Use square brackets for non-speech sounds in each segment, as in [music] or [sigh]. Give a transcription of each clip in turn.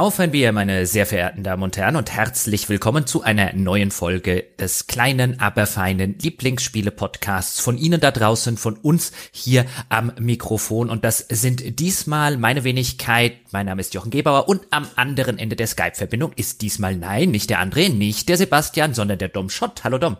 Laufen wir, meine sehr verehrten Damen und Herren, und herzlich willkommen zu einer neuen Folge des kleinen, aber feinen Lieblingsspiele-Podcasts von Ihnen da draußen, von uns hier am Mikrofon. Und das sind diesmal meine Wenigkeit. Mein Name ist Jochen Gebauer und am anderen Ende der Skype-Verbindung ist diesmal nein, nicht der André, nicht der Sebastian, sondern der Dom Schott. Hallo Dom.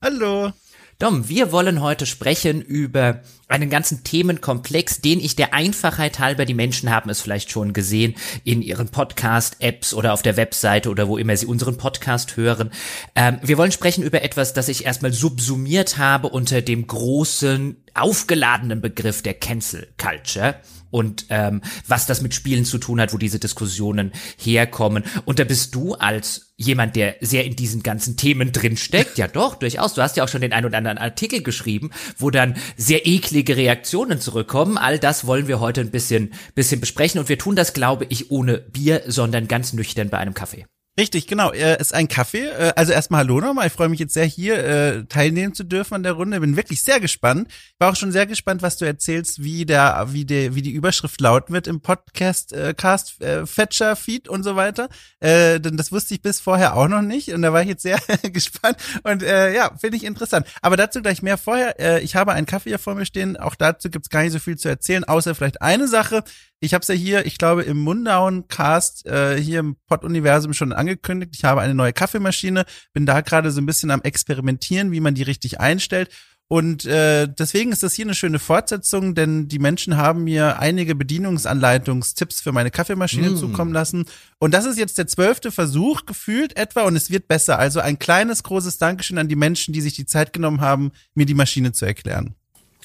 Hallo. Dom, wir wollen heute sprechen über einen ganzen Themenkomplex, den ich der Einfachheit halber, die Menschen haben es vielleicht schon gesehen, in ihren Podcast-Apps oder auf der Webseite oder wo immer sie unseren Podcast hören. Ähm, wir wollen sprechen über etwas, das ich erstmal subsumiert habe unter dem großen, aufgeladenen Begriff der Cancel Culture und ähm, was das mit Spielen zu tun hat, wo diese Diskussionen herkommen. Und da bist du als jemand, der sehr in diesen ganzen Themen drin steckt, ja doch, durchaus. Du hast ja auch schon den ein oder anderen Artikel geschrieben, wo dann sehr eklige Reaktionen zurückkommen. All das wollen wir heute ein bisschen, bisschen besprechen und wir tun das, glaube ich, ohne Bier, sondern ganz nüchtern bei einem Kaffee. Richtig, genau. Er ist ein Kaffee. Äh, also erstmal hallo nochmal. Ich freue mich jetzt sehr, hier äh, teilnehmen zu dürfen an der Runde. Bin wirklich sehr gespannt. War auch schon sehr gespannt, was du erzählst, wie der, wie der, wie die Überschrift lauten wird im Podcast, äh, Cast, äh, Fetcher, Feed und so weiter. Äh, denn das wusste ich bis vorher auch noch nicht. Und da war ich jetzt sehr [laughs] gespannt. Und äh, ja, finde ich interessant. Aber dazu gleich mehr vorher. Äh, ich habe einen Kaffee hier vor mir stehen. Auch dazu gibt's gar nicht so viel zu erzählen, außer vielleicht eine Sache. Ich habe es ja hier, ich glaube, im Mundown-Cast äh, hier im Pod-Universum schon angekündigt. Ich habe eine neue Kaffeemaschine, bin da gerade so ein bisschen am Experimentieren, wie man die richtig einstellt. Und äh, deswegen ist das hier eine schöne Fortsetzung, denn die Menschen haben mir einige Bedienungsanleitungstipps für meine Kaffeemaschine mm. zukommen lassen. Und das ist jetzt der zwölfte Versuch gefühlt etwa und es wird besser. Also ein kleines, großes Dankeschön an die Menschen, die sich die Zeit genommen haben, mir die Maschine zu erklären.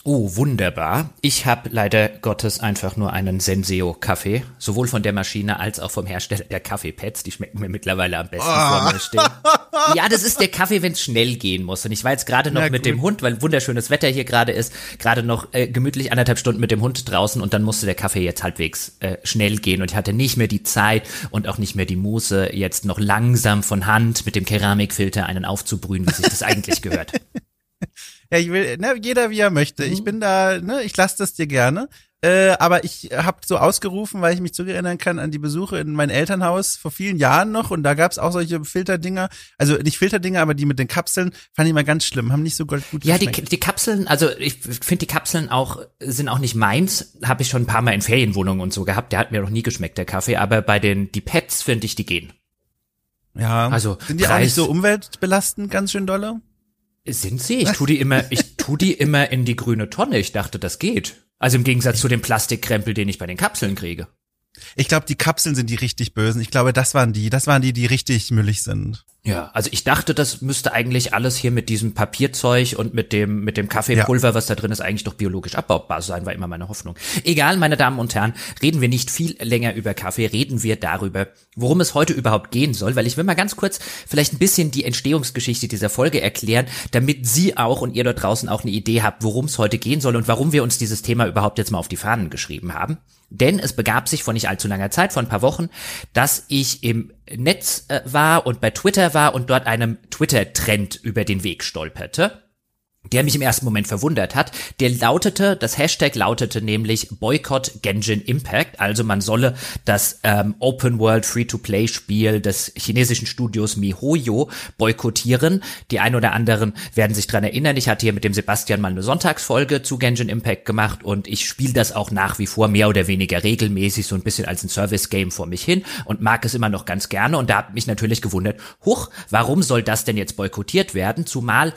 Oh, wunderbar. Ich habe leider Gottes einfach nur einen Senseo-Kaffee, sowohl von der Maschine als auch vom Hersteller der Kaffeepads. Die schmecken mir mittlerweile am besten oh. vor mir stehen. [laughs] Ja, das ist der Kaffee, wenn es schnell gehen muss. Und ich war jetzt gerade noch Na, mit gut. dem Hund, weil wunderschönes Wetter hier gerade ist, gerade noch äh, gemütlich anderthalb Stunden mit dem Hund draußen und dann musste der Kaffee jetzt halbwegs äh, schnell gehen. Und ich hatte nicht mehr die Zeit und auch nicht mehr die Muße, jetzt noch langsam von Hand mit dem Keramikfilter einen aufzubrühen, wie sich das eigentlich gehört. [laughs] Ja, ich will, ne, jeder wie er möchte. Mhm. Ich bin da, ne, ich lasse das dir gerne. Äh, aber ich habe so ausgerufen, weil ich mich zurückerinnern kann an die Besuche in mein Elternhaus vor vielen Jahren noch und da gab's auch solche Filterdinger, also nicht Filterdinger, aber die mit den Kapseln fand ich mal ganz schlimm, haben nicht so gut Ja, die, die Kapseln, also ich finde die Kapseln auch sind auch nicht meins, habe ich schon ein paar Mal in Ferienwohnungen und so gehabt, der hat mir noch nie geschmeckt der Kaffee, aber bei den die Pads finde ich die gehen. Ja, also sind die Preis, auch nicht so umweltbelastend ganz schön dolle? Sind sie? Ich tu die immer, ich tu die immer in die grüne Tonne. Ich dachte, das geht. Also im Gegensatz zu dem Plastikkrempel, den ich bei den Kapseln kriege. Ich glaube, die Kapseln sind die richtig bösen. Ich glaube, das waren die, das waren die, die richtig müllig sind. Ja, also ich dachte, das müsste eigentlich alles hier mit diesem Papierzeug und mit dem, mit dem Kaffeepulver, ja. was da drin ist, eigentlich doch biologisch abbaubar sein, war immer meine Hoffnung. Egal, meine Damen und Herren, reden wir nicht viel länger über Kaffee, reden wir darüber, worum es heute überhaupt gehen soll, weil ich will mal ganz kurz vielleicht ein bisschen die Entstehungsgeschichte dieser Folge erklären, damit Sie auch und ihr dort draußen auch eine Idee habt, worum es heute gehen soll und warum wir uns dieses Thema überhaupt jetzt mal auf die Fahnen geschrieben haben. Denn es begab sich vor nicht allzu langer Zeit, vor ein paar Wochen, dass ich im Netz äh, war und bei Twitter war und dort einem Twitter-Trend über den Weg stolperte der mich im ersten Moment verwundert hat. Der lautete, das Hashtag lautete nämlich Boycott Genshin Impact, also man solle das ähm, Open World Free-to-Play Spiel des chinesischen Studios MiHoYo boykottieren. Die ein oder anderen werden sich dran erinnern, ich hatte hier mit dem Sebastian mal eine Sonntagsfolge zu Genshin Impact gemacht und ich spiele das auch nach wie vor mehr oder weniger regelmäßig so ein bisschen als ein Service-Game vor mich hin und mag es immer noch ganz gerne und da hat mich natürlich gewundert, huch, warum soll das denn jetzt boykottiert werden, zumal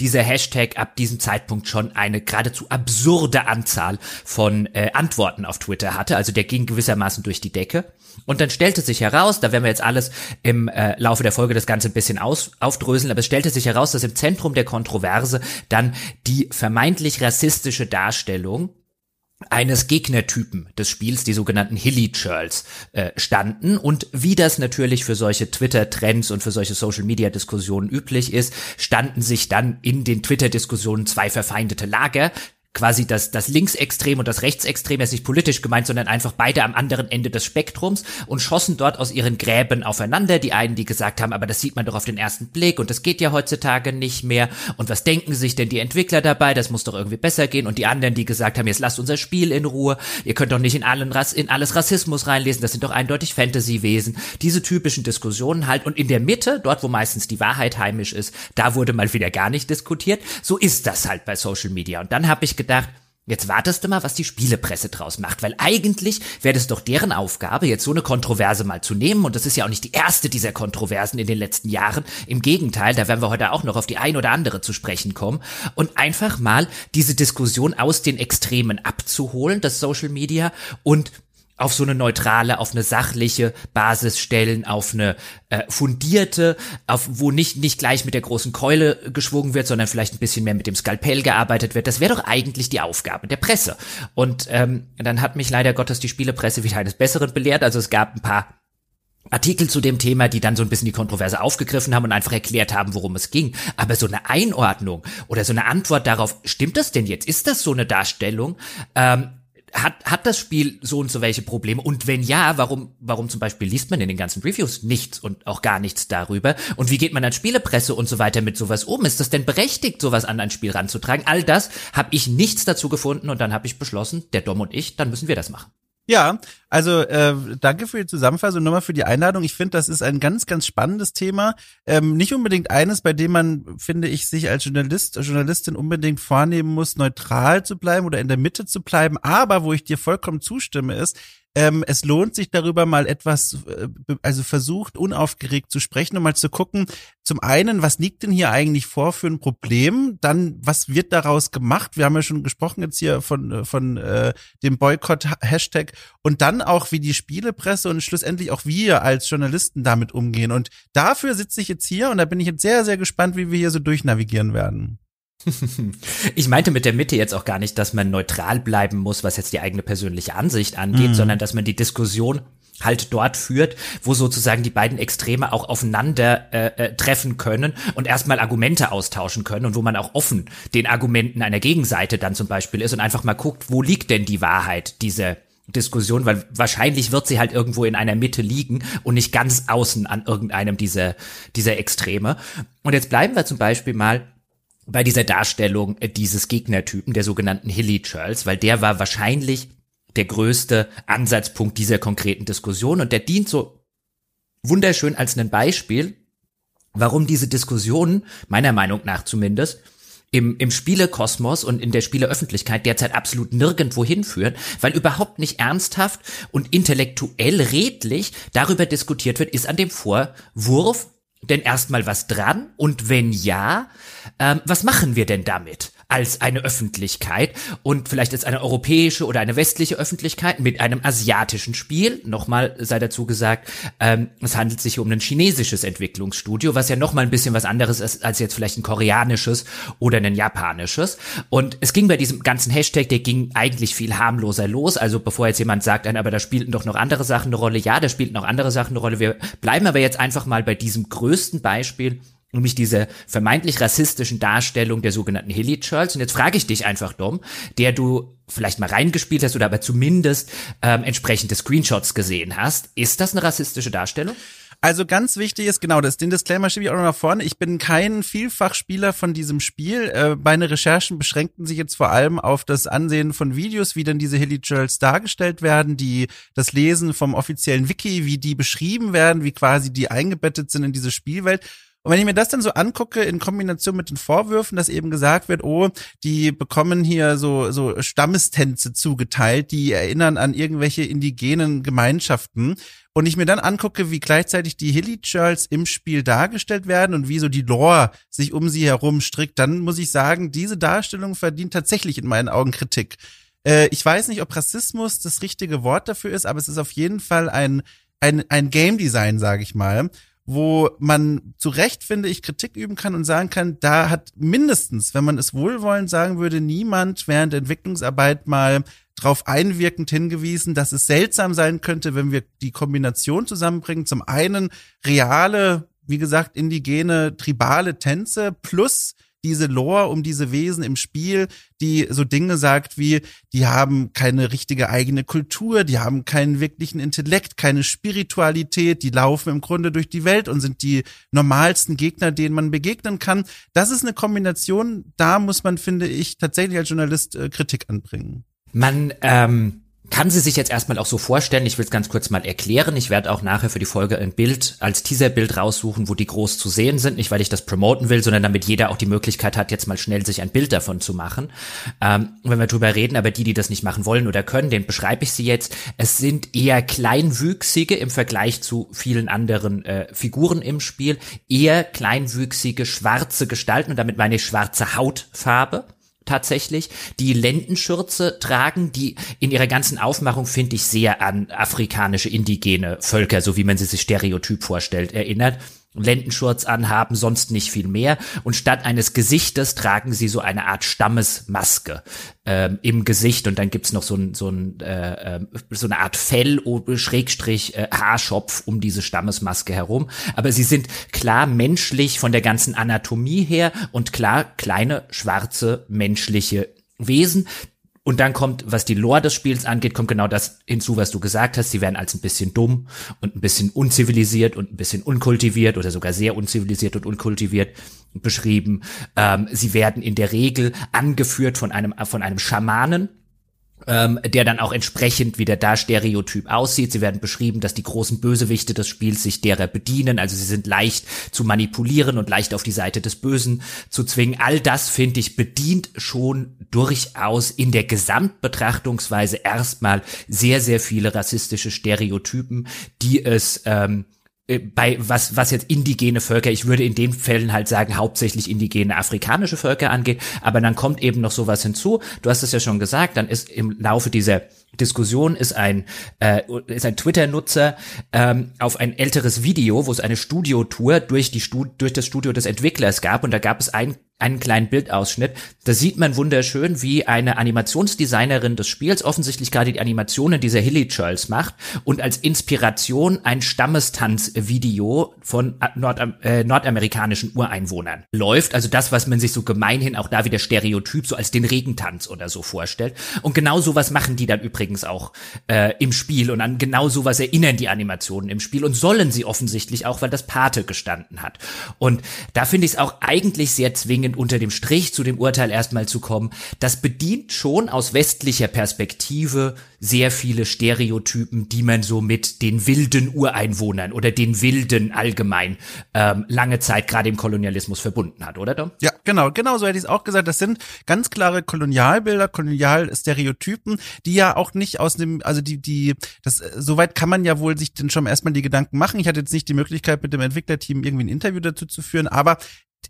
dieser Hashtag ab diesem Zeitpunkt schon eine geradezu absurde Anzahl von äh, Antworten auf Twitter hatte. Also der ging gewissermaßen durch die Decke. Und dann stellte sich heraus, da werden wir jetzt alles im äh, Laufe der Folge das Ganze ein bisschen aus, aufdröseln, aber es stellte sich heraus, dass im Zentrum der Kontroverse dann die vermeintlich rassistische Darstellung eines Gegnertypen des Spiels, die sogenannten Hilly Churls, äh, standen. Und wie das natürlich für solche Twitter-Trends und für solche Social-Media-Diskussionen üblich ist, standen sich dann in den Twitter-Diskussionen zwei verfeindete Lager quasi das, das Linksextrem und das Rechtsextrem, ist nicht politisch gemeint, sondern einfach beide am anderen Ende des Spektrums und schossen dort aus ihren Gräben aufeinander. Die einen, die gesagt haben, aber das sieht man doch auf den ersten Blick und das geht ja heutzutage nicht mehr. Und was denken sich denn die Entwickler dabei? Das muss doch irgendwie besser gehen. Und die anderen, die gesagt haben, jetzt lasst unser Spiel in Ruhe. Ihr könnt doch nicht in, allen Rass in alles Rassismus reinlesen. Das sind doch eindeutig Fantasy-Wesen. Diese typischen Diskussionen halt. Und in der Mitte, dort wo meistens die Wahrheit heimisch ist, da wurde mal wieder gar nicht diskutiert. So ist das halt bei Social Media. Und dann habe ich gedacht, Jetzt wartest du mal, was die Spielepresse draus macht, weil eigentlich wäre das doch deren Aufgabe, jetzt so eine Kontroverse mal zu nehmen. Und das ist ja auch nicht die erste dieser Kontroversen in den letzten Jahren. Im Gegenteil, da werden wir heute auch noch auf die ein oder andere zu sprechen kommen. Und einfach mal diese Diskussion aus den Extremen abzuholen, das Social Media, und auf so eine neutrale, auf eine sachliche Basis stellen, auf eine äh, fundierte, auf wo nicht nicht gleich mit der großen Keule geschwungen wird, sondern vielleicht ein bisschen mehr mit dem Skalpell gearbeitet wird. Das wäre doch eigentlich die Aufgabe der Presse. Und ähm, dann hat mich leider Gottes die Spielepresse wieder eines Besseren belehrt. Also es gab ein paar Artikel zu dem Thema, die dann so ein bisschen die Kontroverse aufgegriffen haben und einfach erklärt haben, worum es ging. Aber so eine Einordnung oder so eine Antwort darauf, stimmt das denn jetzt? Ist das so eine Darstellung? Ähm, hat, hat das Spiel so und so welche Probleme? Und wenn ja, warum, warum zum Beispiel liest man in den ganzen Reviews nichts und auch gar nichts darüber? Und wie geht man an Spielepresse und so weiter mit sowas um? Ist das denn berechtigt, sowas an ein Spiel ranzutragen? All das habe ich nichts dazu gefunden und dann habe ich beschlossen, der Dom und ich, dann müssen wir das machen. Ja, also äh, danke für die Zusammenfassung, nochmal für die Einladung. Ich finde, das ist ein ganz, ganz spannendes Thema. Ähm, nicht unbedingt eines, bei dem man, finde ich, sich als Journalist, Journalistin unbedingt vornehmen muss, neutral zu bleiben oder in der Mitte zu bleiben. Aber wo ich dir vollkommen zustimme, ist, ähm, es lohnt sich darüber mal etwas, äh, also versucht unaufgeregt zu sprechen und mal zu gucken, zum einen, was liegt denn hier eigentlich vor für ein Problem? Dann, was wird daraus gemacht? Wir haben ja schon gesprochen jetzt hier von, äh, von äh, dem Boykott-Hashtag und dann auch, wie die Spielepresse und schlussendlich auch wir als Journalisten damit umgehen. Und dafür sitze ich jetzt hier und da bin ich jetzt sehr, sehr gespannt, wie wir hier so durchnavigieren werden. Ich meinte mit der Mitte jetzt auch gar nicht, dass man neutral bleiben muss, was jetzt die eigene persönliche Ansicht angeht, mm. sondern dass man die Diskussion halt dort führt, wo sozusagen die beiden Extreme auch aufeinander äh, äh, treffen können und erstmal Argumente austauschen können und wo man auch offen den Argumenten einer Gegenseite dann zum Beispiel ist und einfach mal guckt, wo liegt denn die Wahrheit dieser Diskussion, weil wahrscheinlich wird sie halt irgendwo in einer Mitte liegen und nicht ganz außen an irgendeinem dieser, dieser Extreme. Und jetzt bleiben wir zum Beispiel mal bei dieser Darstellung dieses Gegnertypen, der sogenannten Hilly Churls, weil der war wahrscheinlich der größte Ansatzpunkt dieser konkreten Diskussion und der dient so wunderschön als ein Beispiel, warum diese Diskussionen, meiner Meinung nach zumindest, im, im Spielekosmos und in der Spieleöffentlichkeit derzeit absolut nirgendwo hinführen, weil überhaupt nicht ernsthaft und intellektuell redlich darüber diskutiert wird, ist an dem Vorwurf denn erstmal was dran? Und wenn ja, ähm, was machen wir denn damit? Als eine Öffentlichkeit und vielleicht als eine europäische oder eine westliche Öffentlichkeit mit einem asiatischen Spiel. Nochmal sei dazu gesagt, ähm, es handelt sich um ein chinesisches Entwicklungsstudio, was ja nochmal ein bisschen was anderes ist als jetzt vielleicht ein koreanisches oder ein japanisches. Und es ging bei diesem ganzen Hashtag, der ging eigentlich viel harmloser los. Also bevor jetzt jemand sagt, aber da spielten doch noch andere Sachen eine Rolle. Ja, da spielten noch andere Sachen eine Rolle. Wir bleiben aber jetzt einfach mal bei diesem größten Beispiel nämlich diese vermeintlich rassistischen Darstellung der sogenannten Hilly Churls. Und jetzt frage ich dich einfach, Dom, der du vielleicht mal reingespielt hast oder aber zumindest ähm, entsprechende Screenshots gesehen hast. Ist das eine rassistische Darstellung? Also ganz wichtig ist, genau, das, den Disclaimer schiebe ich auch noch nach vorne. Ich bin kein Vielfachspieler von diesem Spiel. Äh, meine Recherchen beschränkten sich jetzt vor allem auf das Ansehen von Videos, wie denn diese Hilly Churls dargestellt werden, die, das Lesen vom offiziellen Wiki, wie die beschrieben werden, wie quasi die eingebettet sind in diese Spielwelt. Und wenn ich mir das dann so angucke in Kombination mit den Vorwürfen, dass eben gesagt wird, oh, die bekommen hier so, so Stammestänze zugeteilt, die erinnern an irgendwelche indigenen Gemeinschaften. Und ich mir dann angucke, wie gleichzeitig die Hilly Churls im Spiel dargestellt werden und wie so die Lore sich um sie herum strickt, dann muss ich sagen, diese Darstellung verdient tatsächlich in meinen Augen Kritik. Äh, ich weiß nicht, ob Rassismus das richtige Wort dafür ist, aber es ist auf jeden Fall ein, ein, ein Game Design, sage ich mal wo man zu Recht, finde ich, Kritik üben kann und sagen kann, da hat mindestens, wenn man es wohlwollend sagen würde, niemand während der Entwicklungsarbeit mal darauf einwirkend hingewiesen, dass es seltsam sein könnte, wenn wir die Kombination zusammenbringen. Zum einen reale, wie gesagt, indigene, tribale Tänze plus diese Lore um diese Wesen im Spiel, die so Dinge sagt wie, die haben keine richtige eigene Kultur, die haben keinen wirklichen Intellekt, keine Spiritualität, die laufen im Grunde durch die Welt und sind die normalsten Gegner, denen man begegnen kann. Das ist eine Kombination, da muss man, finde ich, tatsächlich als Journalist äh, Kritik anbringen. Man, ähm kann sie sich jetzt erstmal auch so vorstellen. Ich will es ganz kurz mal erklären. Ich werde auch nachher für die Folge ein Bild als Teaserbild raussuchen, wo die groß zu sehen sind. Nicht, weil ich das promoten will, sondern damit jeder auch die Möglichkeit hat, jetzt mal schnell sich ein Bild davon zu machen. Ähm, wenn wir drüber reden, aber die, die das nicht machen wollen oder können, den beschreibe ich sie jetzt. Es sind eher kleinwüchsige im Vergleich zu vielen anderen äh, Figuren im Spiel. Eher kleinwüchsige schwarze Gestalten und damit meine ich schwarze Hautfarbe tatsächlich, die Lendenschürze tragen, die in ihrer ganzen Aufmachung finde ich sehr an afrikanische indigene Völker, so wie man sie sich stereotyp vorstellt, erinnert. Lendenschurz anhaben, sonst nicht viel mehr. Und statt eines Gesichtes tragen sie so eine Art Stammesmaske ähm, im Gesicht und dann gibt's noch so, ein, so, ein, äh, ähm, so eine Art Fell, Schrägstrich, äh, Haarschopf um diese Stammesmaske herum. Aber sie sind klar menschlich von der ganzen Anatomie her und klar kleine, schwarze, menschliche Wesen, und dann kommt, was die Lore des Spiels angeht, kommt genau das hinzu, was du gesagt hast. Sie werden als ein bisschen dumm und ein bisschen unzivilisiert und ein bisschen unkultiviert oder sogar sehr unzivilisiert und unkultiviert beschrieben. Ähm, sie werden in der Regel angeführt von einem, von einem Schamanen, ähm, der dann auch entsprechend wieder da stereotyp aussieht. Sie werden beschrieben, dass die großen Bösewichte des Spiels sich derer bedienen, also sie sind leicht zu manipulieren und leicht auf die Seite des Bösen zu zwingen. All das, finde ich, bedient schon durchaus in der Gesamtbetrachtungsweise erstmal sehr, sehr viele rassistische Stereotypen, die es ähm, äh, bei was was jetzt indigene Völker, ich würde in den Fällen halt sagen hauptsächlich indigene afrikanische Völker angeht, aber dann kommt eben noch sowas hinzu. Du hast es ja schon gesagt, dann ist im Laufe dieser Diskussion ist ein äh, ist ein Twitter-Nutzer ähm, auf ein älteres Video, wo es eine Studiotour durch die Stud durch das Studio des Entwicklers gab und da gab es ein einen kleinen Bildausschnitt. Da sieht man wunderschön, wie eine Animationsdesignerin des Spiels offensichtlich gerade die Animationen dieser Hilly Churls macht und als Inspiration ein Stammestanzvideo von Nord äh, nordamerikanischen Ureinwohnern läuft. Also das, was man sich so gemeinhin auch da wieder Stereotyp so als den Regentanz oder so vorstellt. Und genau sowas machen die dann übrigens auch äh, im Spiel und an genau sowas erinnern die Animationen im Spiel und sollen sie offensichtlich auch, weil das Pate gestanden hat. Und da finde ich es auch eigentlich sehr zwingend zwingend unter dem Strich zu dem Urteil erstmal zu kommen, das bedient schon aus westlicher Perspektive sehr viele Stereotypen, die man so mit den wilden Ureinwohnern oder den Wilden allgemein ähm, lange Zeit gerade im Kolonialismus verbunden hat, oder Dom? Ja, genau, genau so hätte ich es auch gesagt. Das sind ganz klare Kolonialbilder, Kolonialstereotypen, die ja auch nicht aus dem, also die, die, das, soweit kann man ja wohl sich denn schon erstmal die Gedanken machen. Ich hatte jetzt nicht die Möglichkeit, mit dem Entwicklerteam irgendwie ein Interview dazu zu führen, aber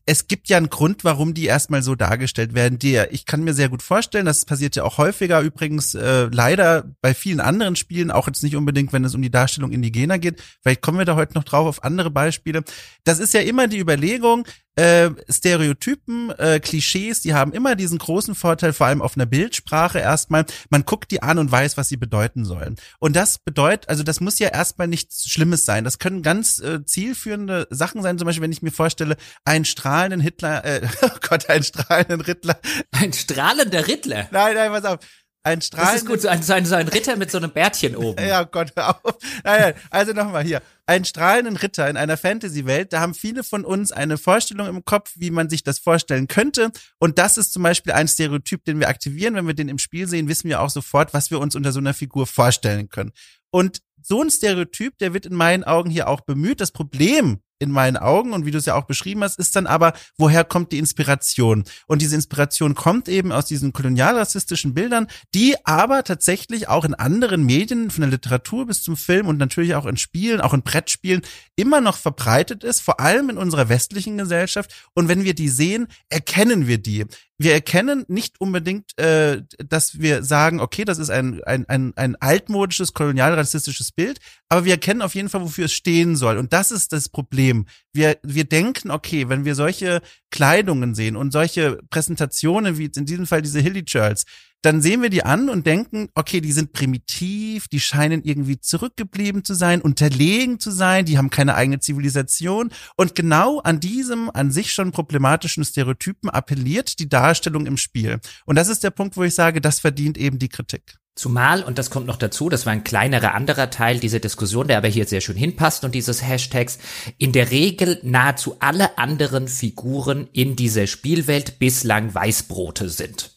es gibt ja einen Grund, warum die erstmal so dargestellt werden. Der, ich kann mir sehr gut vorstellen, das passiert ja auch häufiger übrigens äh, leider bei vielen anderen Spielen, auch jetzt nicht unbedingt, wenn es um die Darstellung indigener geht. Vielleicht kommen wir da heute noch drauf auf andere Beispiele. Das ist ja immer die Überlegung, äh, Stereotypen, äh, Klischees, die haben immer diesen großen Vorteil, vor allem auf einer Bildsprache erstmal, man guckt die an und weiß, was sie bedeuten sollen. Und das bedeutet, also das muss ja erstmal nichts Schlimmes sein. Das können ganz äh, zielführende Sachen sein, zum Beispiel, wenn ich mir vorstelle, einen strahlenden Hitler, äh, [laughs] oh Gott, einen strahlenden Rittler. Ein strahlender Rittler? Nein, nein, pass auf ein strahlender. Das ist gut, so ein, so ein, so ein Ritter mit so einem Bärtchen oben. [laughs] ja, Gott, hör auf. Nein, nein, also nochmal hier einen strahlenden Ritter in einer Fantasy-Welt, da haben viele von uns eine Vorstellung im Kopf, wie man sich das vorstellen könnte. Und das ist zum Beispiel ein Stereotyp, den wir aktivieren. Wenn wir den im Spiel sehen, wissen wir auch sofort, was wir uns unter so einer Figur vorstellen können. Und so ein Stereotyp, der wird in meinen Augen hier auch bemüht. Das Problem in meinen Augen und wie du es ja auch beschrieben hast, ist dann aber, woher kommt die Inspiration? Und diese Inspiration kommt eben aus diesen kolonialrassistischen Bildern, die aber tatsächlich auch in anderen Medien, von der Literatur bis zum Film und natürlich auch in Spielen, auch in Brettspielen, immer noch verbreitet ist, vor allem in unserer westlichen Gesellschaft. Und wenn wir die sehen, erkennen wir die wir erkennen nicht unbedingt, äh, dass wir sagen, okay, das ist ein, ein, ein, ein altmodisches, kolonialrassistisches Bild, aber wir erkennen auf jeden Fall, wofür es stehen soll. Und das ist das Problem Problem. Wir, wir denken, okay, wenn wir solche Kleidungen sehen und solche Präsentationen, wie jetzt in diesem Fall diese Hilly Churls, dann sehen wir die an und denken, okay, die sind primitiv, die scheinen irgendwie zurückgeblieben zu sein, unterlegen zu sein, die haben keine eigene Zivilisation. Und genau an diesem an sich schon problematischen Stereotypen appelliert die Darstellung im Spiel. Und das ist der Punkt, wo ich sage, das verdient eben die Kritik. Zumal, und das kommt noch dazu, das war ein kleinerer anderer Teil dieser Diskussion, der aber hier sehr schön hinpasst und dieses Hashtags, in der Regel nahezu alle anderen Figuren in dieser Spielwelt bislang Weißbrote sind.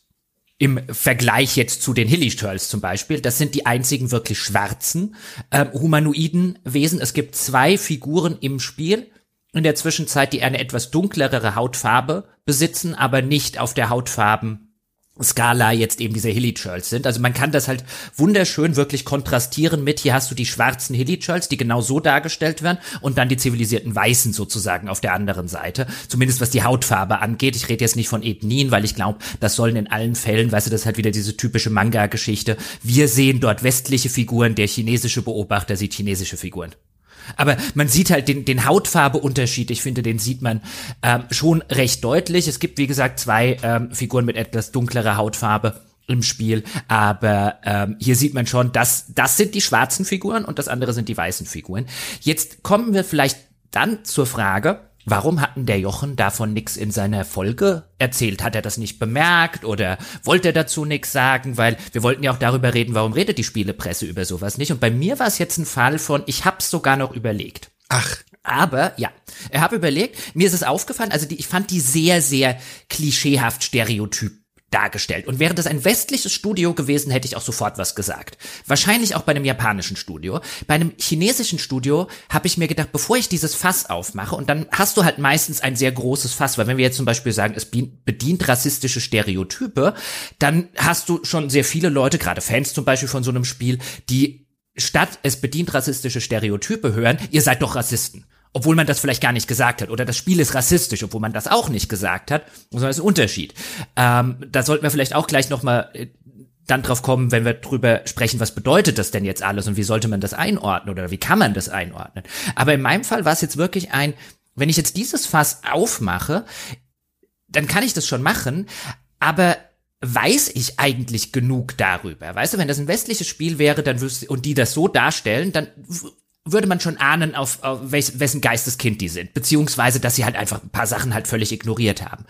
Im Vergleich jetzt zu den Hilly Turtles zum Beispiel, das sind die einzigen wirklich schwarzen äh, humanoiden Wesen. Es gibt zwei Figuren im Spiel in der Zwischenzeit, die eine etwas dunklere Hautfarbe besitzen, aber nicht auf der Hautfarben Skala jetzt eben diese Hilly Churls sind. Also man kann das halt wunderschön wirklich kontrastieren mit, hier hast du die schwarzen Hilly Churls, die genau so dargestellt werden und dann die zivilisierten Weißen sozusagen auf der anderen Seite. Zumindest was die Hautfarbe angeht. Ich rede jetzt nicht von Ethnien, weil ich glaube, das sollen in allen Fällen, weißt du, das ist halt wieder diese typische Manga-Geschichte. Wir sehen dort westliche Figuren, der chinesische Beobachter sieht chinesische Figuren. Aber man sieht halt den, den Hautfarbeunterschied. Ich finde, den sieht man ähm, schon recht deutlich. Es gibt, wie gesagt, zwei ähm, Figuren mit etwas dunklerer Hautfarbe im Spiel, aber ähm, hier sieht man schon, dass das sind die schwarzen Figuren und das andere sind die weißen Figuren. Jetzt kommen wir vielleicht dann zur Frage, Warum hatten der Jochen davon nichts in seiner Folge erzählt? Hat er das nicht bemerkt oder wollte er dazu nichts sagen? Weil wir wollten ja auch darüber reden, warum redet die Spielepresse über sowas nicht? Und bei mir war es jetzt ein Fall von, ich hab's sogar noch überlegt. Ach. Aber ja, er habe überlegt, mir ist es aufgefallen, also die, ich fand die sehr, sehr klischeehaft stereotyp dargestellt. Und wäre das ein westliches Studio gewesen, hätte ich auch sofort was gesagt. Wahrscheinlich auch bei einem japanischen Studio. Bei einem chinesischen Studio habe ich mir gedacht, bevor ich dieses Fass aufmache, und dann hast du halt meistens ein sehr großes Fass, weil wenn wir jetzt zum Beispiel sagen, es bedient rassistische Stereotype, dann hast du schon sehr viele Leute, gerade Fans zum Beispiel von so einem Spiel, die statt es bedient rassistische Stereotype hören, ihr seid doch Rassisten obwohl man das vielleicht gar nicht gesagt hat. Oder das Spiel ist rassistisch, obwohl man das auch nicht gesagt hat. Und das ist ein Unterschied. Ähm, da sollten wir vielleicht auch gleich nochmal äh, dann drauf kommen, wenn wir drüber sprechen, was bedeutet das denn jetzt alles und wie sollte man das einordnen oder wie kann man das einordnen. Aber in meinem Fall war es jetzt wirklich ein, wenn ich jetzt dieses Fass aufmache, dann kann ich das schon machen, aber weiß ich eigentlich genug darüber? Weißt du, wenn das ein westliches Spiel wäre, dann wüsste, und die das so darstellen, dann würde man schon ahnen, auf, auf welch, wessen Geisteskind die sind, beziehungsweise, dass sie halt einfach ein paar Sachen halt völlig ignoriert haben.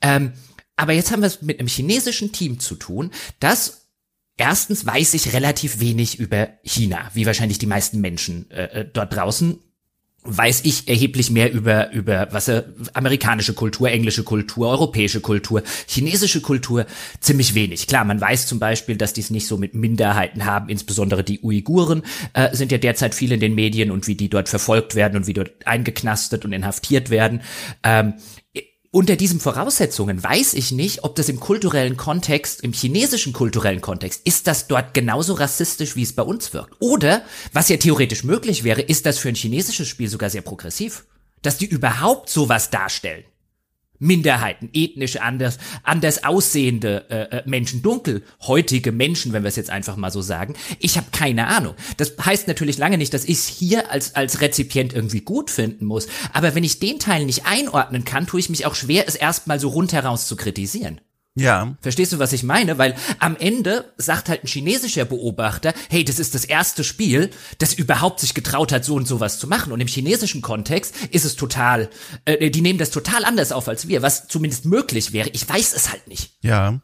Ähm, aber jetzt haben wir es mit einem chinesischen Team zu tun, das Erstens weiß ich relativ wenig über China, wie wahrscheinlich die meisten Menschen äh, äh dort draußen weiß ich erheblich mehr über über was äh, amerikanische Kultur, englische Kultur, europäische Kultur, chinesische Kultur ziemlich wenig. Klar, man weiß zum Beispiel, dass die es nicht so mit Minderheiten haben, insbesondere die Uiguren äh, sind ja derzeit viel in den Medien und wie die dort verfolgt werden und wie dort eingeknastet und inhaftiert werden. Ähm, unter diesen Voraussetzungen weiß ich nicht, ob das im kulturellen Kontext, im chinesischen kulturellen Kontext, ist das dort genauso rassistisch, wie es bei uns wirkt. Oder, was ja theoretisch möglich wäre, ist das für ein chinesisches Spiel sogar sehr progressiv. Dass die überhaupt sowas darstellen. Minderheiten, ethnisch anders, anders aussehende äh, äh, Menschen, dunkel, heutige Menschen, wenn wir es jetzt einfach mal so sagen. Ich habe keine Ahnung. Das heißt natürlich lange nicht, dass ich es hier als, als Rezipient irgendwie gut finden muss. Aber wenn ich den Teil nicht einordnen kann, tue ich mich auch schwer, es erstmal so rundheraus zu kritisieren. Ja. Verstehst du, was ich meine? Weil am Ende sagt halt ein chinesischer Beobachter, hey, das ist das erste Spiel, das überhaupt sich getraut hat, so und sowas zu machen. Und im chinesischen Kontext ist es total, äh, die nehmen das total anders auf als wir, was zumindest möglich wäre. Ich weiß es halt nicht. Ja.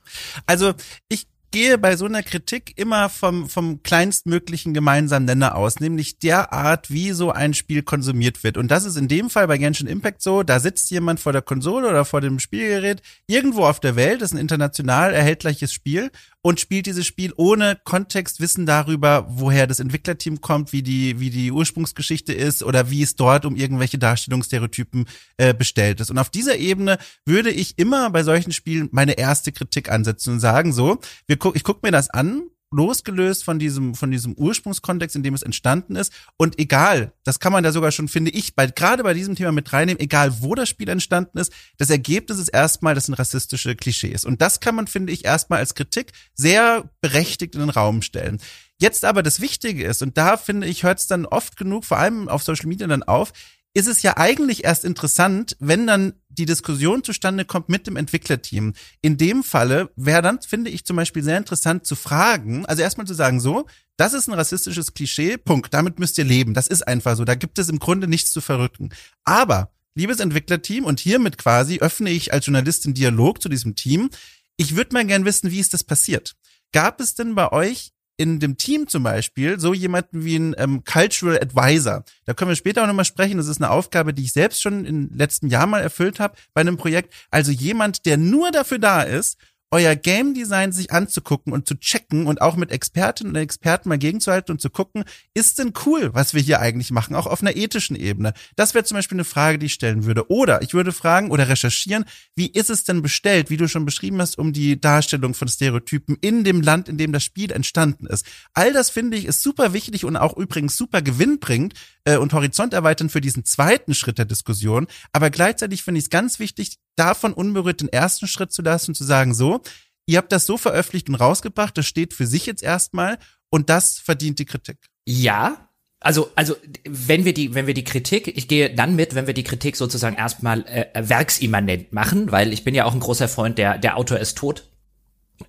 Also ich gehe bei so einer Kritik immer vom, vom kleinstmöglichen gemeinsamen Nenner aus, nämlich der Art, wie so ein Spiel konsumiert wird. Und das ist in dem Fall bei Genshin Impact so, da sitzt jemand vor der Konsole oder vor dem Spielgerät irgendwo auf der Welt, das ist ein international erhältliches Spiel und spielt dieses Spiel ohne Kontextwissen darüber, woher das Entwicklerteam kommt, wie die, wie die Ursprungsgeschichte ist oder wie es dort um irgendwelche Darstellungsstereotypen äh, bestellt ist. Und auf dieser Ebene würde ich immer bei solchen Spielen meine erste Kritik ansetzen und sagen so, wir guck, ich guck mir das an, losgelöst von diesem, von diesem Ursprungskontext, in dem es entstanden ist. Und egal, das kann man da sogar schon, finde ich, bei, gerade bei diesem Thema mit reinnehmen, egal wo das Spiel entstanden ist, das Ergebnis ist erstmal, das sind rassistische Klischees. Und das kann man, finde ich, erstmal als Kritik sehr berechtigt in den Raum stellen. Jetzt aber das Wichtige ist, und da finde ich, hört es dann oft genug, vor allem auf Social Media dann auf, ist es ja eigentlich erst interessant, wenn dann die Diskussion zustande kommt mit dem Entwicklerteam. In dem Falle wäre dann, finde ich zum Beispiel sehr interessant zu fragen, also erstmal zu sagen, so, das ist ein rassistisches Klischee, Punkt, damit müsst ihr leben, das ist einfach so, da gibt es im Grunde nichts zu verrücken. Aber, liebes Entwicklerteam, und hiermit quasi öffne ich als Journalistin Dialog zu diesem Team, ich würde mal gern wissen, wie ist das passiert? Gab es denn bei euch in dem Team zum Beispiel so jemanden wie ein ähm, Cultural Advisor. Da können wir später auch nochmal sprechen. Das ist eine Aufgabe, die ich selbst schon im letzten Jahr mal erfüllt habe bei einem Projekt. Also jemand, der nur dafür da ist, euer Game Design sich anzugucken und zu checken und auch mit Expertinnen und Experten mal gegenzuhalten und zu gucken, ist denn cool, was wir hier eigentlich machen, auch auf einer ethischen Ebene? Das wäre zum Beispiel eine Frage, die ich stellen würde. Oder ich würde fragen oder recherchieren, wie ist es denn bestellt, wie du schon beschrieben hast, um die Darstellung von Stereotypen in dem Land, in dem das Spiel entstanden ist. All das finde ich ist super wichtig und auch übrigens super gewinnbringend äh, und Horizont erweitern für diesen zweiten Schritt der Diskussion. Aber gleichzeitig finde ich es ganz wichtig, davon unberührt den ersten Schritt zu lassen zu sagen, so, ihr habt das so veröffentlicht und rausgebracht, das steht für sich jetzt erstmal und das verdient die Kritik. Ja, also, also, wenn wir die, wenn wir die Kritik, ich gehe dann mit, wenn wir die Kritik sozusagen erstmal äh, werksimmanent machen, weil ich bin ja auch ein großer Freund, der, der Autor ist tot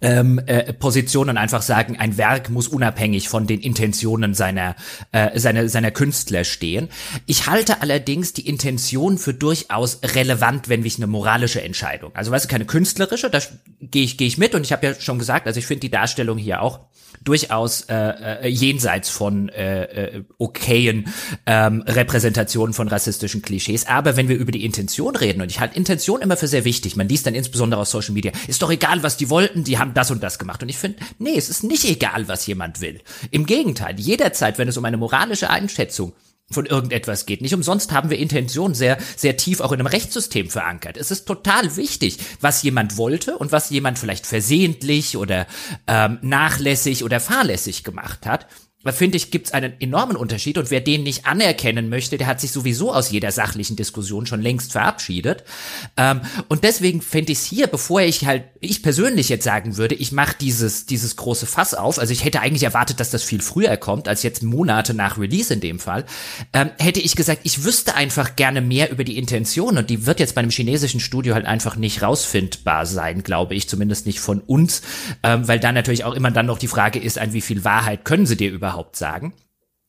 ähm, äh, Positionen einfach sagen, ein Werk muss unabhängig von den Intentionen seiner, äh, seiner, seiner Künstler stehen. Ich halte allerdings die Intention für durchaus relevant, wenn ich eine moralische Entscheidung. Also weißt du, keine künstlerische, da gehe ich, gehe ich mit und ich habe ja schon gesagt, also ich finde die Darstellung hier auch durchaus äh, äh, jenseits von äh, äh, okayen ähm, Repräsentationen von rassistischen Klischees. Aber wenn wir über die Intention reden, und ich halte Intention immer für sehr wichtig, man liest dann insbesondere aus Social Media, ist doch egal, was die wollten, die haben das und das gemacht. Und ich finde, nee, es ist nicht egal, was jemand will. Im Gegenteil, jederzeit, wenn es um eine moralische Einschätzung von irgendetwas geht. Nicht umsonst haben wir Intention sehr, sehr tief auch in einem Rechtssystem verankert. Es ist total wichtig, was jemand wollte und was jemand vielleicht versehentlich oder ähm, nachlässig oder fahrlässig gemacht hat finde ich, gibt es einen enormen Unterschied. Und wer den nicht anerkennen möchte, der hat sich sowieso aus jeder sachlichen Diskussion schon längst verabschiedet. Ähm, und deswegen finde ich es hier, bevor ich halt, ich persönlich jetzt sagen würde, ich mache dieses, dieses große Fass auf, also ich hätte eigentlich erwartet, dass das viel früher kommt, als jetzt Monate nach Release in dem Fall, ähm, hätte ich gesagt, ich wüsste einfach gerne mehr über die Intention. Und die wird jetzt bei einem chinesischen Studio halt einfach nicht rausfindbar sein, glaube ich, zumindest nicht von uns, ähm, weil dann natürlich auch immer dann noch die Frage ist, an wie viel Wahrheit können sie dir überhaupt überhaupt sagen?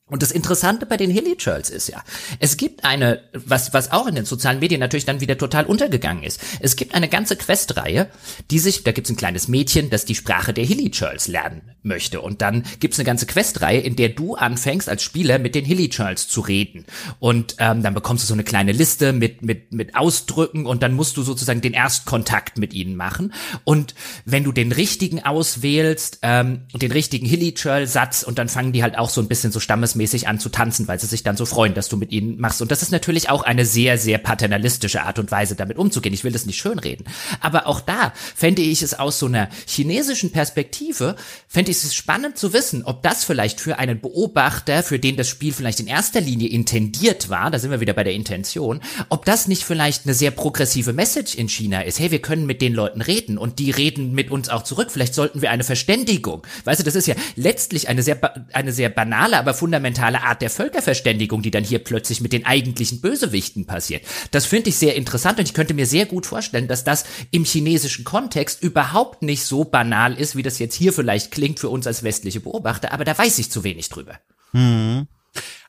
Und das Interessante bei den Hilly Churls ist ja, es gibt eine, was, was auch in den sozialen Medien natürlich dann wieder total untergegangen ist. Es gibt eine ganze Questreihe, die sich, da gibt's ein kleines Mädchen, das die Sprache der Hilly Churls lernen möchte. Und dann gibt's eine ganze Questreihe, in der du anfängst, als Spieler mit den Hilly Churls zu reden. Und ähm, dann bekommst du so eine kleine Liste mit, mit, mit Ausdrücken und dann musst du sozusagen den Erstkontakt mit ihnen machen. Und wenn du den richtigen auswählst, ähm, den richtigen Hilly Churl Satz, und dann fangen die halt auch so ein bisschen so Stammes mäßig an zu tanzen, weil sie sich dann so freuen, dass du mit ihnen machst. Und das ist natürlich auch eine sehr, sehr paternalistische Art und Weise, damit umzugehen. Ich will das nicht schönreden. Aber auch da fände ich es aus so einer chinesischen Perspektive, fände ich es spannend zu wissen, ob das vielleicht für einen Beobachter, für den das Spiel vielleicht in erster Linie intendiert war, da sind wir wieder bei der Intention, ob das nicht vielleicht eine sehr progressive Message in China ist. Hey, wir können mit den Leuten reden und die reden mit uns auch zurück. Vielleicht sollten wir eine Verständigung. Weißt du, das ist ja letztlich eine sehr, eine sehr banale, aber fundamentale fundamentale Art der Völkerverständigung, die dann hier plötzlich mit den eigentlichen Bösewichten passiert. Das finde ich sehr interessant und ich könnte mir sehr gut vorstellen, dass das im chinesischen Kontext überhaupt nicht so banal ist, wie das jetzt hier vielleicht klingt für uns als westliche Beobachter, aber da weiß ich zu wenig drüber. Hm.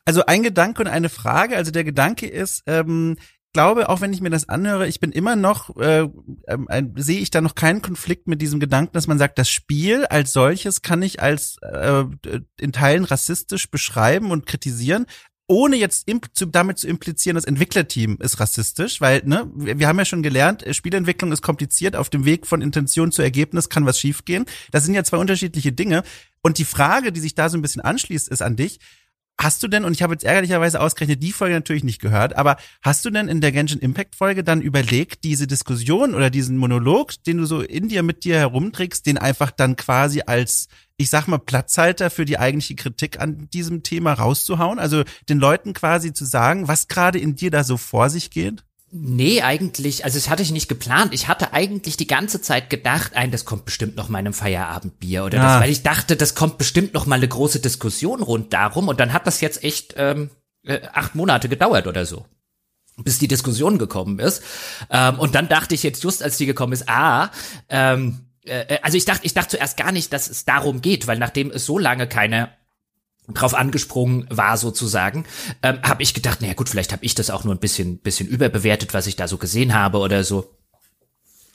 Also ein Gedanke und eine Frage. Also der Gedanke ist, ähm, glaube, auch wenn ich mir das anhöre, ich bin immer noch, äh, äh, sehe ich da noch keinen Konflikt mit diesem Gedanken, dass man sagt, das Spiel als solches kann ich als äh, in Teilen rassistisch beschreiben und kritisieren, ohne jetzt zu, damit zu implizieren, das Entwicklerteam ist rassistisch, weil ne, wir, wir haben ja schon gelernt, äh, Spielentwicklung ist kompliziert, auf dem Weg von Intention zu Ergebnis kann was schiefgehen. Das sind ja zwei unterschiedliche Dinge. Und die Frage, die sich da so ein bisschen anschließt, ist an dich, Hast du denn, und ich habe jetzt ärgerlicherweise ausgerechnet die Folge natürlich nicht gehört, aber hast du denn in der Genshin Impact Folge dann überlegt, diese Diskussion oder diesen Monolog, den du so in dir mit dir herumträgst, den einfach dann quasi als, ich sag mal, Platzhalter für die eigentliche Kritik an diesem Thema rauszuhauen? Also den Leuten quasi zu sagen, was gerade in dir da so vor sich geht? Nee, eigentlich, also das hatte ich nicht geplant. Ich hatte eigentlich die ganze Zeit gedacht, ein, das kommt bestimmt noch mal in einem Feierabendbier oder ja. das, weil ich dachte, das kommt bestimmt noch mal eine große Diskussion rund darum und dann hat das jetzt echt ähm, äh, acht Monate gedauert oder so. bis die Diskussion gekommen ist. Ähm, und dann dachte ich jetzt just, als die gekommen ist, ah, ähm, äh, also ich dachte, ich dachte zuerst gar nicht, dass es darum geht, weil nachdem es so lange keine drauf angesprungen war sozusagen, ähm, habe ich gedacht, naja gut, vielleicht habe ich das auch nur ein bisschen, bisschen überbewertet, was ich da so gesehen habe oder so.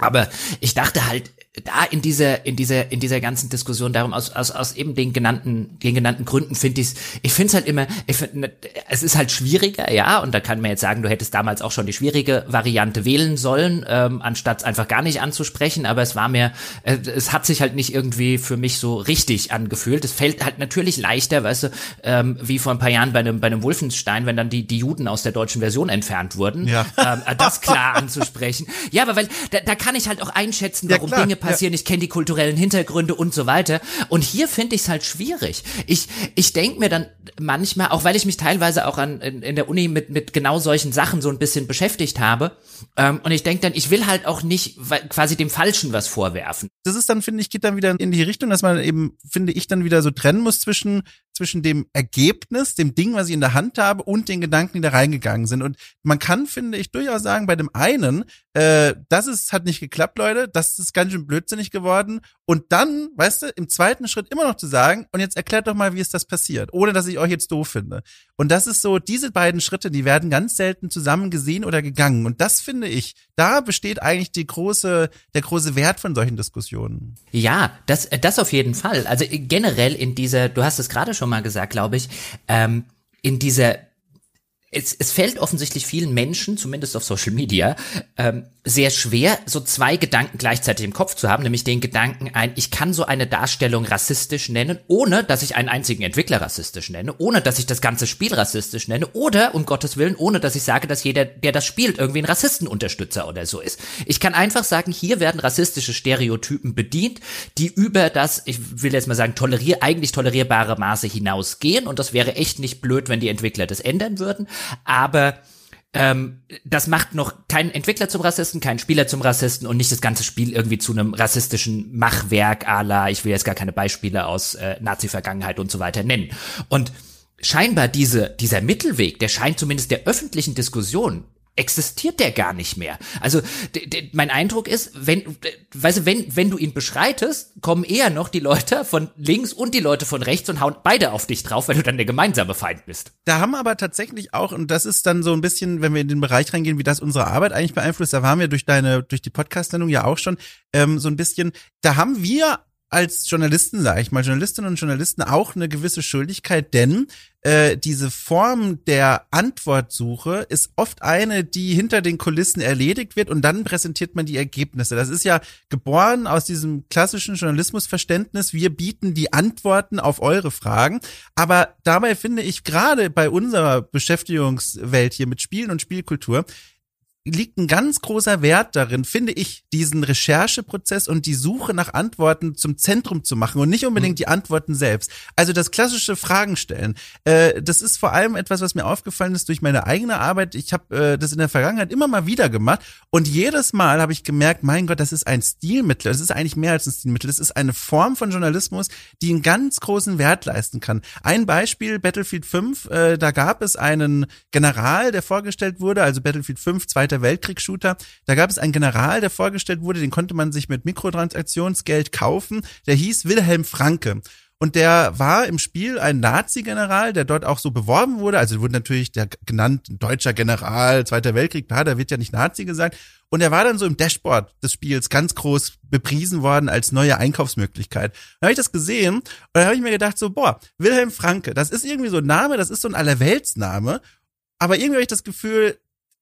Aber ich dachte halt, da in dieser in dieser in dieser ganzen Diskussion darum aus aus, aus eben den genannten den genannten Gründen finde ich ich finde es halt immer ich find, ne, es ist halt schwieriger ja und da kann man jetzt sagen du hättest damals auch schon die schwierige Variante wählen sollen ähm, anstatt einfach gar nicht anzusprechen aber es war mir äh, es hat sich halt nicht irgendwie für mich so richtig angefühlt es fällt halt natürlich leichter weißt du ähm, wie vor ein paar Jahren bei einem bei einem Wolfenstein wenn dann die die Juden aus der deutschen Version entfernt wurden ja. ähm, das klar [laughs] anzusprechen ja aber weil da, da kann ich halt auch einschätzen warum ja, Dinge passieren, ja. ich kenne die kulturellen Hintergründe und so weiter. Und hier finde ich es halt schwierig. Ich, ich denke mir dann manchmal, auch weil ich mich teilweise auch an, in, in der Uni mit, mit genau solchen Sachen so ein bisschen beschäftigt habe, ähm, und ich denke dann, ich will halt auch nicht quasi dem Falschen was vorwerfen. Das ist dann, finde ich, geht dann wieder in die Richtung, dass man eben, finde ich, dann wieder so trennen muss zwischen zwischen dem Ergebnis, dem Ding, was ich in der Hand habe, und den Gedanken, die da reingegangen sind. Und man kann, finde ich, durchaus sagen, bei dem einen, äh, das ist, hat nicht geklappt, Leute, das ist ganz schön blödsinnig geworden. Und dann, weißt du, im zweiten Schritt immer noch zu sagen, und jetzt erklärt doch mal, wie ist das passiert, ohne dass ich euch jetzt doof finde. Und das ist so, diese beiden Schritte, die werden ganz selten zusammen gesehen oder gegangen. Und das finde ich, da besteht eigentlich die große, der große Wert von solchen Diskussionen. Ja, das, das auf jeden Fall. Also generell in dieser, du hast es gerade schon mal gesagt, glaube ich, ähm, in dieser es, es fällt offensichtlich vielen Menschen, zumindest auf Social Media, ähm, sehr schwer, so zwei Gedanken gleichzeitig im Kopf zu haben, nämlich den Gedanken ein, ich kann so eine Darstellung rassistisch nennen, ohne dass ich einen einzigen Entwickler rassistisch nenne, ohne dass ich das ganze Spiel rassistisch nenne, oder, um Gottes Willen, ohne dass ich sage, dass jeder, der das spielt, irgendwie ein Rassistenunterstützer oder so ist. Ich kann einfach sagen, hier werden rassistische Stereotypen bedient, die über das, ich will jetzt mal sagen, tolerier, eigentlich tolerierbare Maße hinausgehen, und das wäre echt nicht blöd, wenn die Entwickler das ändern würden aber ähm, das macht noch keinen Entwickler zum Rassisten, keinen Spieler zum Rassisten und nicht das ganze Spiel irgendwie zu einem rassistischen Machwerk à la, ich will jetzt gar keine Beispiele aus äh, Nazi-Vergangenheit und so weiter nennen. Und scheinbar diese, dieser Mittelweg, der scheint zumindest der öffentlichen Diskussion existiert der gar nicht mehr. Also mein Eindruck ist, wenn, weißt du, wenn, wenn du ihn beschreitest, kommen eher noch die Leute von links und die Leute von rechts und hauen beide auf dich drauf, weil du dann der gemeinsame Feind bist. Da haben aber tatsächlich auch, und das ist dann so ein bisschen, wenn wir in den Bereich reingehen, wie das unsere Arbeit eigentlich beeinflusst, da waren wir durch deine, durch die Podcast-Sendung ja auch schon, ähm, so ein bisschen, da haben wir als Journalisten, sage ich mal, Journalistinnen und Journalisten auch eine gewisse Schuldigkeit, denn äh, diese Form der Antwortsuche ist oft eine, die hinter den Kulissen erledigt wird und dann präsentiert man die Ergebnisse. Das ist ja geboren aus diesem klassischen Journalismusverständnis. Wir bieten die Antworten auf eure Fragen. Aber dabei finde ich gerade bei unserer Beschäftigungswelt hier mit Spielen und Spielkultur, liegt ein ganz großer Wert darin, finde ich, diesen Rechercheprozess und die Suche nach Antworten zum Zentrum zu machen und nicht unbedingt mhm. die Antworten selbst. Also das klassische Fragen stellen, äh, das ist vor allem etwas, was mir aufgefallen ist durch meine eigene Arbeit. Ich habe äh, das in der Vergangenheit immer mal wieder gemacht und jedes Mal habe ich gemerkt, mein Gott, das ist ein Stilmittel. Das ist eigentlich mehr als ein Stilmittel. Das ist eine Form von Journalismus, die einen ganz großen Wert leisten kann. Ein Beispiel, Battlefield 5, äh, da gab es einen General, der vorgestellt wurde, also Battlefield 5, Zweiter Weltkrieg-Shooter. Da gab es einen General, der vorgestellt wurde, den konnte man sich mit Mikrotransaktionsgeld kaufen. Der hieß Wilhelm Franke. Und der war im Spiel ein Nazi-General, der dort auch so beworben wurde. Also wurde natürlich der genannt deutscher General, Zweiter Weltkrieg, da, da wird ja nicht Nazi gesagt. Und er war dann so im Dashboard des Spiels ganz groß bepriesen worden als neue Einkaufsmöglichkeit. Dann habe ich das gesehen und dann habe ich mir gedacht so, boah, Wilhelm Franke, das ist irgendwie so ein Name, das ist so ein Allerweltsname. Aber irgendwie habe ich das Gefühl,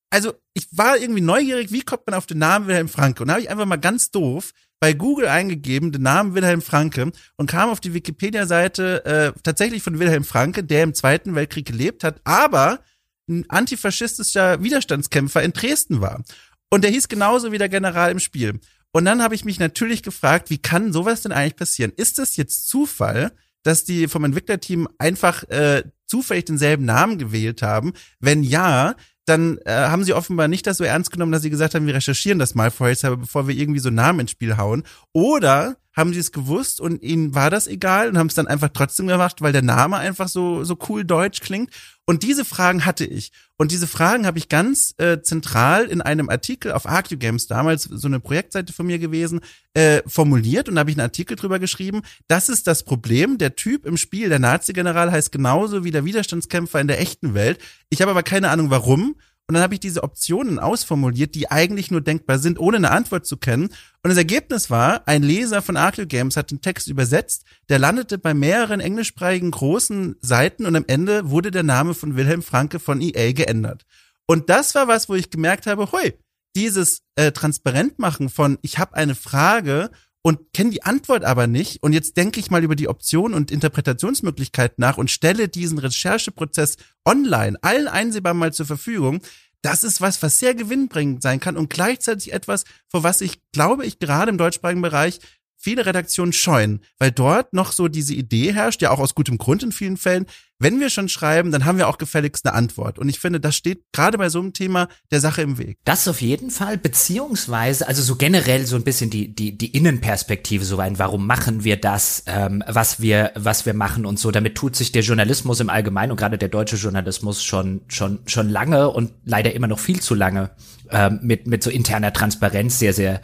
also ich war irgendwie neugierig, wie kommt man auf den Namen Wilhelm Franke? Und da habe ich einfach mal ganz doof bei Google eingegeben, den Namen Wilhelm Franke und kam auf die Wikipedia-Seite äh, tatsächlich von Wilhelm Franke, der im Zweiten Weltkrieg gelebt hat, aber ein antifaschistischer Widerstandskämpfer in Dresden war. Und der hieß genauso wie der General im Spiel. Und dann habe ich mich natürlich gefragt, wie kann sowas denn eigentlich passieren? Ist das jetzt Zufall, dass die vom Entwicklerteam einfach äh, zufällig denselben Namen gewählt haben? Wenn ja, dann äh, haben sie offenbar nicht das so ernst genommen, dass sie gesagt haben, wir recherchieren das mal vorher, bevor wir irgendwie so Namen ins Spiel hauen. Oder haben sie es gewusst und ihnen war das egal und haben es dann einfach trotzdem gemacht, weil der Name einfach so, so cool deutsch klingt. Und diese Fragen hatte ich. Und diese Fragen habe ich ganz äh, zentral in einem Artikel auf ArcuGames, damals so eine Projektseite von mir gewesen, äh, formuliert und da habe ich einen Artikel drüber geschrieben. Das ist das Problem. Der Typ im Spiel, der Nazi-General, heißt genauso wie der Widerstandskämpfer in der echten Welt. Ich habe aber keine Ahnung warum. Und dann habe ich diese Optionen ausformuliert, die eigentlich nur denkbar sind, ohne eine Antwort zu kennen. Und das Ergebnis war, ein Leser von Arkel Games hat den Text übersetzt, der landete bei mehreren englischsprachigen großen Seiten und am Ende wurde der Name von Wilhelm Franke von EA geändert. Und das war was, wo ich gemerkt habe, hui, dieses äh, Transparentmachen von, ich habe eine Frage und kenne die Antwort aber nicht. Und jetzt denke ich mal über die Optionen und Interpretationsmöglichkeiten nach und stelle diesen Rechercheprozess online allen einsehbar mal zur Verfügung. Das ist was, was sehr gewinnbringend sein kann und gleichzeitig etwas, vor was ich glaube ich gerade im deutschsprachigen Bereich viele Redaktionen scheuen, weil dort noch so diese Idee herrscht, ja auch aus gutem Grund in vielen Fällen, wenn wir schon schreiben, dann haben wir auch gefälligst eine Antwort. Und ich finde, das steht gerade bei so einem Thema der Sache im Weg. Das auf jeden Fall, beziehungsweise, also so generell so ein bisschen die, die, die Innenperspektive so ein, warum machen wir das, ähm, was wir, was wir machen und so. Damit tut sich der Journalismus im Allgemeinen und gerade der deutsche Journalismus schon, schon, schon lange und leider immer noch viel zu lange ähm, mit, mit so interner Transparenz sehr, sehr,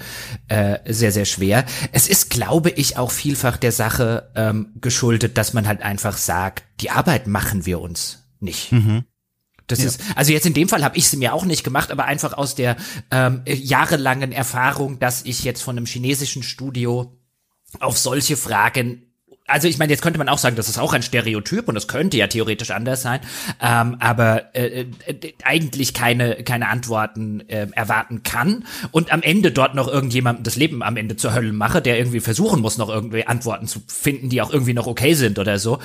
äh, sehr, sehr schwer. Es ist, glaube ich, auch vielfach der Sache ähm, geschuldet, dass man halt einfach sagt, die Arbeit machen wir uns nicht. Mhm. Das ja. ist, also jetzt in dem Fall habe ich es mir auch nicht gemacht, aber einfach aus der ähm, jahrelangen Erfahrung, dass ich jetzt von einem chinesischen Studio auf solche Fragen also ich meine, jetzt könnte man auch sagen, das ist auch ein Stereotyp und das könnte ja theoretisch anders sein, ähm, aber äh, äh, eigentlich keine keine Antworten äh, erwarten kann und am Ende dort noch irgendjemandem das Leben am Ende zur Hölle mache, der irgendwie versuchen muss, noch irgendwie Antworten zu finden, die auch irgendwie noch okay sind oder so,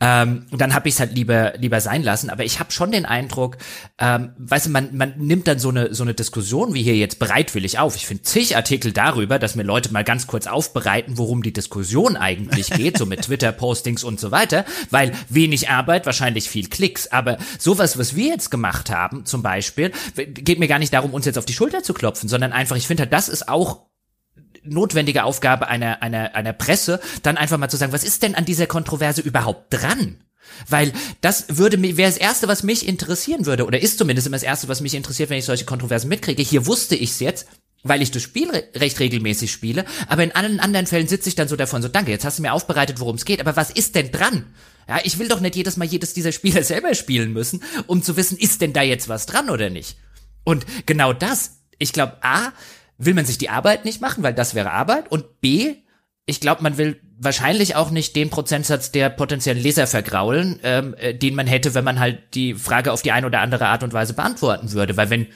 ähm, dann habe ich es halt lieber lieber sein lassen. Aber ich habe schon den Eindruck, ähm, weißt du, man man nimmt dann so eine so eine Diskussion wie hier jetzt bereitwillig auf. Ich finde zig Artikel darüber, dass mir Leute mal ganz kurz aufbereiten, worum die Diskussion eigentlich geht [laughs] so mit Twitter-Postings und so weiter, weil wenig Arbeit, wahrscheinlich viel Klicks. Aber sowas, was wir jetzt gemacht haben, zum Beispiel, geht mir gar nicht darum, uns jetzt auf die Schulter zu klopfen, sondern einfach, ich finde, halt, das ist auch notwendige Aufgabe einer, einer, einer Presse, dann einfach mal zu sagen, was ist denn an dieser Kontroverse überhaupt dran? Weil das würde mir, wäre das Erste, was mich interessieren würde, oder ist zumindest immer das Erste, was mich interessiert, wenn ich solche Kontroversen mitkriege. Hier wusste ich es jetzt, weil ich das Spiel re recht regelmäßig spiele, aber in allen anderen Fällen sitze ich dann so davon so, danke, jetzt hast du mir aufbereitet, worum es geht, aber was ist denn dran? Ja, ich will doch nicht jedes Mal jedes dieser Spiele [laughs] selber spielen müssen, um zu wissen, ist denn da jetzt was dran oder nicht? Und genau das, ich glaube, A, will man sich die Arbeit nicht machen, weil das wäre Arbeit, und B, ich glaube, man will wahrscheinlich auch nicht den Prozentsatz der potenziellen Leser vergraulen, ähm, äh, den man hätte, wenn man halt die Frage auf die eine oder andere Art und Weise beantworten würde. Weil wenn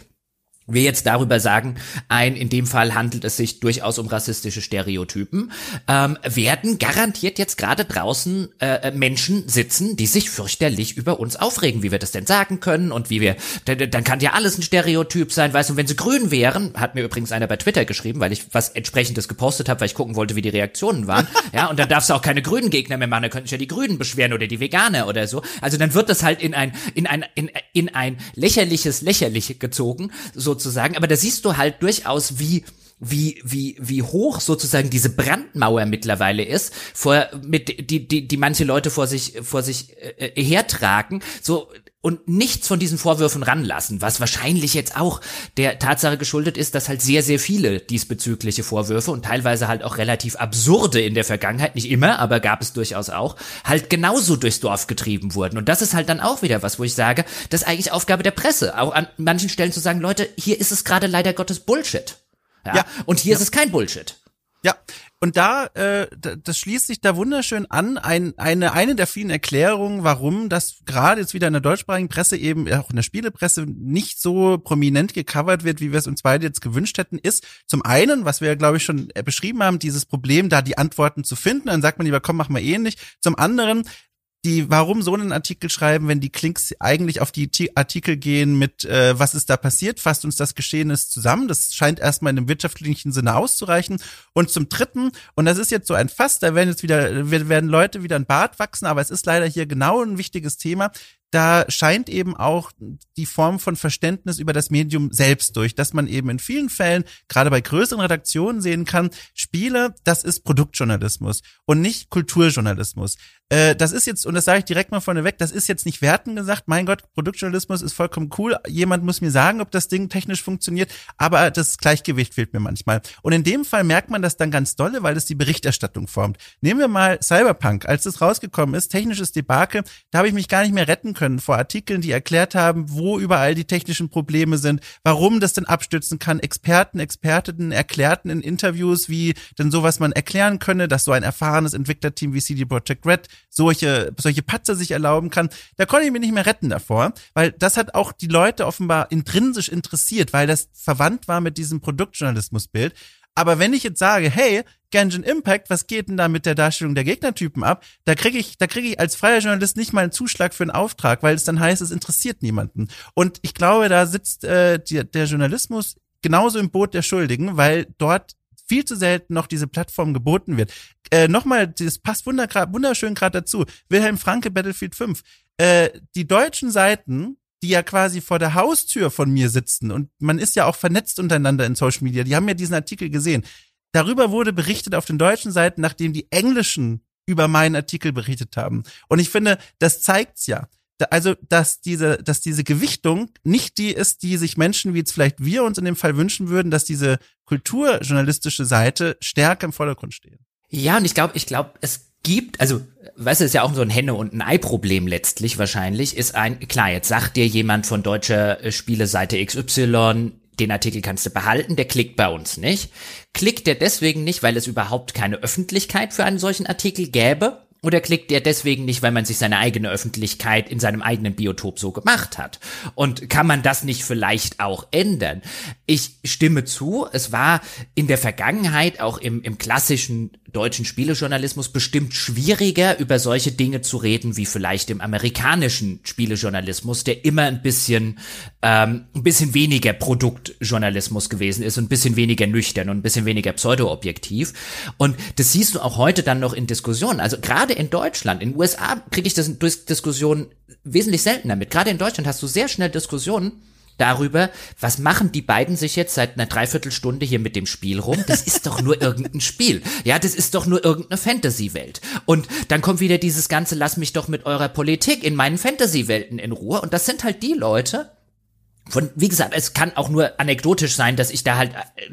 wir jetzt darüber sagen, ein, in dem Fall handelt es sich durchaus um rassistische Stereotypen, ähm, werden garantiert jetzt gerade draußen äh, Menschen sitzen, die sich fürchterlich über uns aufregen, wie wir das denn sagen können und wie wir, dann kann ja alles ein Stereotyp sein, weißt du, wenn sie grün wären, hat mir übrigens einer bei Twitter geschrieben, weil ich was entsprechendes gepostet habe, weil ich gucken wollte, wie die Reaktionen waren, [laughs] ja, und dann darfst du auch keine grünen Gegner mehr machen, da könnten sich ja die Grünen beschweren oder die Veganer oder so, also dann wird das halt in ein, in ein, in, in ein lächerliches Lächerliche gezogen, so sozusagen. Aber da siehst du halt durchaus, wie wie wie wie hoch sozusagen diese Brandmauer mittlerweile ist, vor mit die die die manche Leute vor sich vor sich äh, äh hertragen. So und nichts von diesen Vorwürfen ranlassen, was wahrscheinlich jetzt auch der Tatsache geschuldet ist, dass halt sehr, sehr viele diesbezügliche Vorwürfe und teilweise halt auch relativ absurde in der Vergangenheit, nicht immer, aber gab es durchaus auch, halt genauso durchs Dorf getrieben wurden. Und das ist halt dann auch wieder was, wo ich sage, das ist eigentlich Aufgabe der Presse, auch an manchen Stellen zu sagen, Leute, hier ist es gerade leider Gottes Bullshit. Ja. ja. Und hier ja. ist es kein Bullshit. Ja, und da, äh, das schließt sich da wunderschön an, ein, eine, eine der vielen Erklärungen, warum das gerade jetzt wieder in der deutschsprachigen Presse eben, auch in der Spielepresse, nicht so prominent gecovert wird, wie wir es uns beide jetzt gewünscht hätten, ist zum einen, was wir, glaube ich, schon beschrieben haben, dieses Problem, da die Antworten zu finden. Dann sagt man lieber, komm, mach mal ähnlich. Zum anderen, die, warum so einen Artikel schreiben, wenn die Klinks eigentlich auf die Artikel gehen mit, äh, was ist da passiert, fasst uns das Geschehene zusammen. Das scheint erstmal in einem wirtschaftlichen Sinne auszureichen. Und zum Dritten, und das ist jetzt so ein Fass, da werden jetzt wieder, werden Leute wieder ein Bart wachsen, aber es ist leider hier genau ein wichtiges Thema. Da scheint eben auch die Form von Verständnis über das Medium selbst durch, dass man eben in vielen Fällen, gerade bei größeren Redaktionen sehen kann, Spiele, das ist Produktjournalismus und nicht Kulturjournalismus. Äh, das ist jetzt, und das sage ich direkt mal vorneweg, das ist jetzt nicht werten gesagt, mein Gott, Produktjournalismus ist vollkommen cool, jemand muss mir sagen, ob das Ding technisch funktioniert, aber das Gleichgewicht fehlt mir manchmal. Und in dem Fall merkt man das dann ganz dolle, weil es die Berichterstattung formt. Nehmen wir mal Cyberpunk, als es rausgekommen ist, technisches Debakel, da habe ich mich gar nicht mehr retten können vor Artikeln, die erklärt haben, wo überall die technischen Probleme sind, warum das denn abstürzen kann. Experten, Expertinnen erklärten in Interviews, wie denn sowas man erklären könne, dass so ein erfahrenes Entwicklerteam wie CD Projekt Red solche, solche Patzer sich erlauben kann. Da konnte ich mich nicht mehr retten davor, weil das hat auch die Leute offenbar intrinsisch interessiert, weil das verwandt war mit diesem Produktjournalismusbild. Aber wenn ich jetzt sage, hey, Genshin Impact, was geht denn da mit der Darstellung der Gegnertypen ab? Da kriege ich, da kriege ich als freier Journalist nicht mal einen Zuschlag für einen Auftrag, weil es dann heißt, es interessiert niemanden. Und ich glaube, da sitzt äh, die, der Journalismus genauso im Boot der Schuldigen, weil dort viel zu selten noch diese Plattform geboten wird. Äh, Nochmal, das passt wunderschön gerade dazu. Wilhelm Franke, Battlefield 5. Äh, die deutschen Seiten die ja quasi vor der Haustür von mir sitzen und man ist ja auch vernetzt untereinander in Social Media, die haben ja diesen Artikel gesehen. Darüber wurde berichtet auf den deutschen Seiten, nachdem die englischen über meinen Artikel berichtet haben. Und ich finde, das zeigt's ja. Also, dass diese, dass diese Gewichtung nicht die ist, die sich Menschen wie jetzt vielleicht wir uns in dem Fall wünschen würden, dass diese kulturjournalistische Seite stärker im Vordergrund steht. Ja, und ich glaube, ich glaube, es gibt, also, du, ist ja auch so ein Henne- und ein Ei-Problem letztlich wahrscheinlich, ist ein, klar, jetzt sagt dir jemand von deutscher äh, Spieleseite XY, den Artikel kannst du behalten, der klickt bei uns nicht. Klickt der deswegen nicht, weil es überhaupt keine Öffentlichkeit für einen solchen Artikel gäbe? Oder klickt er deswegen nicht, weil man sich seine eigene Öffentlichkeit in seinem eigenen Biotop so gemacht hat? Und kann man das nicht vielleicht auch ändern? Ich stimme zu, es war in der Vergangenheit auch im, im klassischen deutschen Spielejournalismus bestimmt schwieriger, über solche Dinge zu reden, wie vielleicht im amerikanischen Spielejournalismus, der immer ein bisschen, ähm, ein bisschen weniger Produktjournalismus gewesen ist und ein bisschen weniger nüchtern und ein bisschen weniger pseudo-objektiv. Und das siehst du auch heute dann noch in Diskussionen. Also gerade in Deutschland, in den USA kriege ich das durch Diskussionen wesentlich seltener mit. Gerade in Deutschland hast du sehr schnell Diskussionen, darüber, was machen die beiden sich jetzt seit einer Dreiviertelstunde hier mit dem Spiel rum? Das ist doch nur irgendein Spiel. Ja, das ist doch nur irgendeine Fantasy-Welt. Und dann kommt wieder dieses ganze, lass mich doch mit eurer Politik in meinen Fantasy-Welten in Ruhe. Und das sind halt die Leute, von, wie gesagt, es kann auch nur anekdotisch sein, dass ich da halt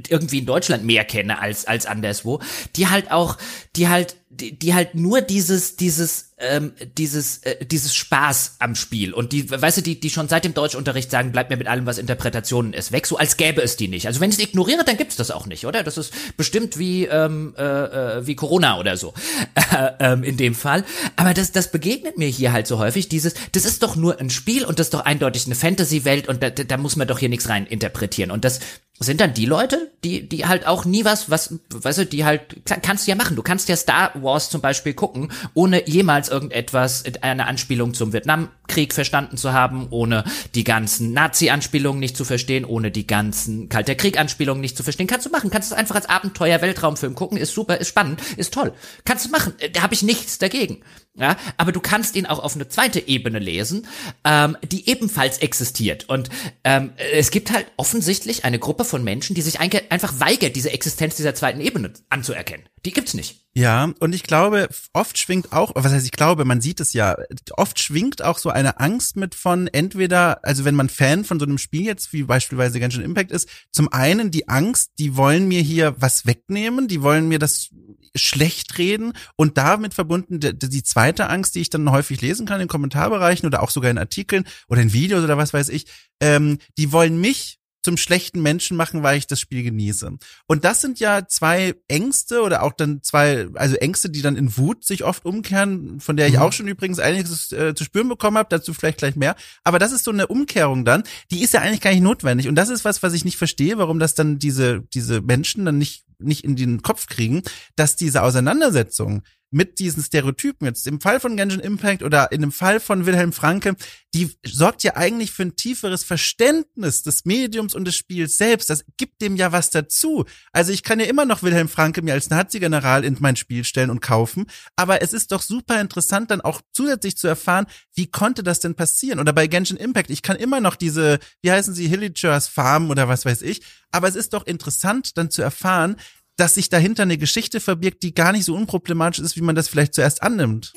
irgendwie in Deutschland mehr kenne als, als anderswo, die halt auch, die halt, die, die halt nur dieses, dieses, ähm, dieses, äh, dieses Spaß am Spiel und die, weißt du, die, die schon seit dem Deutschunterricht sagen, bleib mir mit allem, was Interpretationen ist, weg, so als gäbe es die nicht. Also wenn ich es ignoriere, dann gibt's das auch nicht, oder? Das ist bestimmt wie, ähm, äh, äh wie Corona oder so, [laughs] äh, ähm, in dem Fall. Aber das, das begegnet mir hier halt so häufig, dieses, das ist doch nur ein Spiel und das ist doch eindeutig eine Fantasy-Welt und da, da muss man doch hier nichts rein interpretieren. Und das sind dann die Leute, die, die halt auch nie was, was, weißt du, die halt, kannst du ja machen. Du kannst ja Star Wars zum Beispiel gucken, ohne jemals irgendetwas, eine Anspielung zum Vietnamkrieg verstanden zu haben, ohne die ganzen Nazi-Anspielungen nicht zu verstehen, ohne die ganzen Kalter Krieg-Anspielungen nicht zu verstehen. Kannst du machen. Kannst du einfach als Abenteuer-Weltraumfilm gucken. Ist super, ist spannend, ist toll. Kannst du machen. Da habe ich nichts dagegen. Ja, aber du kannst ihn auch auf eine zweite Ebene lesen, ähm, die ebenfalls existiert. Und ähm, es gibt halt offensichtlich eine Gruppe von Menschen, die sich einfach weigert, diese Existenz dieser zweiten Ebene anzuerkennen. Die gibt's nicht. Ja, und ich glaube, oft schwingt auch, was heißt ich glaube, man sieht es ja, oft schwingt auch so eine Angst mit von entweder, also wenn man Fan von so einem Spiel jetzt, wie beispielsweise Genshin Impact ist, zum einen die Angst, die wollen mir hier was wegnehmen, die wollen mir das schlecht reden und damit verbunden die, die zweite Angst, die ich dann häufig lesen kann in Kommentarbereichen oder auch sogar in Artikeln oder in Videos oder was weiß ich, ähm, die wollen mich zum schlechten Menschen machen, weil ich das Spiel genieße. Und das sind ja zwei Ängste oder auch dann zwei, also Ängste, die dann in Wut sich oft umkehren, von der ich mhm. auch schon übrigens einiges äh, zu spüren bekommen habe, dazu vielleicht gleich mehr. Aber das ist so eine Umkehrung dann, die ist ja eigentlich gar nicht notwendig. Und das ist was, was ich nicht verstehe, warum das dann diese, diese Menschen dann nicht, nicht in den Kopf kriegen, dass diese Auseinandersetzung mit diesen Stereotypen, jetzt im Fall von Genshin Impact oder in dem Fall von Wilhelm Franke, die sorgt ja eigentlich für ein tieferes Verständnis des Mediums und des Spiels selbst. Das gibt dem ja was dazu. Also ich kann ja immer noch Wilhelm Franke mir als Nazi-General in mein Spiel stellen und kaufen, aber es ist doch super interessant, dann auch zusätzlich zu erfahren, wie konnte das denn passieren? Oder bei Genshin Impact, ich kann immer noch diese, wie heißen sie, Hillagers Farm oder was weiß ich, aber es ist doch interessant, dann zu erfahren, dass sich dahinter eine Geschichte verbirgt, die gar nicht so unproblematisch ist, wie man das vielleicht zuerst annimmt.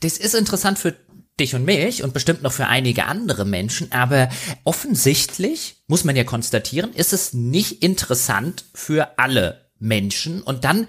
Das ist interessant für dich und mich und bestimmt noch für einige andere Menschen, aber offensichtlich muss man ja konstatieren, ist es nicht interessant für alle Menschen und dann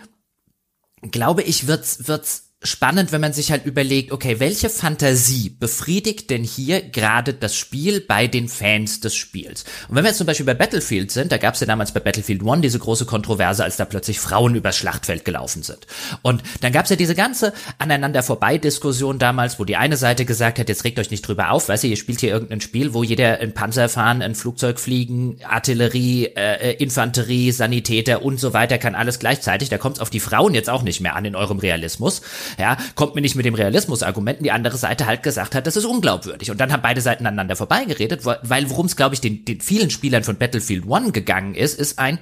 glaube ich, wird's wird's spannend, wenn man sich halt überlegt, okay, welche Fantasie befriedigt denn hier gerade das Spiel bei den Fans des Spiels? Und wenn wir jetzt zum Beispiel bei Battlefield sind, da gab es ja damals bei Battlefield One diese große Kontroverse, als da plötzlich Frauen übers Schlachtfeld gelaufen sind. Und dann gab es ja diese ganze aneinander vorbei Diskussion damals, wo die eine Seite gesagt hat, jetzt regt euch nicht drüber auf, weißt du, ihr spielt hier irgendein Spiel, wo jeder ein Panzer fahren, ein Flugzeug fliegen, Artillerie, äh, Infanterie, Sanitäter und so weiter kann alles gleichzeitig. Da kommt es auf die Frauen jetzt auch nicht mehr an in eurem Realismus ja, kommt mir nicht mit dem Realismus-Argumenten. Die andere Seite halt gesagt hat, das ist unglaubwürdig. Und dann haben beide Seiten aneinander vorbeigeredet, weil worum es, glaube ich, den, den vielen Spielern von Battlefield One gegangen ist, ist ein,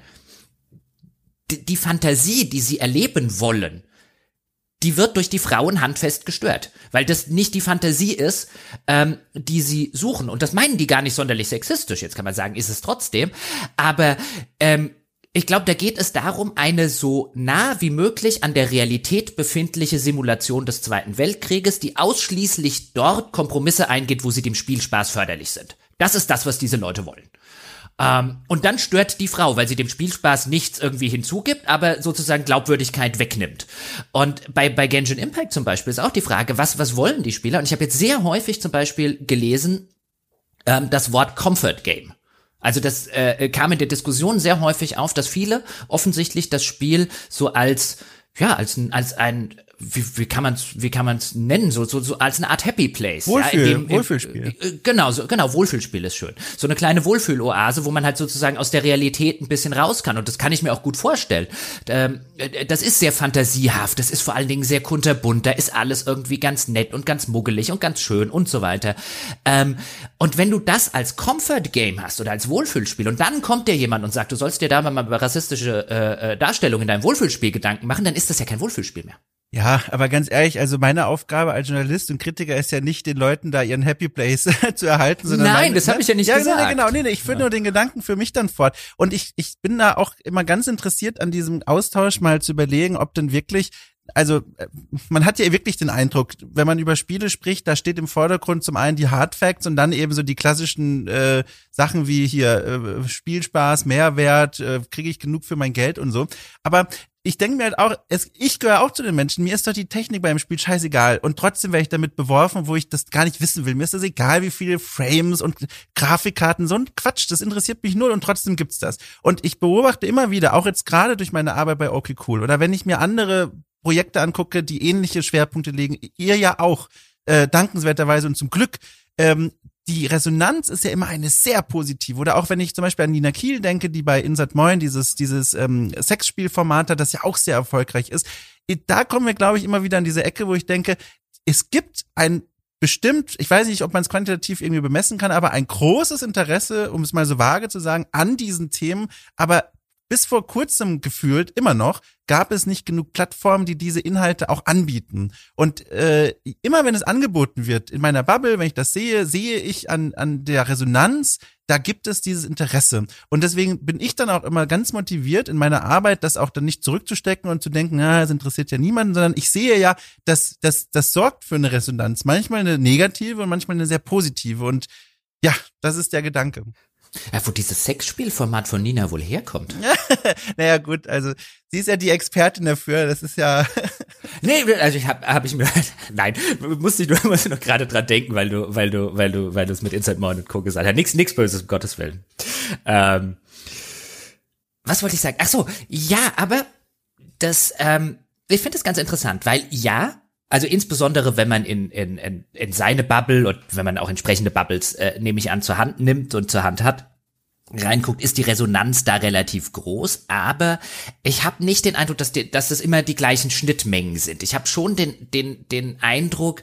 die, die Fantasie, die sie erleben wollen, die wird durch die Frauen handfest gestört, weil das nicht die Fantasie ist, ähm, die sie suchen. Und das meinen die gar nicht sonderlich sexistisch. Jetzt kann man sagen, ist es trotzdem. Aber ähm, ich glaube, da geht es darum, eine so nah wie möglich an der Realität befindliche Simulation des Zweiten Weltkrieges, die ausschließlich dort Kompromisse eingeht, wo sie dem Spielspaß förderlich sind. Das ist das, was diese Leute wollen. Ähm, und dann stört die Frau, weil sie dem Spielspaß nichts irgendwie hinzugibt, aber sozusagen Glaubwürdigkeit wegnimmt. Und bei, bei Genshin Impact zum Beispiel ist auch die Frage, was, was wollen die Spieler? Und ich habe jetzt sehr häufig zum Beispiel gelesen, ähm, das Wort Comfort Game. Also das äh, kam in der Diskussion sehr häufig auf, dass viele offensichtlich das Spiel so als ja als als ein wie, wie kann man es wie kann man es nennen? So, so so als eine Art Happy Place Wohlfühl, ja, dem, Wohlfühlspiel. äh, genau so genau Wohlfühlspiel ist schön. So eine kleine Wohlfühloase wo man halt sozusagen aus der Realität ein bisschen raus kann. Und das kann ich mir auch gut vorstellen. Ähm, äh, das ist sehr fantasiehaft das ist vor allen Dingen sehr kunterbunt da ist alles irgendwie ganz nett und ganz muggelig und ganz schön und so weiter. Ähm, und wenn du das als Comfort Game hast oder als Wohlfühlspiel und dann kommt dir jemand und sagt du sollst dir da mal über rassistische äh, äh Darstellung in deinem Wohlfühlspiel Gedanken machen dann ist das ja kein Wohlfühlspiel mehr ja, aber ganz ehrlich, also meine Aufgabe als Journalist und Kritiker ist ja nicht, den Leuten da ihren Happy Place [laughs] zu erhalten, sondern Nein, meine, das habe ich ja nicht ja, gesagt. Nee, genau, nee, nee, ich führe ja. nur den Gedanken für mich dann fort. Und ich, ich bin da auch immer ganz interessiert an diesem Austausch mal zu überlegen, ob denn wirklich also äh, man hat ja wirklich den Eindruck, wenn man über Spiele spricht, da steht im Vordergrund zum einen die Hard Facts und dann eben so die klassischen äh, Sachen wie hier äh, Spielspaß, Mehrwert, äh, kriege ich genug für mein Geld und so. Aber ich denke mir halt auch, es, ich gehöre auch zu den Menschen, mir ist doch die Technik beim Spiel scheißegal und trotzdem werde ich damit beworfen, wo ich das gar nicht wissen will. Mir ist das egal, wie viele Frames und Grafikkarten, so ein Quatsch, das interessiert mich null und trotzdem gibt's das. Und ich beobachte immer wieder, auch jetzt gerade durch meine Arbeit bei OK Cool oder wenn ich mir andere Projekte angucke, die ähnliche Schwerpunkte legen, ihr ja auch, äh, dankenswerterweise und zum Glück, ähm, die Resonanz ist ja immer eine sehr positive. Oder auch wenn ich zum Beispiel an Nina Kiel denke, die bei Insert Moin dieses, dieses ähm, Sexspielformat hat, das ja auch sehr erfolgreich ist. Da kommen wir, glaube ich, immer wieder an diese Ecke, wo ich denke, es gibt ein bestimmt, ich weiß nicht, ob man es quantitativ irgendwie bemessen kann, aber ein großes Interesse, um es mal so vage zu sagen, an diesen Themen. Aber bis vor kurzem gefühlt immer noch gab es nicht genug Plattformen, die diese Inhalte auch anbieten. Und äh, immer wenn es angeboten wird in meiner Bubble, wenn ich das sehe, sehe ich an an der Resonanz, da gibt es dieses Interesse. Und deswegen bin ich dann auch immer ganz motiviert in meiner Arbeit, das auch dann nicht zurückzustecken und zu denken, na, es interessiert ja niemanden, sondern ich sehe ja, dass das das sorgt für eine Resonanz, manchmal eine negative und manchmal eine sehr positive. Und ja, das ist der Gedanke. Ja, wo dieses Sexspielformat von Nina wohl herkommt. [laughs] naja, gut, also sie ist ja die Expertin dafür, das ist ja. [laughs] nee, also ich habe hab ich mir nein, musste ich nur [laughs] musst noch gerade dran denken, weil du weil du weil du weil du es mit Inside Morn und Co gesagt hast. Nix nix böses um Gottes Willen. Ähm, was wollte ich sagen? Ach so, ja, aber das ähm, ich finde das ganz interessant, weil ja, also insbesondere, wenn man in, in, in, in seine Bubble und wenn man auch entsprechende Bubbles, äh, nehme ich an, zur Hand nimmt und zur Hand hat, reinguckt, ist die Resonanz da relativ groß, aber ich habe nicht den Eindruck, dass, die, dass es immer die gleichen Schnittmengen sind. Ich habe schon den, den, den Eindruck,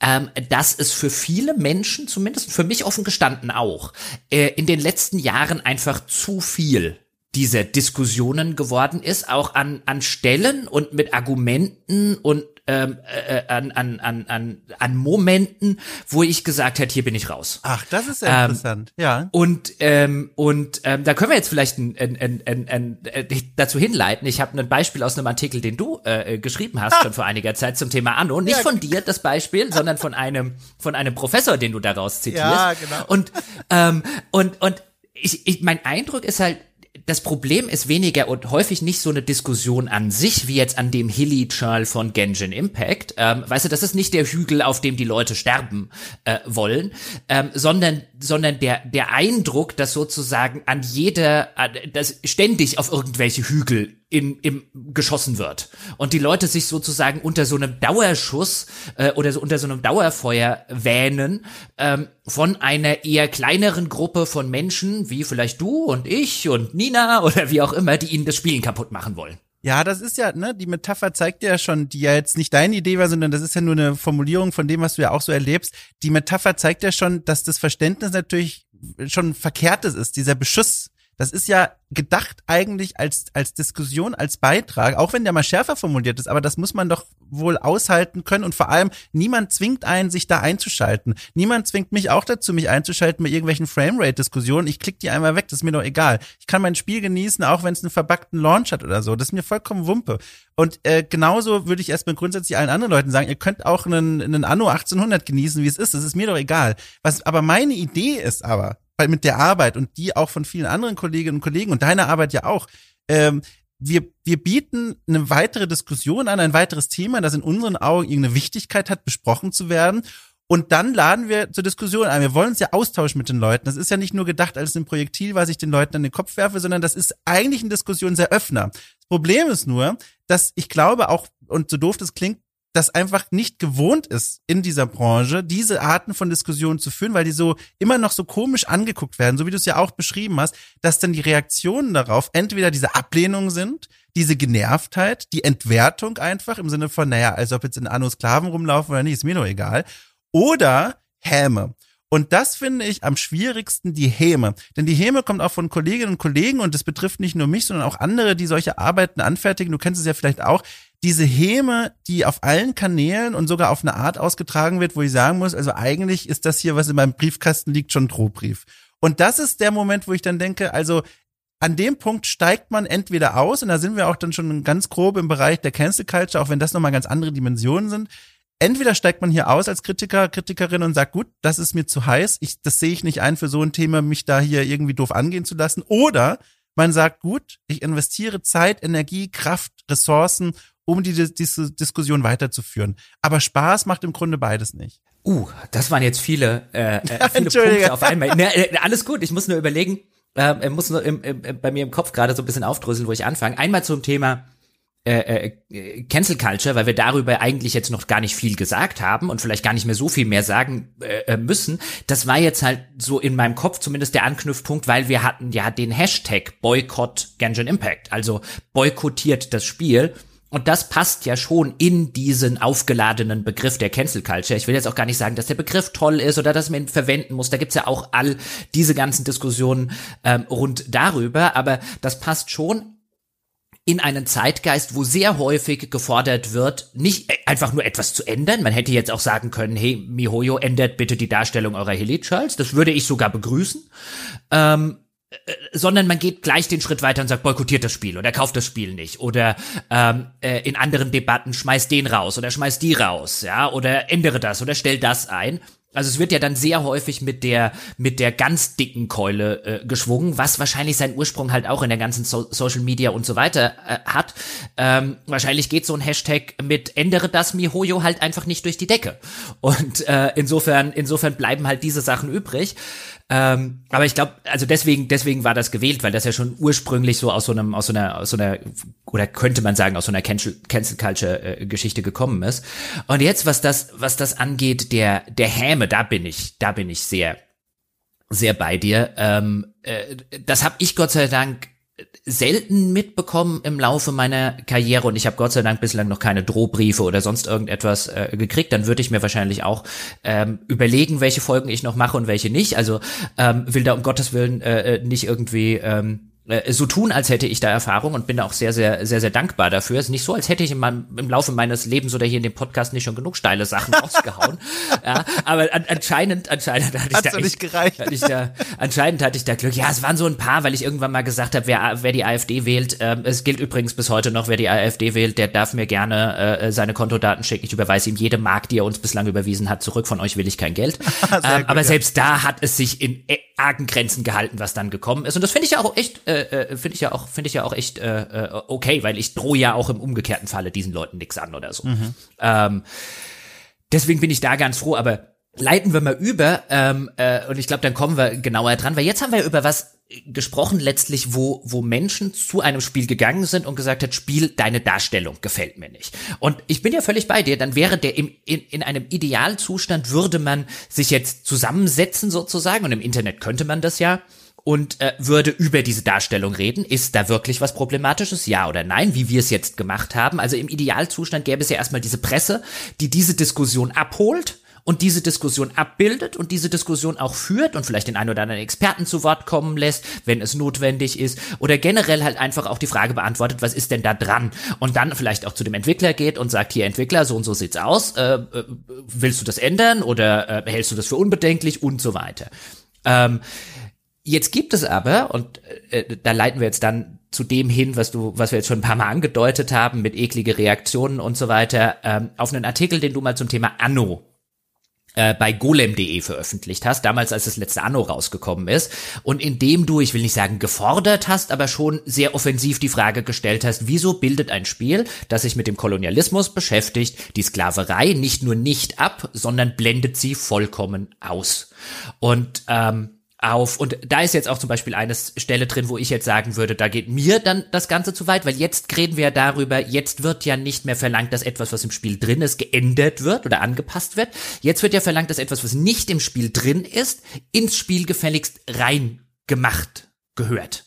ähm, dass es für viele Menschen, zumindest für mich offen gestanden auch, äh, in den letzten Jahren einfach zu viel dieser Diskussionen geworden ist, auch an, an Stellen und mit Argumenten und ähm, äh, an, an, an, an, an Momenten, wo ich gesagt hätte, hier bin ich raus. Ach, das ist ja ähm, interessant, ja. Und ähm, und ähm, da können wir jetzt vielleicht ein, ein, ein, ein, ein, äh, dazu hinleiten. Ich habe ein Beispiel aus einem Artikel, den du äh, geschrieben hast, ah. schon vor einiger Zeit zum Thema Anno. Nicht ja. von dir das Beispiel, sondern von einem von einem Professor, den du daraus zitierst. Ja, genau. Und ähm, und und ich, ich, mein Eindruck ist halt, das Problem ist weniger und häufig nicht so eine Diskussion an sich, wie jetzt an dem Hilly-Churl von Genshin Impact. Ähm, weißt du, das ist nicht der Hügel, auf dem die Leute sterben äh, wollen, ähm, sondern, sondern der, der Eindruck, dass sozusagen an jeder, äh, dass ständig auf irgendwelche Hügel in, im, geschossen wird. Und die Leute sich sozusagen unter so einem Dauerschuss äh, oder so unter so einem Dauerfeuer wähnen ähm, von einer eher kleineren Gruppe von Menschen, wie vielleicht du und ich und Nina oder wie auch immer, die ihnen das Spielen kaputt machen wollen. Ja, das ist ja, ne, die Metapher zeigt ja schon, die ja jetzt nicht deine Idee war, sondern das ist ja nur eine Formulierung von dem, was du ja auch so erlebst. Die Metapher zeigt ja schon, dass das Verständnis natürlich schon verkehrtes ist, dieser Beschuss das ist ja gedacht eigentlich als, als Diskussion, als Beitrag, auch wenn der mal schärfer formuliert ist, aber das muss man doch wohl aushalten können und vor allem niemand zwingt einen, sich da einzuschalten. Niemand zwingt mich auch dazu, mich einzuschalten bei irgendwelchen Framerate-Diskussionen. Ich klicke die einmal weg, das ist mir doch egal. Ich kann mein Spiel genießen, auch wenn es einen verbackten Launch hat oder so. Das ist mir vollkommen Wumpe. Und äh, genauso würde ich erstmal grundsätzlich allen anderen Leuten sagen, ihr könnt auch einen, einen Anno 1800 genießen, wie es ist. Das ist mir doch egal. Was aber meine Idee ist aber, weil mit der Arbeit und die auch von vielen anderen Kolleginnen und Kollegen und deiner Arbeit ja auch, ähm, wir, wir bieten eine weitere Diskussion an, ein weiteres Thema, das in unseren Augen irgendeine Wichtigkeit hat, besprochen zu werden. Und dann laden wir zur Diskussion ein. Wir wollen uns ja austauschen mit den Leuten. Das ist ja nicht nur gedacht als ein Projektil, was ich den Leuten an den Kopf werfe, sondern das ist eigentlich ein Diskussionseröffner. Das Problem ist nur, dass ich glaube auch, und so doof das klingt, das einfach nicht gewohnt ist in dieser Branche, diese Arten von Diskussionen zu führen, weil die so immer noch so komisch angeguckt werden, so wie du es ja auch beschrieben hast, dass dann die Reaktionen darauf entweder diese Ablehnung sind, diese Genervtheit, die Entwertung einfach im Sinne von, naja, als ob jetzt in Anno Sklaven rumlaufen oder nicht, ist mir doch egal, oder Häme. Und das finde ich am schwierigsten die Häme. Denn die Häme kommt auch von Kolleginnen und Kollegen und das betrifft nicht nur mich, sondern auch andere, die solche Arbeiten anfertigen. Du kennst es ja vielleicht auch diese Häme, die auf allen Kanälen und sogar auf eine Art ausgetragen wird, wo ich sagen muss, also eigentlich ist das hier, was in meinem Briefkasten liegt, schon Drohbrief. Und das ist der Moment, wo ich dann denke, also an dem Punkt steigt man entweder aus, und da sind wir auch dann schon ganz grob im Bereich der Cancel Culture, auch wenn das nochmal ganz andere Dimensionen sind. Entweder steigt man hier aus als Kritiker, Kritikerin und sagt, gut, das ist mir zu heiß, ich, das sehe ich nicht ein, für so ein Thema mich da hier irgendwie doof angehen zu lassen. Oder man sagt, gut, ich investiere Zeit, Energie, Kraft, Ressourcen, um die, diese Diskussion weiterzuführen. Aber Spaß macht im Grunde beides nicht. Uh, das waren jetzt viele, äh, äh [laughs] viele Punkte auf einmal. Ne, äh, alles gut, ich muss nur überlegen, äh, muss nur im, im, bei mir im Kopf gerade so ein bisschen aufdröseln, wo ich anfange. Einmal zum Thema äh, äh, Cancel Culture, weil wir darüber eigentlich jetzt noch gar nicht viel gesagt haben und vielleicht gar nicht mehr so viel mehr sagen äh, äh müssen. Das war jetzt halt so in meinem Kopf zumindest der Anknüpfpunkt, weil wir hatten ja den Hashtag Boycott Genshin Impact, also boykottiert das Spiel. Und das passt ja schon in diesen aufgeladenen Begriff der Cancel Culture. Ich will jetzt auch gar nicht sagen, dass der Begriff toll ist oder dass man ihn verwenden muss. Da gibt's ja auch all diese ganzen Diskussionen ähm, rund darüber. Aber das passt schon in einen Zeitgeist, wo sehr häufig gefordert wird, nicht einfach nur etwas zu ändern. Man hätte jetzt auch sagen können, hey, Mihoyo, ändert bitte die Darstellung eurer Hilichurls. Das würde ich sogar begrüßen. Ähm, äh, sondern man geht gleich den Schritt weiter und sagt, boykottiert das Spiel oder kauft das Spiel nicht oder ähm, äh, in anderen Debatten schmeißt den raus oder schmeißt die raus, ja, oder ändere das oder stell das ein. Also es wird ja dann sehr häufig mit der mit der ganz dicken Keule äh, geschwungen, was wahrscheinlich seinen Ursprung halt auch in der ganzen so Social Media und so weiter äh, hat. Ähm, wahrscheinlich geht so ein Hashtag mit ändere das Mihoyo halt einfach nicht durch die Decke. Und äh, insofern insofern bleiben halt diese Sachen übrig. Ähm, aber ich glaube, also deswegen, deswegen war das gewählt, weil das ja schon ursprünglich so aus so einem, aus so einer, aus so einer, oder könnte man sagen, aus so einer Cancel, Cancel Culture äh, Geschichte gekommen ist. Und jetzt, was das, was das angeht, der, der Häme, da bin ich, da bin ich sehr, sehr bei dir. Ähm, äh, das habe ich Gott sei Dank selten mitbekommen im Laufe meiner Karriere und ich habe Gott sei Dank bislang noch keine Drohbriefe oder sonst irgendetwas äh, gekriegt, dann würde ich mir wahrscheinlich auch ähm, überlegen, welche Folgen ich noch mache und welche nicht. Also ähm, will da um Gottes Willen äh, äh nicht irgendwie ähm, äh, so tun, als hätte ich da Erfahrung und bin auch sehr, sehr, sehr, sehr dankbar dafür. Es ist nicht so, als hätte ich in meinem, im Laufe meines Lebens oder hier in dem Podcast nicht schon genug steile Sachen [laughs] rausgehauen. ja, aber an, anscheinend, anscheinend hatte ich Hat's da nicht gereicht. Hatte ich da, anscheinend hatte ich da Glück. Ja, es waren so ein paar, weil ich irgendwann mal gesagt habe, wer, wer die AfD wählt, ähm, es gilt übrigens bis heute noch, wer die AfD wählt, der darf mir gerne äh, seine Kontodaten schicken. Ich überweise ihm jede Mark, die er uns bislang überwiesen hat, zurück. Von euch will ich kein Geld. [laughs] ähm, gut, aber ja. selbst da hat es sich in äh, argen Grenzen gehalten, was dann gekommen ist. Und das finde ich ja auch echt, äh, äh finde ich ja auch, finde ich ja auch echt äh, äh, okay, weil ich drohe ja auch im umgekehrten Falle diesen Leuten nichts an oder so. Mhm. Ähm, deswegen bin ich da ganz froh, aber leiten wir mal über ähm, äh, und ich glaube, dann kommen wir genauer dran, weil jetzt haben wir über was gesprochen letztlich, wo, wo Menschen zu einem Spiel gegangen sind und gesagt hat, Spiel, deine Darstellung gefällt mir nicht. Und ich bin ja völlig bei dir, dann wäre der im, in, in einem Idealzustand würde man sich jetzt zusammensetzen sozusagen und im Internet könnte man das ja und äh, würde über diese Darstellung reden. Ist da wirklich was Problematisches? Ja oder nein? Wie wir es jetzt gemacht haben. Also im Idealzustand gäbe es ja erstmal diese Presse, die diese Diskussion abholt und diese Diskussion abbildet und diese Diskussion auch führt und vielleicht den einen oder anderen Experten zu Wort kommen lässt, wenn es notwendig ist oder generell halt einfach auch die Frage beantwortet, was ist denn da dran und dann vielleicht auch zu dem Entwickler geht und sagt, hier Entwickler, so und so sieht's aus, äh, äh, willst du das ändern oder äh, hältst du das für unbedenklich und so weiter. Ähm, Jetzt gibt es aber, und äh, da leiten wir jetzt dann zu dem hin, was du, was wir jetzt schon ein paar Mal angedeutet haben, mit eklige Reaktionen und so weiter, ähm, auf einen Artikel, den du mal zum Thema Anno äh, bei golem.de veröffentlicht hast, damals als das letzte Anno rausgekommen ist, und in dem du, ich will nicht sagen gefordert hast, aber schon sehr offensiv die Frage gestellt hast, wieso bildet ein Spiel, das sich mit dem Kolonialismus beschäftigt, die Sklaverei nicht nur nicht ab, sondern blendet sie vollkommen aus. Und ähm, auf. Und da ist jetzt auch zum Beispiel eine Stelle drin, wo ich jetzt sagen würde, da geht mir dann das Ganze zu weit, weil jetzt reden wir ja darüber, jetzt wird ja nicht mehr verlangt, dass etwas, was im Spiel drin ist, geändert wird oder angepasst wird. Jetzt wird ja verlangt, dass etwas, was nicht im Spiel drin ist, ins Spiel gefälligst rein gemacht gehört.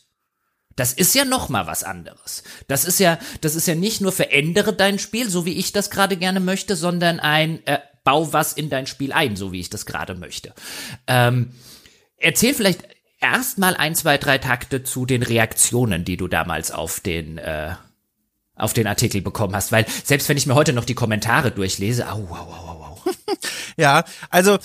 Das ist ja noch mal was anderes. Das ist ja, das ist ja nicht nur verändere dein Spiel, so wie ich das gerade gerne möchte, sondern ein äh, bau was in dein Spiel ein, so wie ich das gerade möchte. Ähm, Erzähl vielleicht erstmal ein, zwei, drei Takte zu den Reaktionen, die du damals auf den äh, auf den Artikel bekommen hast, weil selbst wenn ich mir heute noch die Kommentare durchlese, au, au, au, au, au. [laughs] ja, also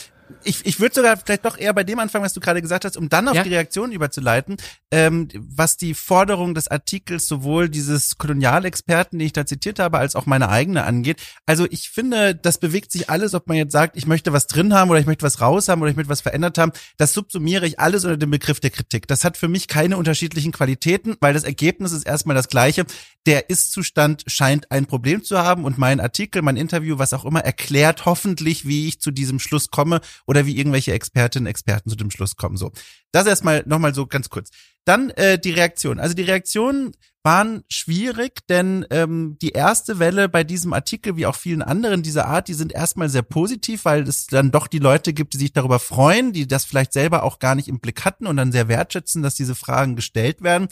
ich, ich würde sogar vielleicht doch eher bei dem anfangen, was du gerade gesagt hast, um dann auf ja. die Reaktion überzuleiten, ähm, was die Forderung des Artikels sowohl dieses Kolonialexperten, den ich da zitiert habe, als auch meine eigene angeht. Also ich finde, das bewegt sich alles, ob man jetzt sagt, ich möchte was drin haben oder ich möchte was raus haben oder ich möchte was verändert haben, das subsumiere ich alles unter dem Begriff der Kritik. Das hat für mich keine unterschiedlichen Qualitäten, weil das Ergebnis ist erstmal das gleiche. Der Ist-Zustand scheint ein Problem zu haben und mein Artikel, mein Interview, was auch immer, erklärt hoffentlich, wie ich zu diesem Schluss komme oder wie irgendwelche Expertinnen, Experten zu dem Schluss kommen. So, das erstmal nochmal so ganz kurz. Dann äh, die Reaktion. Also die Reaktionen waren schwierig, denn ähm, die erste Welle bei diesem Artikel, wie auch vielen anderen dieser Art, die sind erstmal sehr positiv, weil es dann doch die Leute gibt, die sich darüber freuen, die das vielleicht selber auch gar nicht im Blick hatten und dann sehr wertschätzen, dass diese Fragen gestellt werden.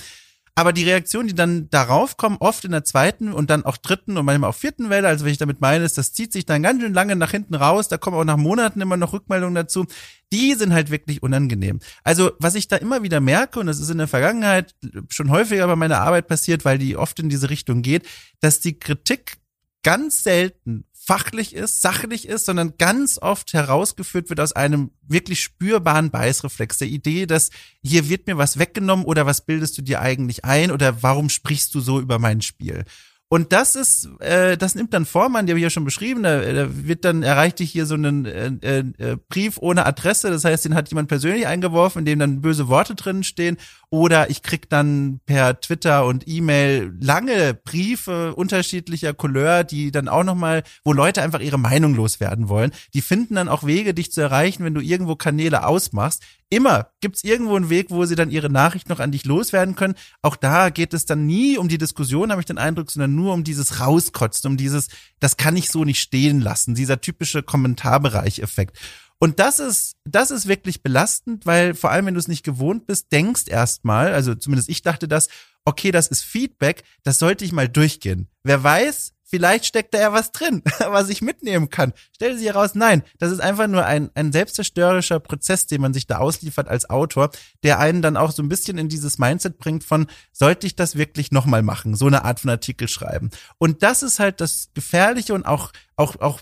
Aber die Reaktionen, die dann darauf kommen, oft in der zweiten und dann auch dritten und manchmal auch vierten Welle, also wenn ich damit meine, ist, das zieht sich dann ganz schön lange nach hinten raus, da kommen auch nach Monaten immer noch Rückmeldungen dazu, die sind halt wirklich unangenehm. Also was ich da immer wieder merke, und das ist in der Vergangenheit schon häufiger bei meiner Arbeit passiert, weil die oft in diese Richtung geht, dass die Kritik ganz selten fachlich ist, sachlich ist, sondern ganz oft herausgeführt wird aus einem wirklich spürbaren Beißreflex. Der Idee, dass hier wird mir was weggenommen oder was bildest du dir eigentlich ein oder warum sprichst du so über mein Spiel? Und das ist, äh, das nimmt dann Form die habe ich ja schon beschrieben. Da, da wird dann erreicht dich hier so einen äh, äh, Brief ohne Adresse. Das heißt, den hat jemand persönlich eingeworfen, in dem dann böse Worte drin stehen. Oder ich krieg dann per Twitter und E-Mail lange Briefe unterschiedlicher Couleur, die dann auch nochmal, wo Leute einfach ihre Meinung loswerden wollen. Die finden dann auch Wege, dich zu erreichen, wenn du irgendwo Kanäle ausmachst. Immer gibt's irgendwo einen Weg, wo sie dann ihre Nachricht noch an dich loswerden können. Auch da geht es dann nie um die Diskussion, habe ich den Eindruck, sondern nur um dieses Rauskotzen, um dieses, das kann ich so nicht stehen lassen, dieser typische Kommentarbereich-Effekt. Und das ist, das ist wirklich belastend, weil vor allem, wenn du es nicht gewohnt bist, denkst erstmal, also zumindest ich dachte das, okay, das ist Feedback, das sollte ich mal durchgehen. Wer weiß, vielleicht steckt da ja was drin, [laughs] was ich mitnehmen kann. Stell sich heraus, nein, das ist einfach nur ein, ein selbstzerstörerischer Prozess, den man sich da ausliefert als Autor, der einen dann auch so ein bisschen in dieses Mindset bringt von, sollte ich das wirklich nochmal machen, so eine Art von Artikel schreiben. Und das ist halt das Gefährliche und auch auch, auch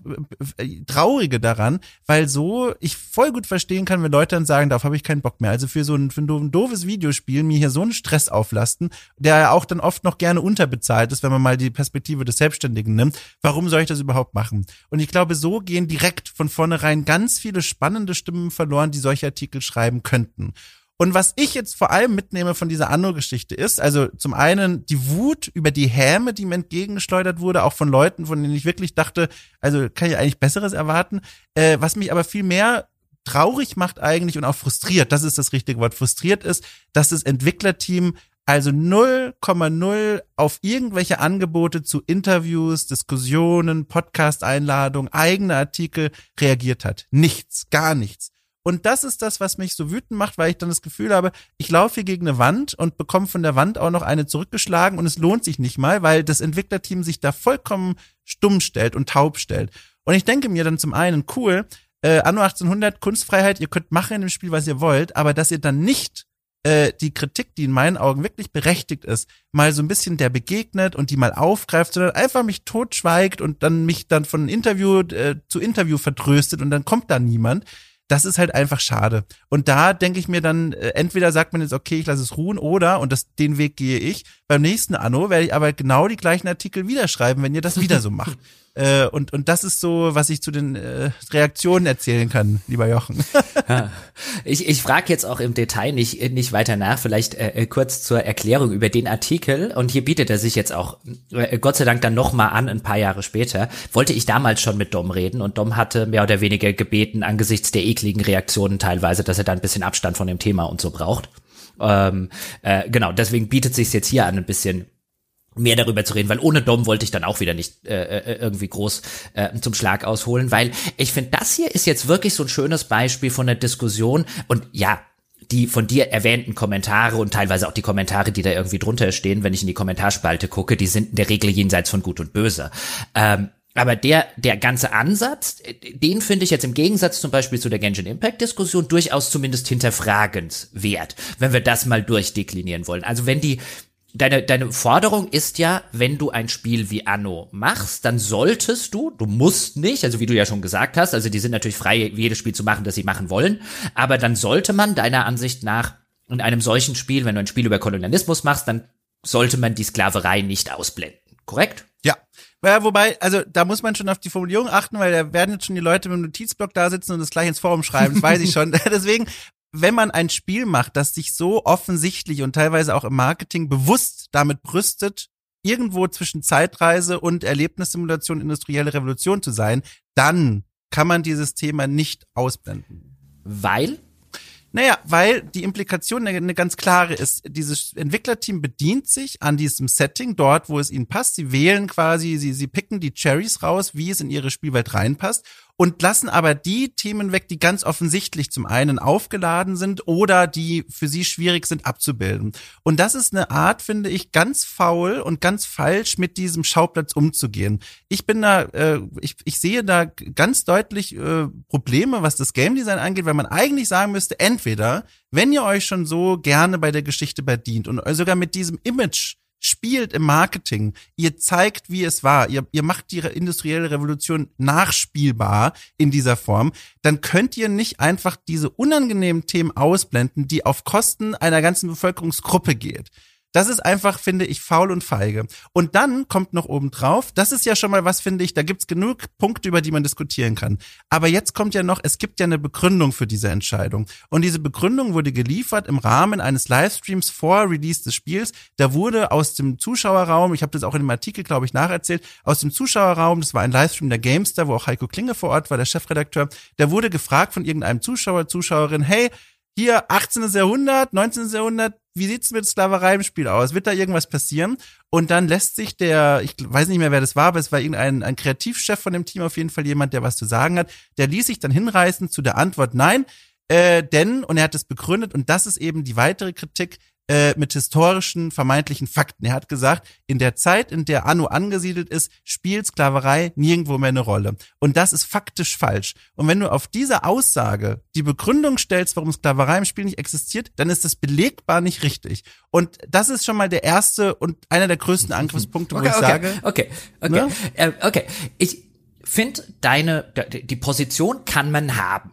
äh, traurige daran, weil so ich voll gut verstehen kann, wenn Leute dann sagen, darauf habe ich keinen Bock mehr. Also für so ein, für ein doofes Videospiel mir hier so einen Stress auflasten, der ja auch dann oft noch gerne unterbezahlt ist, wenn man mal die Perspektive des Selbstständigen nimmt. Warum soll ich das überhaupt machen? Und ich glaube, so gehen direkt von vornherein ganz viele spannende Stimmen verloren, die solche Artikel schreiben könnten. Und was ich jetzt vor allem mitnehme von dieser Anno-Geschichte ist, also zum einen die Wut über die Häme, die mir entgegengeschleudert wurde, auch von Leuten, von denen ich wirklich dachte, also kann ich eigentlich Besseres erwarten. Äh, was mich aber viel mehr traurig macht eigentlich und auch frustriert, das ist das richtige Wort, frustriert ist, dass das Entwicklerteam also 0,0 auf irgendwelche Angebote zu Interviews, Diskussionen, Podcast-Einladungen, eigene Artikel reagiert hat. Nichts, gar nichts. Und das ist das, was mich so wütend macht, weil ich dann das Gefühl habe, ich laufe hier gegen eine Wand und bekomme von der Wand auch noch eine zurückgeschlagen und es lohnt sich nicht mal, weil das Entwicklerteam sich da vollkommen stumm stellt und taub stellt. Und ich denke mir dann zum einen, cool, äh, Anno 1800, Kunstfreiheit, ihr könnt machen in dem Spiel, was ihr wollt, aber dass ihr dann nicht äh, die Kritik, die in meinen Augen wirklich berechtigt ist, mal so ein bisschen der begegnet und die mal aufgreift, sondern einfach mich totschweigt und dann mich dann von Interview äh, zu Interview vertröstet und dann kommt da niemand das ist halt einfach schade. Und da denke ich mir dann, äh, entweder sagt man jetzt, okay, ich lasse es ruhen, oder, und das, den Weg gehe ich, beim nächsten Anno werde ich aber genau die gleichen Artikel wieder schreiben, wenn ihr das wieder so macht. [laughs] Äh, und, und das ist so, was ich zu den äh, Reaktionen erzählen kann, lieber Jochen. [laughs] ich ich frage jetzt auch im Detail nicht, nicht weiter nach, vielleicht äh, äh, kurz zur Erklärung über den Artikel. Und hier bietet er sich jetzt auch äh, Gott sei Dank dann nochmal an, ein paar Jahre später. Wollte ich damals schon mit Dom reden und Dom hatte mehr oder weniger gebeten, angesichts der ekligen Reaktionen teilweise, dass er da ein bisschen Abstand von dem Thema und so braucht. Ähm, äh, genau, deswegen bietet sich jetzt hier an, ein bisschen mehr darüber zu reden, weil ohne Dom wollte ich dann auch wieder nicht äh, äh, irgendwie groß äh, zum Schlag ausholen, weil ich finde, das hier ist jetzt wirklich so ein schönes Beispiel von der Diskussion und ja, die von dir erwähnten Kommentare und teilweise auch die Kommentare, die da irgendwie drunter stehen, wenn ich in die Kommentarspalte gucke, die sind in der Regel jenseits von Gut und Böse. Ähm, aber der, der ganze Ansatz, den finde ich jetzt im Gegensatz zum Beispiel zu der Genshin Impact Diskussion durchaus zumindest hinterfragenswert, wenn wir das mal durchdeklinieren wollen. Also wenn die, deine, deine Forderung ist ja, wenn du ein Spiel wie Anno machst, dann solltest du, du musst nicht, also wie du ja schon gesagt hast, also die sind natürlich frei, jedes Spiel zu machen, das sie machen wollen, aber dann sollte man deiner Ansicht nach in einem solchen Spiel, wenn du ein Spiel über Kolonialismus machst, dann sollte man die Sklaverei nicht ausblenden. Korrekt? Ja. Ja, wobei, also da muss man schon auf die Formulierung achten, weil da werden jetzt schon die Leute mit dem Notizblock da sitzen und das gleich ins Forum schreiben, das weiß ich [laughs] schon. [laughs] Deswegen, wenn man ein Spiel macht, das sich so offensichtlich und teilweise auch im Marketing bewusst damit brüstet, irgendwo zwischen Zeitreise und Erlebnissimulation, industrielle Revolution zu sein, dann kann man dieses Thema nicht ausblenden. Weil? Naja, weil die Implikation eine ganz klare ist. Dieses Entwicklerteam bedient sich an diesem Setting dort, wo es ihnen passt. Sie wählen quasi, sie, sie picken die Cherries raus, wie es in ihre Spielwelt reinpasst und lassen aber die Themen weg, die ganz offensichtlich zum einen aufgeladen sind oder die für sie schwierig sind abzubilden. Und das ist eine Art, finde ich, ganz faul und ganz falsch mit diesem Schauplatz umzugehen. Ich bin da, äh, ich, ich sehe da ganz deutlich äh, Probleme, was das Game Design angeht, weil man eigentlich sagen müsste, entweder, wenn ihr euch schon so gerne bei der Geschichte bedient und sogar mit diesem Image spielt im Marketing. Ihr zeigt, wie es war. Ihr, ihr macht die industrielle Revolution nachspielbar in dieser Form. Dann könnt ihr nicht einfach diese unangenehmen Themen ausblenden, die auf Kosten einer ganzen Bevölkerungsgruppe geht. Das ist einfach, finde ich, faul und feige. Und dann kommt noch oben drauf, das ist ja schon mal was, finde ich, da gibt's genug Punkte, über die man diskutieren kann. Aber jetzt kommt ja noch, es gibt ja eine Begründung für diese Entscheidung. Und diese Begründung wurde geliefert im Rahmen eines Livestreams vor Release des Spiels. Da wurde aus dem Zuschauerraum, ich habe das auch in dem Artikel, glaube ich, nacherzählt, aus dem Zuschauerraum, das war ein Livestream der Gamester, wo auch Heiko Klinge vor Ort war, der Chefredakteur, da wurde gefragt von irgendeinem Zuschauer, Zuschauerin, hey, hier 18. Jahrhundert, 19. Jahrhundert, wie sieht's mit Sklaverei im Spiel aus? Wird da irgendwas passieren? Und dann lässt sich der, ich weiß nicht mehr, wer das war, aber es war irgendein ein Kreativchef von dem Team, auf jeden Fall jemand, der was zu sagen hat, der ließ sich dann hinreißen zu der Antwort, nein, äh, denn, und er hat es begründet, und das ist eben die weitere Kritik, äh, mit historischen vermeintlichen Fakten. Er hat gesagt, in der Zeit, in der Anno angesiedelt ist, spielt Sklaverei nirgendwo mehr eine Rolle. Und das ist faktisch falsch. Und wenn du auf diese Aussage die Begründung stellst, warum Sklaverei im Spiel nicht existiert, dann ist das belegbar nicht richtig. Und das ist schon mal der erste und einer der größten Angriffspunkte, okay, wo ich okay, sage. Okay, okay, ne? äh, okay. Ich finde deine, die Position kann man haben.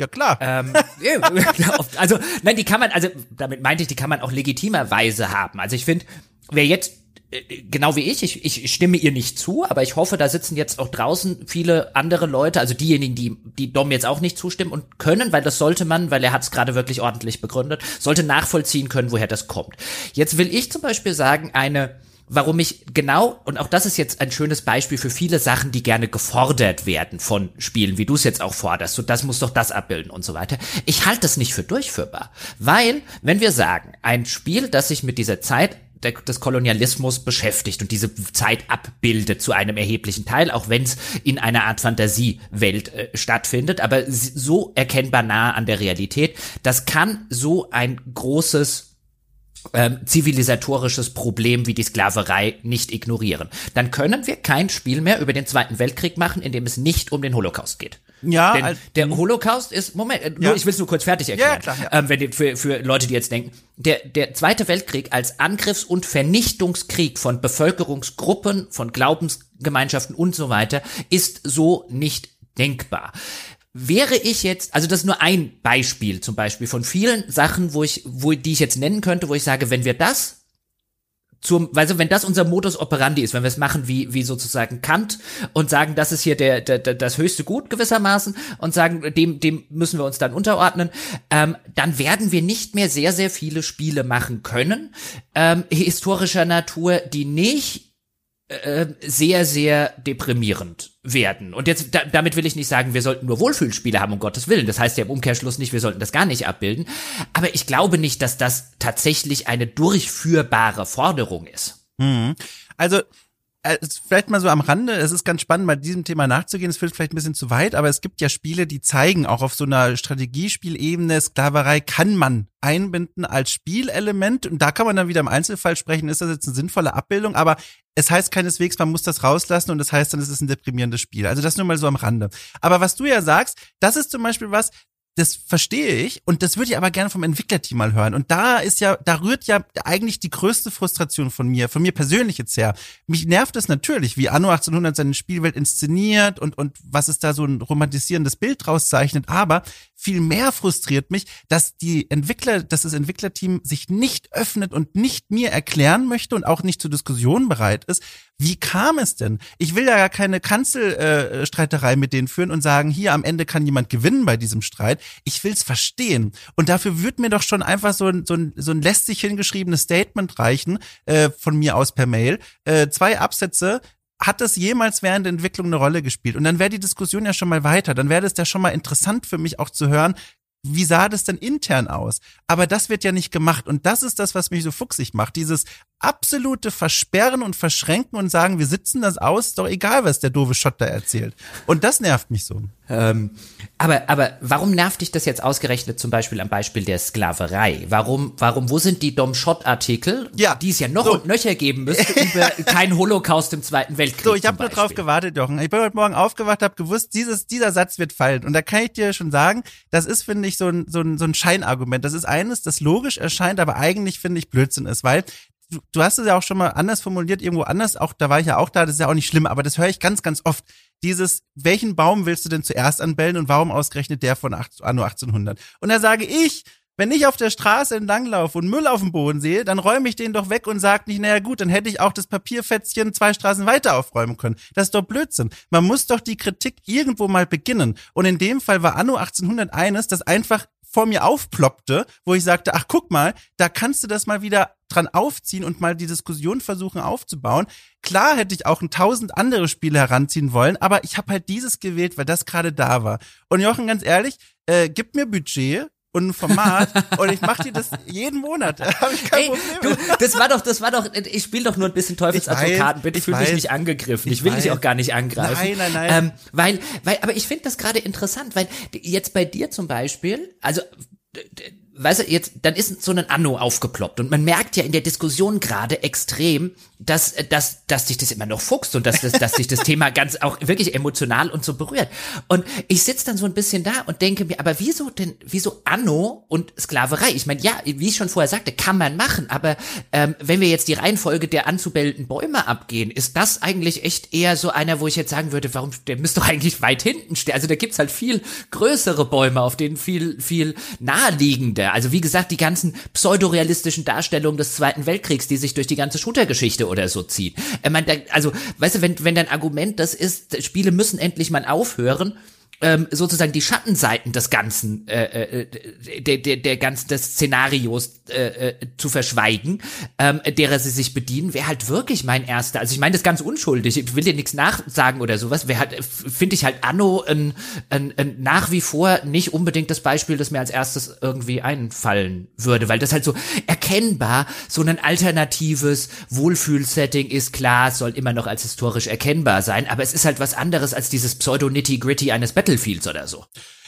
Ja, klar. Ähm, [laughs] also, nein, die kann man, also damit meinte ich, die kann man auch legitimerweise haben. Also ich finde, wer jetzt äh, genau wie ich, ich, ich stimme ihr nicht zu, aber ich hoffe, da sitzen jetzt auch draußen viele andere Leute, also diejenigen, die, die Dom jetzt auch nicht zustimmen und können, weil das sollte man, weil er hat es gerade wirklich ordentlich begründet, sollte nachvollziehen können, woher das kommt. Jetzt will ich zum Beispiel sagen, eine warum ich genau, und auch das ist jetzt ein schönes Beispiel für viele Sachen, die gerne gefordert werden von Spielen, wie du es jetzt auch forderst, so das muss doch das abbilden und so weiter. Ich halte das nicht für durchführbar. Weil, wenn wir sagen, ein Spiel, das sich mit dieser Zeit des Kolonialismus beschäftigt und diese Zeit abbildet zu einem erheblichen Teil, auch wenn es in einer Art Fantasiewelt äh, stattfindet, aber so erkennbar nah an der Realität, das kann so ein großes ähm, zivilisatorisches Problem wie die Sklaverei nicht ignorieren. Dann können wir kein Spiel mehr über den Zweiten Weltkrieg machen, in dem es nicht um den Holocaust geht. Ja, Denn der Holocaust ist, Moment, äh, nur, ja. ich will es nur kurz fertig erklären. Ja, klar, ja. Ähm, wenn die, für, für Leute, die jetzt denken, der, der Zweite Weltkrieg als Angriffs- und Vernichtungskrieg von Bevölkerungsgruppen, von Glaubensgemeinschaften und so weiter ist so nicht denkbar. Wäre ich jetzt, also das ist nur ein Beispiel zum Beispiel von vielen Sachen, wo ich, wo, die ich jetzt nennen könnte, wo ich sage, wenn wir das zum, also wenn das unser Modus operandi ist, wenn wir es machen wie, wie sozusagen Kant und sagen, das ist hier der, der, der das höchste Gut gewissermaßen und sagen, dem, dem müssen wir uns dann unterordnen, ähm, dann werden wir nicht mehr sehr, sehr viele Spiele machen können, ähm, historischer Natur, die nicht äh, sehr, sehr deprimierend werden. Und jetzt, da, damit will ich nicht sagen, wir sollten nur Wohlfühlspiele haben, um Gottes Willen. Das heißt ja im Umkehrschluss nicht, wir sollten das gar nicht abbilden. Aber ich glaube nicht, dass das tatsächlich eine durchführbare Forderung ist. Mhm. Also, vielleicht mal so am Rande, es ist ganz spannend, mal diesem Thema nachzugehen. Es führt vielleicht ein bisschen zu weit, aber es gibt ja Spiele, die zeigen, auch auf so einer Strategiespielebene, Sklaverei kann man einbinden als Spielelement. Und da kann man dann wieder im Einzelfall sprechen, ist das jetzt eine sinnvolle Abbildung, aber es heißt keineswegs, man muss das rauslassen und das heißt dann, es ist ein deprimierendes Spiel. Also das nur mal so am Rande. Aber was du ja sagst, das ist zum Beispiel was, das verstehe ich und das würde ich aber gerne vom Entwicklerteam mal hören. Und da ist ja, da rührt ja eigentlich die größte Frustration von mir, von mir persönlich jetzt her. Mich nervt es natürlich, wie Anno 1800 seine Spielwelt inszeniert und, und was es da so ein romantisierendes Bild draus zeichnet. Aber viel mehr frustriert mich, dass die Entwickler, dass das Entwicklerteam sich nicht öffnet und nicht mir erklären möchte und auch nicht zur Diskussion bereit ist. Wie kam es denn? Ich will ja gar keine Kanzelstreiterei äh, mit denen führen und sagen, hier am Ende kann jemand gewinnen bei diesem Streit. Ich will's verstehen. Und dafür wird mir doch schon einfach so ein, so ein, so ein lästig hingeschriebenes Statement reichen, äh, von mir aus per Mail. Äh, zwei Absätze, hat das jemals während der Entwicklung eine Rolle gespielt? Und dann wäre die Diskussion ja schon mal weiter. Dann wäre es ja schon mal interessant für mich auch zu hören, wie sah das denn intern aus? Aber das wird ja nicht gemacht. Und das ist das, was mich so fuchsig macht. Dieses absolute Versperren und Verschränken und sagen, wir sitzen das aus, ist doch egal, was der doofe Schott da erzählt. Und das nervt mich so. Ähm, aber, aber warum nervt dich das jetzt ausgerechnet zum Beispiel am Beispiel der Sklaverei? Warum, warum, wo sind die Dom Schott-Artikel, ja, die es ja noch so. und nöcher geben müsste über [laughs] kein Holocaust im Zweiten Weltkrieg? So, ich habe nur drauf gewartet, Jochen. Ich bin heute Morgen aufgewacht, habe gewusst, dieses, dieser Satz wird fallen. Und da kann ich dir schon sagen, das ist, finde ich, so ein, so, ein, so ein Scheinargument. Das ist eines, das logisch erscheint, aber eigentlich, finde ich, Blödsinn ist, weil du, du hast es ja auch schon mal anders formuliert, irgendwo anders, auch da war ich ja auch da, das ist ja auch nicht schlimm, aber das höre ich ganz, ganz oft. Dieses, welchen Baum willst du denn zuerst anbellen und warum ausgerechnet der von Anno 1800? Und da sage ich, wenn ich auf der Straße entlanglaufe und Müll auf dem Boden sehe, dann räume ich den doch weg und sage nicht, naja gut, dann hätte ich auch das Papierfätzchen zwei Straßen weiter aufräumen können. Das ist doch Blödsinn. Man muss doch die Kritik irgendwo mal beginnen. Und in dem Fall war Anno 1801 das einfach vor mir aufploppte, wo ich sagte, ach guck mal, da kannst du das mal wieder dran aufziehen und mal die Diskussion versuchen aufzubauen. Klar hätte ich auch ein tausend andere Spiele heranziehen wollen, aber ich habe halt dieses gewählt, weil das gerade da war. Und Jochen, ganz ehrlich, äh, gib mir Budget, und ein Format [laughs] und ich mache dir das jeden Monat. Da [laughs] hab ich kein Ey, Problem. du, das war doch, das war doch, ich spiele doch nur ein bisschen Teufelsadvokaten, bitte ich fühl dich nicht angegriffen. Ich, Ich will dich weiß. auch gar nicht angreifen. Nein, nein, nein. Ähm, weil, weil, aber ich finde das gerade interessant, weil jetzt bei dir zum Beispiel, also weißt du, jetzt, dann ist so ein Anno aufgeploppt und man merkt ja in der Diskussion gerade extrem, dass, dass, dass dich das immer noch fuchst und dass, das, dass dich das Thema ganz auch wirklich emotional und so berührt. Und ich sitze dann so ein bisschen da und denke mir, aber wieso denn, wieso Anno und Sklaverei? Ich meine, ja, wie ich schon vorher sagte, kann man machen, aber ähm, wenn wir jetzt die Reihenfolge der anzubildenden Bäume abgehen, ist das eigentlich echt eher so einer, wo ich jetzt sagen würde, warum, der müsste doch eigentlich weit hinten stehen. Also da gibt's halt viel größere Bäume, auf denen viel, viel naheliegender. Also wie gesagt, die ganzen pseudorealistischen Darstellungen des Zweiten Weltkriegs, die sich durch die ganze Shooter-Geschichte oder so ziehen. Meine, da, also, weißt du, wenn, wenn dein Argument das ist, Spiele müssen endlich mal aufhören, ähm, sozusagen die Schattenseiten des ganzen äh, äh, der, der, der ganzen des Szenarios äh, äh, zu verschweigen, ähm, derer sie sich bedienen, wäre halt wirklich mein erster. Also ich meine das ganz unschuldig. Ich will dir nichts nachsagen oder sowas. Wäre halt finde ich halt Anno ein, ein, ein nach wie vor nicht unbedingt das Beispiel, das mir als erstes irgendwie einfallen würde, weil das halt so erkennbar so ein alternatives Wohlfühlsetting ist. Klar, es soll immer noch als historisch erkennbar sein, aber es ist halt was anderes als dieses Pseudo-Nitty-Gritty eines Battlefields oder so.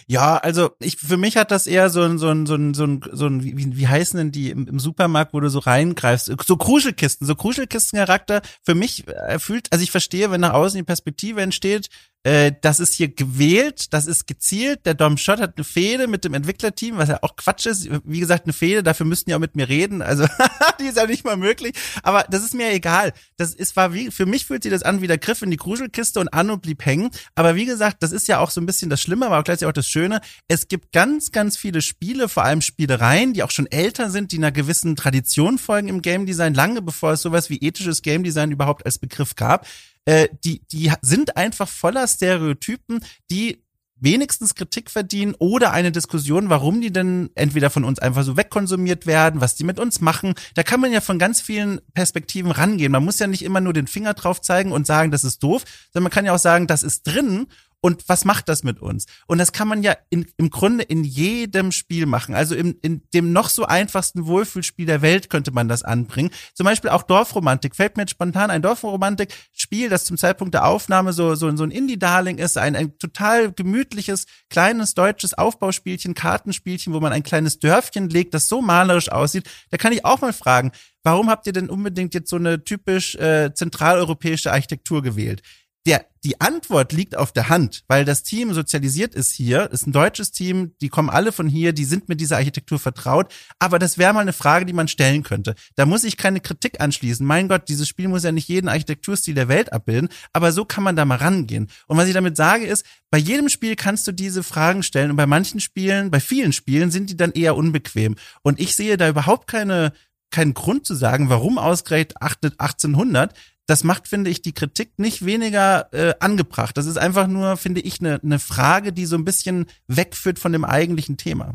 Ja, also ich für mich hat das eher so ein so ein so ein so ein, so ein wie, wie heißen denn die im, im Supermarkt, wo du so reingreifst, so Kruschelkisten, so Kruschelkistencharakter. Für mich äh, fühlt, also ich verstehe, wenn nach außen die Perspektive entsteht, äh, das ist hier gewählt, das ist gezielt. Der Dom Schott hat eine Fehde mit dem Entwicklerteam, was ja auch Quatsch ist. Wie gesagt, eine Fehde, dafür müssten die auch mit mir reden. Also [laughs] die ist ja nicht mal möglich. Aber das ist mir egal. Das ist war wie für mich fühlt sich das an wie der Griff in die Kruschelkiste und Anno blieb hängen. Aber wie gesagt, das ist ja auch so ein bisschen das Schlimme, aber auch gleichzeitig auch das Schöne. Es gibt ganz, ganz viele Spiele, vor allem Spielereien, die auch schon älter sind, die einer gewissen Tradition folgen im Game Design, lange bevor es sowas wie ethisches Game Design überhaupt als Begriff gab äh, die, die sind einfach voller Stereotypen, die wenigstens Kritik verdienen oder eine Diskussion, warum die denn entweder von uns einfach so wegkonsumiert werden, was die mit uns machen. Da kann man ja von ganz vielen Perspektiven rangehen. Man muss ja nicht immer nur den Finger drauf zeigen und sagen, das ist doof, sondern man kann ja auch sagen, das ist drin und was macht das mit uns? Und das kann man ja in, im Grunde in jedem Spiel machen. Also in, in dem noch so einfachsten Wohlfühlspiel der Welt könnte man das anbringen. Zum Beispiel auch Dorfromantik. Fällt mir jetzt spontan ein Dorfromantik-Spiel, das zum Zeitpunkt der Aufnahme so, so, so ein Indie-Darling ist, ein, ein total gemütliches, kleines deutsches Aufbauspielchen, Kartenspielchen, wo man ein kleines Dörfchen legt, das so malerisch aussieht. Da kann ich auch mal fragen, warum habt ihr denn unbedingt jetzt so eine typisch äh, zentraleuropäische Architektur gewählt? Der, die Antwort liegt auf der Hand, weil das Team sozialisiert ist hier, ist ein deutsches Team, die kommen alle von hier, die sind mit dieser Architektur vertraut, aber das wäre mal eine Frage, die man stellen könnte. Da muss ich keine Kritik anschließen. Mein Gott, dieses Spiel muss ja nicht jeden Architekturstil der Welt abbilden, aber so kann man da mal rangehen. Und was ich damit sage ist, bei jedem Spiel kannst du diese Fragen stellen und bei manchen Spielen, bei vielen Spielen sind die dann eher unbequem. Und ich sehe da überhaupt keine keinen Grund zu sagen, warum ausgerechnet 1800, das macht, finde ich, die Kritik nicht weniger äh, angebracht. Das ist einfach nur, finde ich, eine ne Frage, die so ein bisschen wegführt von dem eigentlichen Thema.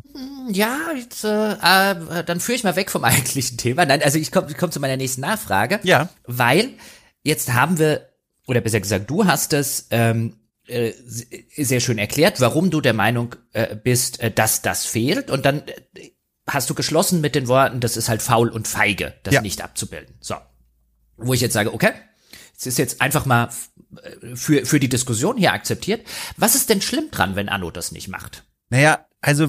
Ja, jetzt, äh, äh, dann führe ich mal weg vom [laughs] eigentlichen Thema. Nein, also ich komme ich komm zu meiner nächsten Nachfrage. Ja. Weil jetzt haben wir, oder besser gesagt, du hast es ähm, äh, sehr schön erklärt, warum du der Meinung äh, bist, äh, dass das fehlt. Und dann äh, hast du geschlossen mit den Worten, das ist halt faul und feige, das Ja. nicht abzubilden. So. Wo ich jetzt sage, okay, es ist jetzt einfach mal äh, für, für die Diskussion hier akzeptiert. Was ist denn schlimm dran, wenn Anno das nicht macht? Naja, also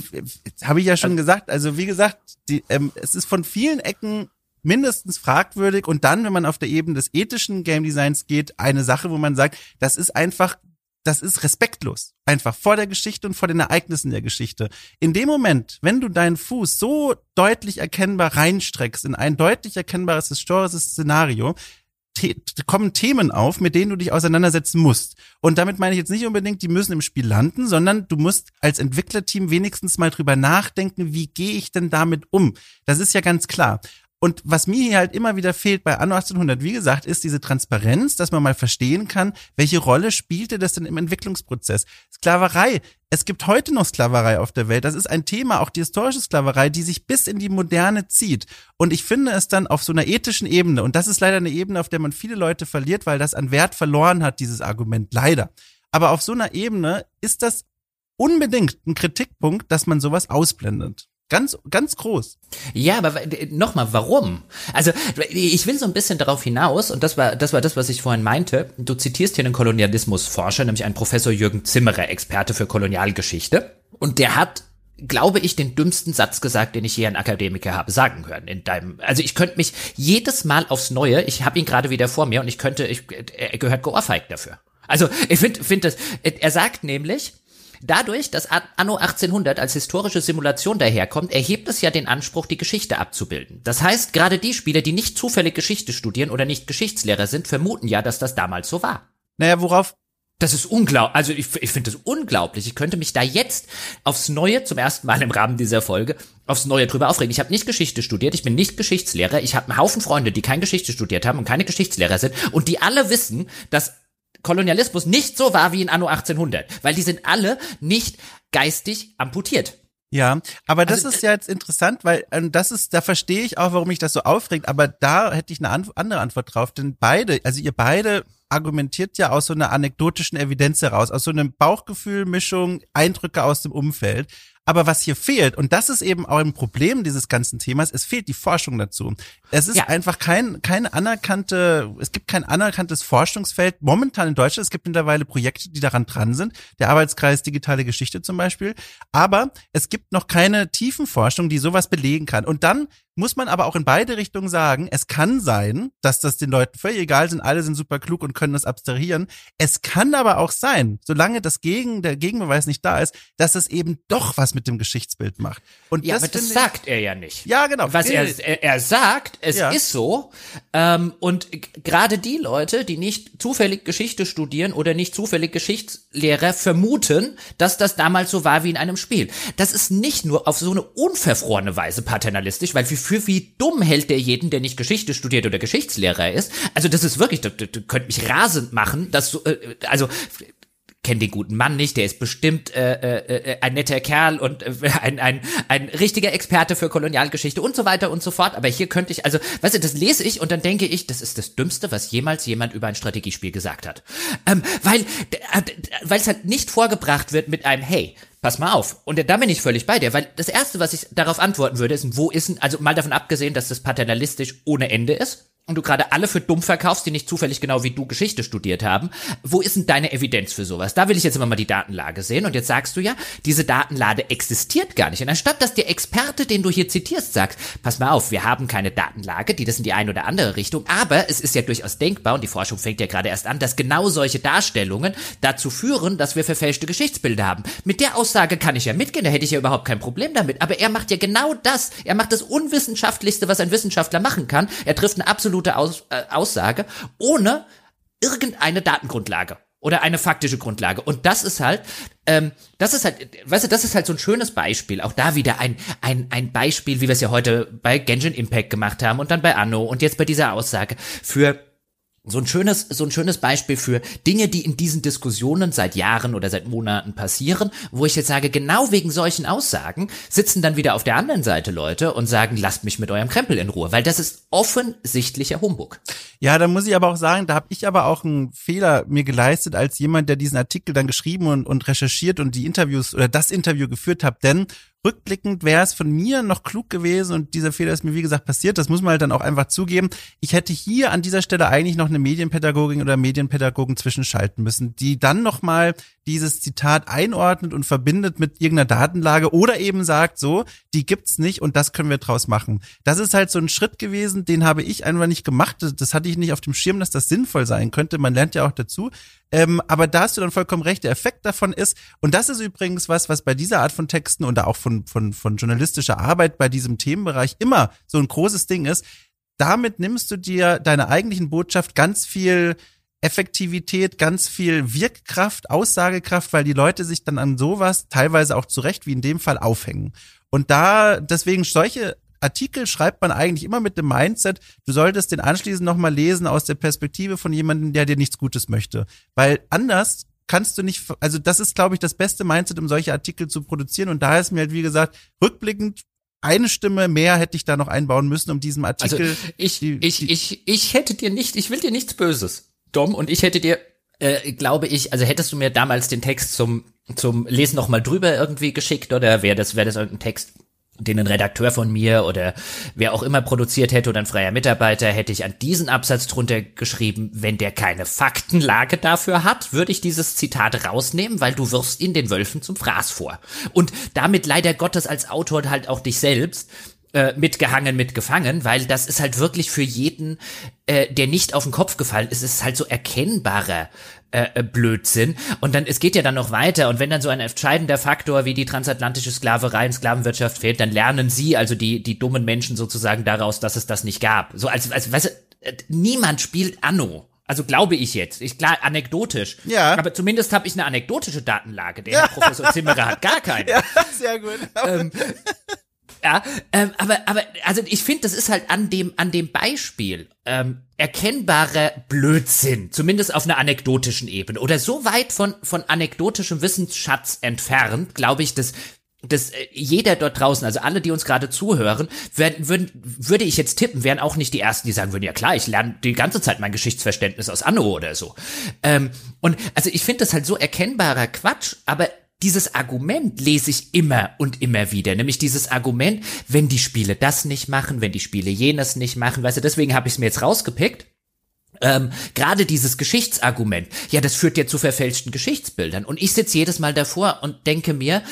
habe ich ja schon gesagt. Also wie gesagt, die, ähm, es ist von vielen Ecken mindestens fragwürdig und dann, wenn man auf der Ebene des ethischen Game Designs geht, eine Sache, wo man sagt, das ist einfach das ist respektlos. Einfach vor der Geschichte und vor den Ereignissen der Geschichte. In dem Moment, wenn du deinen Fuß so deutlich erkennbar reinstreckst in ein deutlich erkennbares historisches Szenario, kommen Themen auf, mit denen du dich auseinandersetzen musst. Und damit meine ich jetzt nicht unbedingt, die müssen im Spiel landen, sondern du musst als Entwicklerteam wenigstens mal drüber nachdenken, wie gehe ich denn damit um? Das ist ja ganz klar. Und was mir hier halt immer wieder fehlt bei Anno 1800, wie gesagt, ist diese Transparenz, dass man mal verstehen kann, welche Rolle spielte das denn im Entwicklungsprozess. Sklaverei. Es gibt heute noch Sklaverei auf der Welt. Das ist ein Thema, auch die historische Sklaverei, die sich bis in die Moderne zieht. Und ich finde es dann auf so einer ethischen Ebene, und das ist leider eine Ebene, auf der man viele Leute verliert, weil das an Wert verloren hat, dieses Argument, leider. Aber auf so einer Ebene ist das unbedingt ein Kritikpunkt, dass man sowas ausblendet. Ganz, ganz groß. Ja, aber nochmal, warum? Also, ich will so ein bisschen darauf hinaus, und das war, das war das, was ich vorhin meinte. Du zitierst hier einen Kolonialismusforscher, nämlich einen Professor Jürgen Zimmerer, Experte für Kolonialgeschichte. Und der hat glaube ich, den dümmsten Satz gesagt, den ich je an Akademiker habe sagen hören in deinem. Also ich könnte mich jedes Mal aufs Neue, ich habe ihn gerade wieder vor mir und ich könnte, ich, er gehört geohrfeigt dafür. Also ich finde, find das, er sagt nämlich, Dadurch, dass Anno 1800 als historische Simulation daherkommt, erhebt es ja den Anspruch, die Geschichte abzubilden. Das heißt, gerade die Spieler, die nicht zufällig Geschichte studieren oder nicht Geschichtslehrer sind, vermuten ja, dass das damals so war. Naja, worauf das ist unglaublich. Also ich, ich finde das unglaublich. Ich könnte mich da jetzt aufs Neue, zum ersten Mal im Rahmen dieser Folge, aufs Neue drüber aufregen. Ich habe nicht Geschichte studiert, ich bin nicht Geschichtslehrer. Ich habe einen Haufen Freunde, die keine Geschichte studiert haben und keine Geschichtslehrer sind und die alle wissen, dass Kolonialismus nicht so war wie in Anno 1800, weil die sind alle nicht geistig amputiert. Ja, aber das also, ist ja jetzt interessant, weil ähm, das ist, da verstehe ich auch, warum mich das so aufregt, aber da hätte ich eine an andere Antwort drauf, denn beide, also ihr beide argumentiert ja aus so einer anekdotischen Evidenz heraus, aus so einem Bauchgefühlmischung, Eindrücke aus dem Umfeld. Aber was hier fehlt, und das ist eben auch ein Problem dieses ganzen Themas, es fehlt die Forschung dazu. Es ist ja. einfach kein, keine anerkannte, es gibt kein anerkanntes Forschungsfeld momentan in Deutschland. Es gibt mittlerweile Projekte, die daran dran sind. Der Arbeitskreis Digitale Geschichte zum Beispiel. Aber es gibt noch keine Tiefenforschung, die sowas belegen kann. Und dann muss man aber auch in beide Richtungen sagen, es kann sein, dass das den Leuten völlig egal sind, alle sind super klug und können das abstrahieren. Es kann aber auch sein, solange das Gegen, der Gegenbeweis nicht da ist, dass es eben doch was mit dem Geschichtsbild macht. Und ja, das aber das sagt er ja nicht. Ja, genau. Was er, er, er sagt, es ja. ist so. Ähm, und gerade die Leute, die nicht zufällig Geschichte studieren oder nicht zufällig Geschichtslehrer vermuten, dass das damals so war wie in einem Spiel. Das ist nicht nur auf so eine unverfrorene Weise paternalistisch, weil wir für wie dumm hält der jeden, der nicht Geschichte studiert oder Geschichtslehrer ist. Also das ist wirklich, du, du, du könnt mich rasend machen, dass du, äh, also kennt den guten Mann nicht, der ist bestimmt äh, äh, äh, ein netter Kerl und äh, [laughs] ein, ein, ein richtiger Experte für Kolonialgeschichte und so weiter und so fort. Aber hier könnte ich, also, weißt du, das lese ich und dann denke ich, das ist das Dümmste, was jemals jemand über ein Strategiespiel gesagt hat. Ähm, weil, äh, weil es halt nicht vorgebracht wird mit einem, hey, pass mal auf. Und da bin ich völlig bei dir, weil das Erste, was ich darauf antworten würde, ist, wo ist denn, also mal davon abgesehen, dass das paternalistisch ohne Ende ist, und du gerade alle für dumm verkaufst, die nicht zufällig genau wie du Geschichte studiert haben, wo ist denn deine Evidenz für sowas? Da will ich jetzt immer mal die Datenlage sehen. Und jetzt sagst du ja, diese Datenlage existiert gar nicht. Und anstatt dass der Experte, den du hier zitierst, sagt, pass mal auf, wir haben keine Datenlage, die das in die eine oder andere Richtung, aber es ist ja durchaus denkbar, und die Forschung fängt ja gerade erst an, dass genau solche Darstellungen dazu führen, dass wir verfälschte Geschichtsbilder haben. Mit der Aussage kann ich ja mitgehen, da hätte ich ja überhaupt kein Problem damit. Aber er macht ja genau das. Er macht das Unwissenschaftlichste, was ein Wissenschaftler machen kann. Er trifft eine absolute absolute Aus, äh, Aussage ohne irgendeine Datengrundlage oder eine faktische Grundlage. Und das ist halt, ähm, das ist halt, weißt du, das ist halt so ein schönes Beispiel. Auch da wieder ein, ein, ein Beispiel, wie wir es ja heute bei Genshin Impact gemacht haben und dann bei Anno und jetzt bei dieser Aussage für so ein schönes, so ein schönes Beispiel für Dinge, die in diesen Diskussionen seit Jahren oder seit Monaten passieren, wo ich jetzt sage, genau wegen solchen Aussagen sitzen dann wieder auf der anderen Seite Leute und sagen, lasst mich mit eurem Krempel in Ruhe, weil das ist offensichtlicher Humbug. Ja, da muss ich aber auch sagen, da habe ich aber auch einen Fehler mir geleistet als jemand, der diesen Artikel dann geschrieben und, und recherchiert und die Interviews oder das Interview geführt hat, denn rückblickend wäre es von mir noch klug gewesen und dieser Fehler ist mir wie gesagt passiert, das muss man halt dann auch einfach zugeben. Ich hätte hier an dieser Stelle eigentlich noch eine Medienpädagogin oder Medienpädagogen zwischenschalten müssen, die dann nochmal dieses Zitat einordnet und verbindet mit irgendeiner Datenlage oder eben sagt so, die gibt's nicht und das können wir draus machen. Das ist halt so ein Schritt gewesen, den habe ich einfach nicht gemacht. Das hatte ich nicht auf dem Schirm, dass das sinnvoll sein könnte. Man lernt ja auch dazu. Ähm, aber da hast du dann vollkommen recht. Der Effekt davon ist, und das ist übrigens was, was bei dieser Art von Texten und auch von, von, von journalistischer Arbeit bei diesem Themenbereich immer so ein großes Ding ist. Damit nimmst du dir deine eigentlichen Botschaft ganz viel Effektivität, ganz viel Wirkkraft, Aussagekraft, weil die Leute sich dann an sowas teilweise auch zurecht, wie in dem Fall, aufhängen. Und da, deswegen solche Artikel schreibt man eigentlich immer mit dem Mindset, du solltest den anschließend nochmal lesen aus der Perspektive von jemandem, der dir nichts Gutes möchte. Weil anders kannst du nicht, also das ist, glaube ich, das beste Mindset, um solche Artikel zu produzieren. Und da ist mir halt, wie gesagt, rückblickend eine Stimme mehr hätte ich da noch einbauen müssen, um diesem Artikel. Also ich, die, ich, ich, ich hätte dir nicht, ich will dir nichts Böses, Dom, und ich hätte dir, äh, glaube ich, also hättest du mir damals den Text zum zum Lesen noch mal drüber irgendwie geschickt oder wäre das, wäre das irgendein Text, den ein Redakteur von mir oder wer auch immer produziert hätte oder ein freier Mitarbeiter, hätte ich an diesen Absatz drunter geschrieben, wenn der keine Faktenlage dafür hat, würde ich dieses Zitat rausnehmen, weil du wirfst ihn den Wölfen zum Fraß vor. Und damit leider Gottes als Autor halt auch dich selbst, äh, mitgehangen, mitgefangen, weil das ist halt wirklich für jeden, äh, der nicht auf den Kopf gefallen ist, ist halt so erkennbarer äh, äh, Blödsinn. Und dann, es geht ja dann noch weiter. Und wenn dann so ein entscheidender Faktor wie die transatlantische Sklaverei und Sklavenwirtschaft fehlt, dann lernen sie, also die, die dummen Menschen sozusagen daraus, dass es das nicht gab. So als, als, weißt du, äh, niemand spielt Anno. Also glaube ich jetzt. Ich klar anekdotisch. Ja. Aber zumindest habe ich eine anekdotische Datenlage. Der ja. Herr [laughs] Professor Zimmerer hat gar keine. Ja, sehr gut. Ähm, ja, ähm, aber, aber, also ich finde, das ist halt an dem, an dem Beispiel ähm, erkennbarer Blödsinn, zumindest auf einer anekdotischen Ebene oder so weit von, von anekdotischem Wissensschatz entfernt, glaube ich, dass dass äh, jeder dort draußen, also alle, die uns gerade zuhören, werden, würden, würde ich jetzt tippen, wären auch nicht die ersten, die sagen würden, ja klar, ich lerne die ganze Zeit mein Geschichtsverständnis aus Anno oder so. Ähm, und also ich finde das halt so erkennbarer Quatsch, aber dieses Argument lese ich immer und immer wieder, nämlich dieses Argument, wenn die Spiele das nicht machen, wenn die Spiele jenes nicht machen, weißt du, deswegen habe ich es mir jetzt rausgepickt. Ähm, Gerade dieses Geschichtsargument, ja, das führt ja zu verfälschten Geschichtsbildern. Und ich sitze jedes Mal davor und denke mir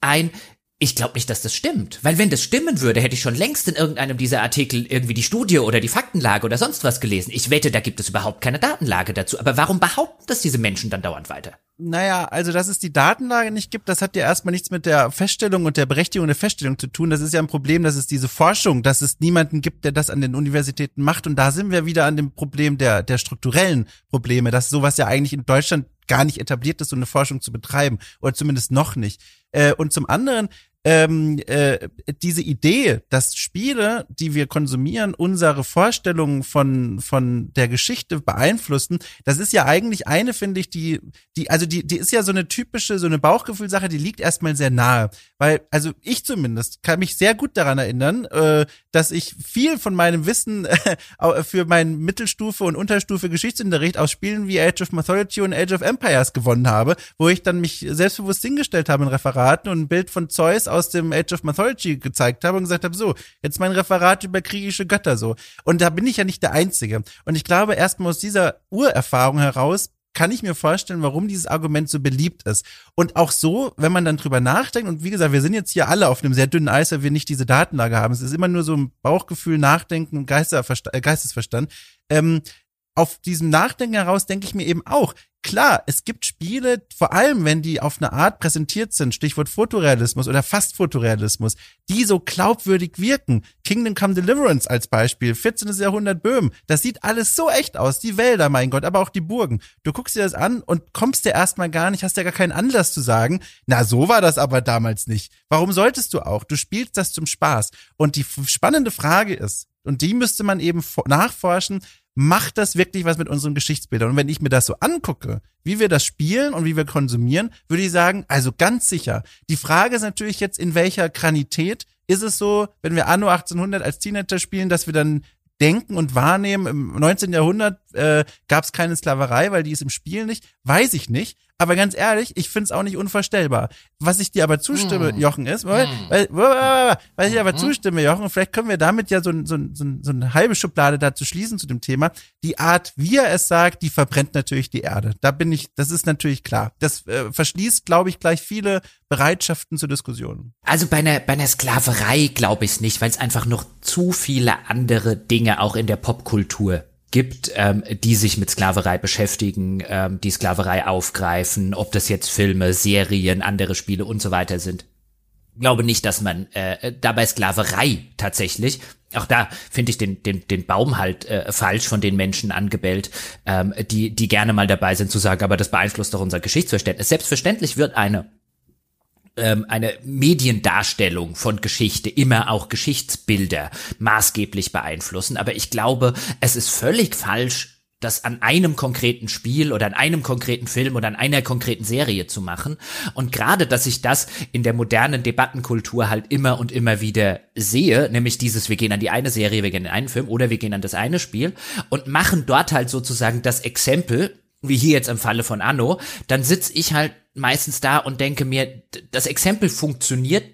ein, ich glaube nicht, dass das stimmt. Weil wenn das stimmen würde, hätte ich schon längst in irgendeinem dieser Artikel irgendwie die Studie oder die Faktenlage oder sonst was gelesen. Ich wette, da gibt es überhaupt keine Datenlage dazu. Aber warum behaupten das diese Menschen dann dauernd weiter? Naja, also dass es die Datenlage nicht gibt, das hat ja erstmal nichts mit der Feststellung und der Berechtigung der Feststellung zu tun. Das ist ja ein Problem, dass es diese Forschung, dass es niemanden gibt, der das an den Universitäten macht. Und da sind wir wieder an dem Problem der, der strukturellen Probleme, dass sowas ja eigentlich in Deutschland gar nicht etabliert ist, so eine Forschung zu betreiben. Oder zumindest noch nicht. Äh, und zum anderen, ähm, äh, diese Idee, dass Spiele, die wir konsumieren, unsere Vorstellungen von von der Geschichte beeinflussen, das ist ja eigentlich eine, finde ich, die die also die die ist ja so eine typische so eine Bauchgefühlsache, die liegt erstmal sehr nahe, weil also ich zumindest kann mich sehr gut daran erinnern, äh, dass ich viel von meinem Wissen [laughs] äh, für meinen Mittelstufe und Unterstufe Geschichtsunterricht aus Spielen wie Age of Mythology und Age of Empires gewonnen habe, wo ich dann mich selbstbewusst hingestellt habe in Referaten und ein Bild von Zeus aus dem Age of Mythology gezeigt habe und gesagt habe, so, jetzt mein Referat über kriegische Götter so. Und da bin ich ja nicht der Einzige. Und ich glaube, erstmal aus dieser Urerfahrung heraus kann ich mir vorstellen, warum dieses Argument so beliebt ist. Und auch so, wenn man dann drüber nachdenkt, und wie gesagt, wir sind jetzt hier alle auf einem sehr dünnen Eis, weil wir nicht diese Datenlage haben. Es ist immer nur so ein Bauchgefühl, Nachdenken und äh, Geistesverstand. Ähm, auf diesem Nachdenken heraus denke ich mir eben auch, klar, es gibt Spiele, vor allem wenn die auf eine Art präsentiert sind, Stichwort Fotorealismus oder fast Fotorealismus, die so glaubwürdig wirken. Kingdom Come Deliverance als Beispiel, 14. Jahrhundert Böhmen, das sieht alles so echt aus, die Wälder, mein Gott, aber auch die Burgen. Du guckst dir das an und kommst dir erstmal gar nicht, hast ja gar keinen Anlass zu sagen, na, so war das aber damals nicht. Warum solltest du auch? Du spielst das zum Spaß. Und die spannende Frage ist, und die müsste man eben nachforschen, macht das wirklich was mit unseren Geschichtsbildern? Und wenn ich mir das so angucke, wie wir das spielen und wie wir konsumieren, würde ich sagen, also ganz sicher. Die Frage ist natürlich jetzt, in welcher Granität ist es so, wenn wir Anno 1800 als Teenager spielen, dass wir dann denken und wahrnehmen, im 19. Jahrhundert äh, gab es keine Sklaverei, weil die ist im Spiel nicht, weiß ich nicht. Aber ganz ehrlich, ich find's auch nicht unvorstellbar. Was ich dir aber zustimme, hm. Jochen, ist, weil, hm. weil, weil ich aber hm. zustimme, Jochen, vielleicht können wir damit ja so, so, so, so eine halbe Schublade dazu schließen zu dem Thema. Die Art, wie er es sagt, die verbrennt natürlich die Erde. Da bin ich, das ist natürlich klar. Das äh, verschließt, glaube ich, gleich viele Bereitschaften zur Diskussion. Also bei einer, bei einer Sklaverei glaube ich es nicht, weil es einfach noch zu viele andere Dinge auch in der Popkultur gibt, ähm, die sich mit Sklaverei beschäftigen, ähm, die Sklaverei aufgreifen, ob das jetzt Filme, Serien, andere Spiele und so weiter sind. Ich glaube nicht, dass man äh, dabei Sklaverei tatsächlich, auch da finde ich den, den, den Baum halt äh, falsch von den Menschen angebellt, ähm, die, die gerne mal dabei sind zu sagen, aber das beeinflusst doch unser Geschichtsverständnis. Selbstverständlich wird eine ähm, eine Mediendarstellung von Geschichte immer auch Geschichtsbilder maßgeblich beeinflussen. Aber ich glaube, es ist völlig falsch, das an einem konkreten Spiel oder an einem konkreten Film oder an einer konkreten Serie zu machen. Und gerade, dass ich das in der modernen Debattenkultur halt immer und immer wieder sehe, nämlich dieses, wir gehen an die eine Serie, wir gehen an einen Film oder wir gehen an das eine Spiel und machen dort halt sozusagen das Exempel, wie hier jetzt im Falle von Anno, dann sitz ich halt meistens da und denke mir, das Exempel funktioniert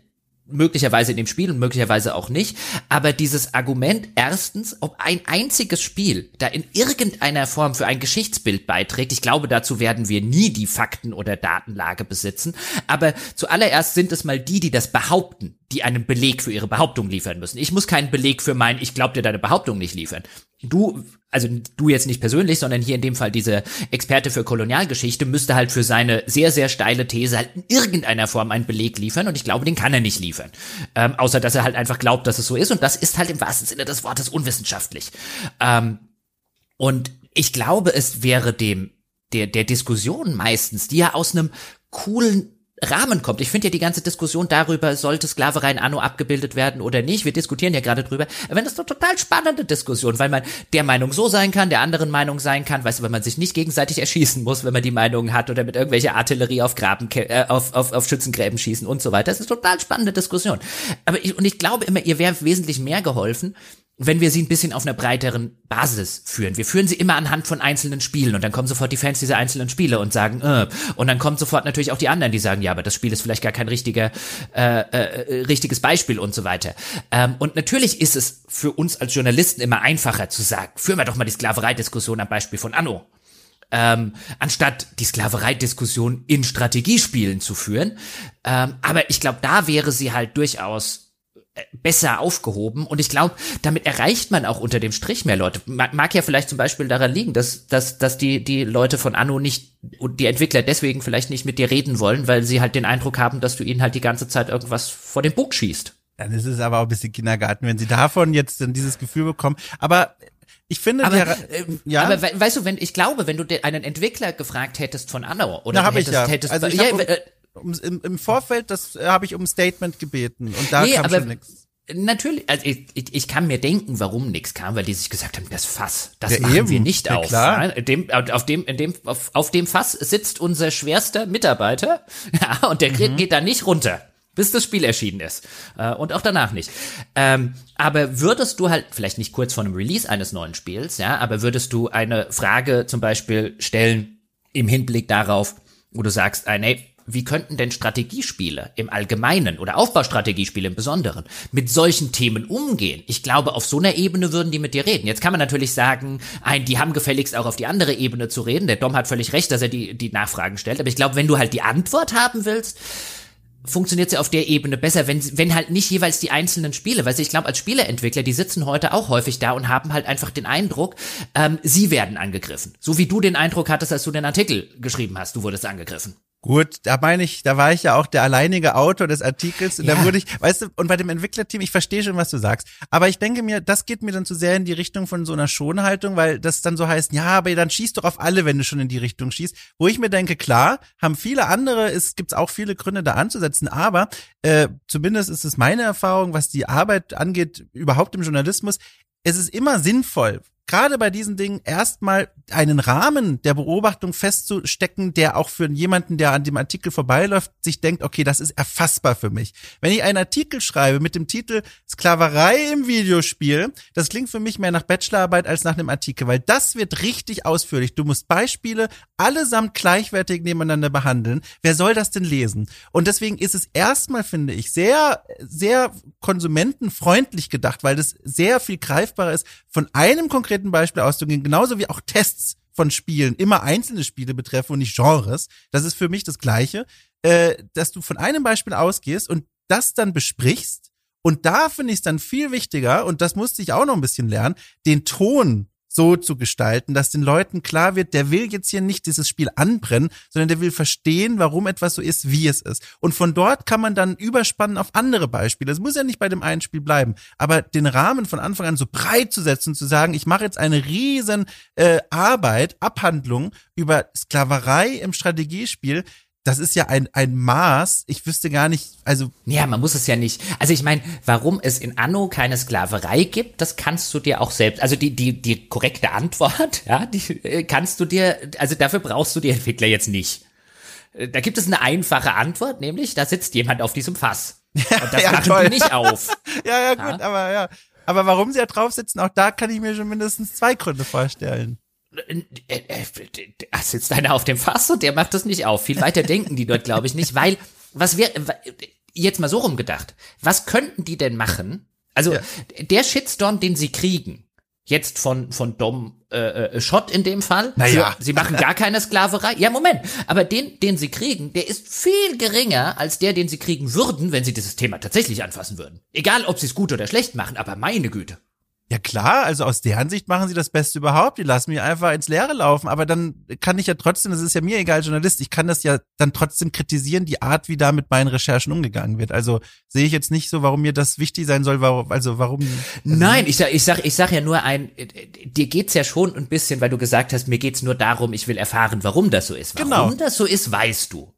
möglicherweise in dem Spiel und möglicherweise auch nicht. Aber dieses Argument, erstens, ob ein einziges Spiel da in irgendeiner Form für ein Geschichtsbild beiträgt, ich glaube, dazu werden wir nie die Fakten oder Datenlage besitzen. Aber zuallererst sind es mal die, die das behaupten, die einen Beleg für ihre Behauptung liefern müssen. Ich muss keinen Beleg für mein, ich glaube dir deine Behauptung nicht liefern. Du, also du jetzt nicht persönlich, sondern hier in dem Fall diese Experte für Kolonialgeschichte müsste halt für seine sehr, sehr steile These halt in irgendeiner Form einen Beleg liefern und ich glaube, den kann er nicht liefern. Ähm, außer, dass er halt einfach glaubt, dass es so ist und das ist halt im wahrsten Sinne des Wortes unwissenschaftlich. Ähm, und ich glaube, es wäre dem, der, der Diskussion meistens, die ja aus einem coolen Rahmen kommt. Ich finde ja die ganze Diskussion darüber, sollte Sklaverei in Anno abgebildet werden oder nicht, wir diskutieren ja gerade drüber, wenn das eine total spannende Diskussion, weil man der Meinung so sein kann, der anderen Meinung sein kann, weißt du, wenn man sich nicht gegenseitig erschießen muss, wenn man die Meinung hat oder mit irgendwelcher Artillerie auf Graben, äh, auf, auf, auf Schützengräben schießen und so weiter. Das ist eine total spannende Diskussion. Aber ich, und ich glaube immer, ihr wäre wesentlich mehr geholfen, wenn wir sie ein bisschen auf einer breiteren Basis führen. Wir führen sie immer anhand von einzelnen Spielen und dann kommen sofort die Fans dieser einzelnen Spiele und sagen, äh, und dann kommt sofort natürlich auch die anderen, die sagen, ja, aber das Spiel ist vielleicht gar kein richtiger, äh, äh, richtiges Beispiel und so weiter. Ähm, und natürlich ist es für uns als Journalisten immer einfacher zu sagen, führen wir doch mal die Sklavereidiskussion am Beispiel von Anno. Ähm, anstatt die Sklavereidiskussion in Strategiespielen zu führen. Ähm, aber ich glaube, da wäre sie halt durchaus besser aufgehoben und ich glaube, damit erreicht man auch unter dem Strich mehr Leute. Mag ja vielleicht zum Beispiel daran liegen, dass, dass, dass die, die Leute von Anno nicht und die Entwickler deswegen vielleicht nicht mit dir reden wollen, weil sie halt den Eindruck haben, dass du ihnen halt die ganze Zeit irgendwas vor den Bug schießt. Dann ist es aber auch ein bisschen Kindergarten, wenn sie davon jetzt dann dieses Gefühl bekommen. Aber ich finde, aber, der, äh, ja. aber weißt du, wenn ich glaube, wenn du einen Entwickler gefragt hättest von Anno oder Na, hättest, ich ja. hättest, also ich ja, hab, äh, um, im, im Vorfeld, das äh, habe ich um Statement gebeten und da nee, kam schon nichts. Natürlich, also ich, ich, ich kann mir denken, warum nichts kam, weil die sich gesagt haben, das Fass, das ja, machen eben. wir nicht ja, auf. Klar. Dem, auf dem, in dem, auf, auf dem Fass sitzt unser schwerster Mitarbeiter, [laughs] ja, und der mhm. geht da nicht runter, bis das Spiel erschienen ist. Äh, und auch danach nicht. Ähm, aber würdest du halt, vielleicht nicht kurz vor einem Release eines neuen Spiels, ja, aber würdest du eine Frage zum Beispiel stellen im Hinblick darauf, wo du sagst, äh, nee, wie könnten denn Strategiespiele im Allgemeinen oder Aufbaustrategiespiele im Besonderen mit solchen Themen umgehen? Ich glaube, auf so einer Ebene würden die mit dir reden. Jetzt kann man natürlich sagen, ein, die haben gefälligst auch auf die andere Ebene zu reden. Der Dom hat völlig recht, dass er die, die Nachfragen stellt. Aber ich glaube, wenn du halt die Antwort haben willst, funktioniert sie auf der Ebene besser, wenn, wenn halt nicht jeweils die einzelnen Spiele, weil ich glaube, als Spieleentwickler, die sitzen heute auch häufig da und haben halt einfach den Eindruck, ähm, sie werden angegriffen. So wie du den Eindruck hattest, als du den Artikel geschrieben hast, du wurdest angegriffen. Gut, da meine ich, da war ich ja auch der alleinige Autor des Artikels und ja. da wurde ich, weißt du, und bei dem Entwicklerteam, ich verstehe schon, was du sagst, aber ich denke mir, das geht mir dann zu sehr in die Richtung von so einer Schonhaltung, weil das dann so heißt, ja, aber dann schießt doch auf alle, wenn du schon in die Richtung schießt, wo ich mir denke, klar, haben viele andere, es gibt auch viele Gründe da anzusetzen, aber äh, zumindest ist es meine Erfahrung, was die Arbeit angeht, überhaupt im Journalismus, es ist immer sinnvoll, gerade bei diesen Dingen erstmal einen Rahmen der Beobachtung festzustecken, der auch für jemanden, der an dem Artikel vorbeiläuft, sich denkt, okay, das ist erfassbar für mich. Wenn ich einen Artikel schreibe mit dem Titel Sklaverei im Videospiel, das klingt für mich mehr nach Bachelorarbeit als nach einem Artikel, weil das wird richtig ausführlich. Du musst Beispiele allesamt gleichwertig nebeneinander behandeln. Wer soll das denn lesen? Und deswegen ist es erstmal, finde ich, sehr, sehr konsumentenfreundlich gedacht, weil das sehr viel greifbarer ist, von einem konkreten Beispiel auszugehen, genauso wie auch Tests von Spielen immer einzelne Spiele betreffen und nicht Genres. Das ist für mich das Gleiche, äh, dass du von einem Beispiel ausgehst und das dann besprichst. Und da finde ich es dann viel wichtiger, und das musste ich auch noch ein bisschen lernen, den Ton so zu gestalten, dass den Leuten klar wird, der will jetzt hier nicht dieses Spiel anbrennen, sondern der will verstehen, warum etwas so ist, wie es ist. Und von dort kann man dann überspannen auf andere Beispiele. Es muss ja nicht bei dem einen Spiel bleiben, aber den Rahmen von Anfang an so breit zu setzen, zu sagen, ich mache jetzt eine riesen äh, Arbeit, Abhandlung über Sklaverei im Strategiespiel, das ist ja ein, ein Maß, ich wüsste gar nicht, also. Ja, man muss es ja nicht. Also ich meine, warum es in Anno keine Sklaverei gibt, das kannst du dir auch selbst, also die, die, die korrekte Antwort, [laughs] ja, die äh, kannst du dir, also dafür brauchst du die Entwickler jetzt nicht. Äh, da gibt es eine einfache Antwort, nämlich, da sitzt jemand auf diesem Fass. [laughs] Und das ja, machen toll. die nicht auf. [laughs] ja, ja, gut, ja? aber ja. Aber warum sie da drauf sitzen, auch da kann ich mir schon mindestens zwei Gründe vorstellen. Da sitzt einer auf dem Fass und der macht das nicht auf. Viel weiter denken die dort, glaube ich, nicht, weil, was wäre, jetzt mal so rumgedacht, was könnten die denn machen? Also, ja. der Shitstorm, den sie kriegen, jetzt von, von Dom äh, äh, Schott in dem Fall. Naja. Sie machen gar keine Sklaverei. Ja, Moment. Aber den, den sie kriegen, der ist viel geringer als der, den sie kriegen würden, wenn sie dieses Thema tatsächlich anfassen würden. Egal, ob sie es gut oder schlecht machen, aber meine Güte. Ja klar, also aus deren Sicht machen sie das Beste überhaupt. Die lassen mich einfach ins Leere laufen. Aber dann kann ich ja trotzdem, das ist ja mir egal, Journalist, ich kann das ja dann trotzdem kritisieren, die Art, wie da mit meinen Recherchen umgegangen wird. Also sehe ich jetzt nicht so, warum mir das wichtig sein soll, warum, also warum. Also Nein, ich sag, ich sag, ich sag ja nur ein, dir geht's ja schon ein bisschen, weil du gesagt hast, mir geht's nur darum, ich will erfahren, warum das so ist. Warum genau. das so ist, weißt du.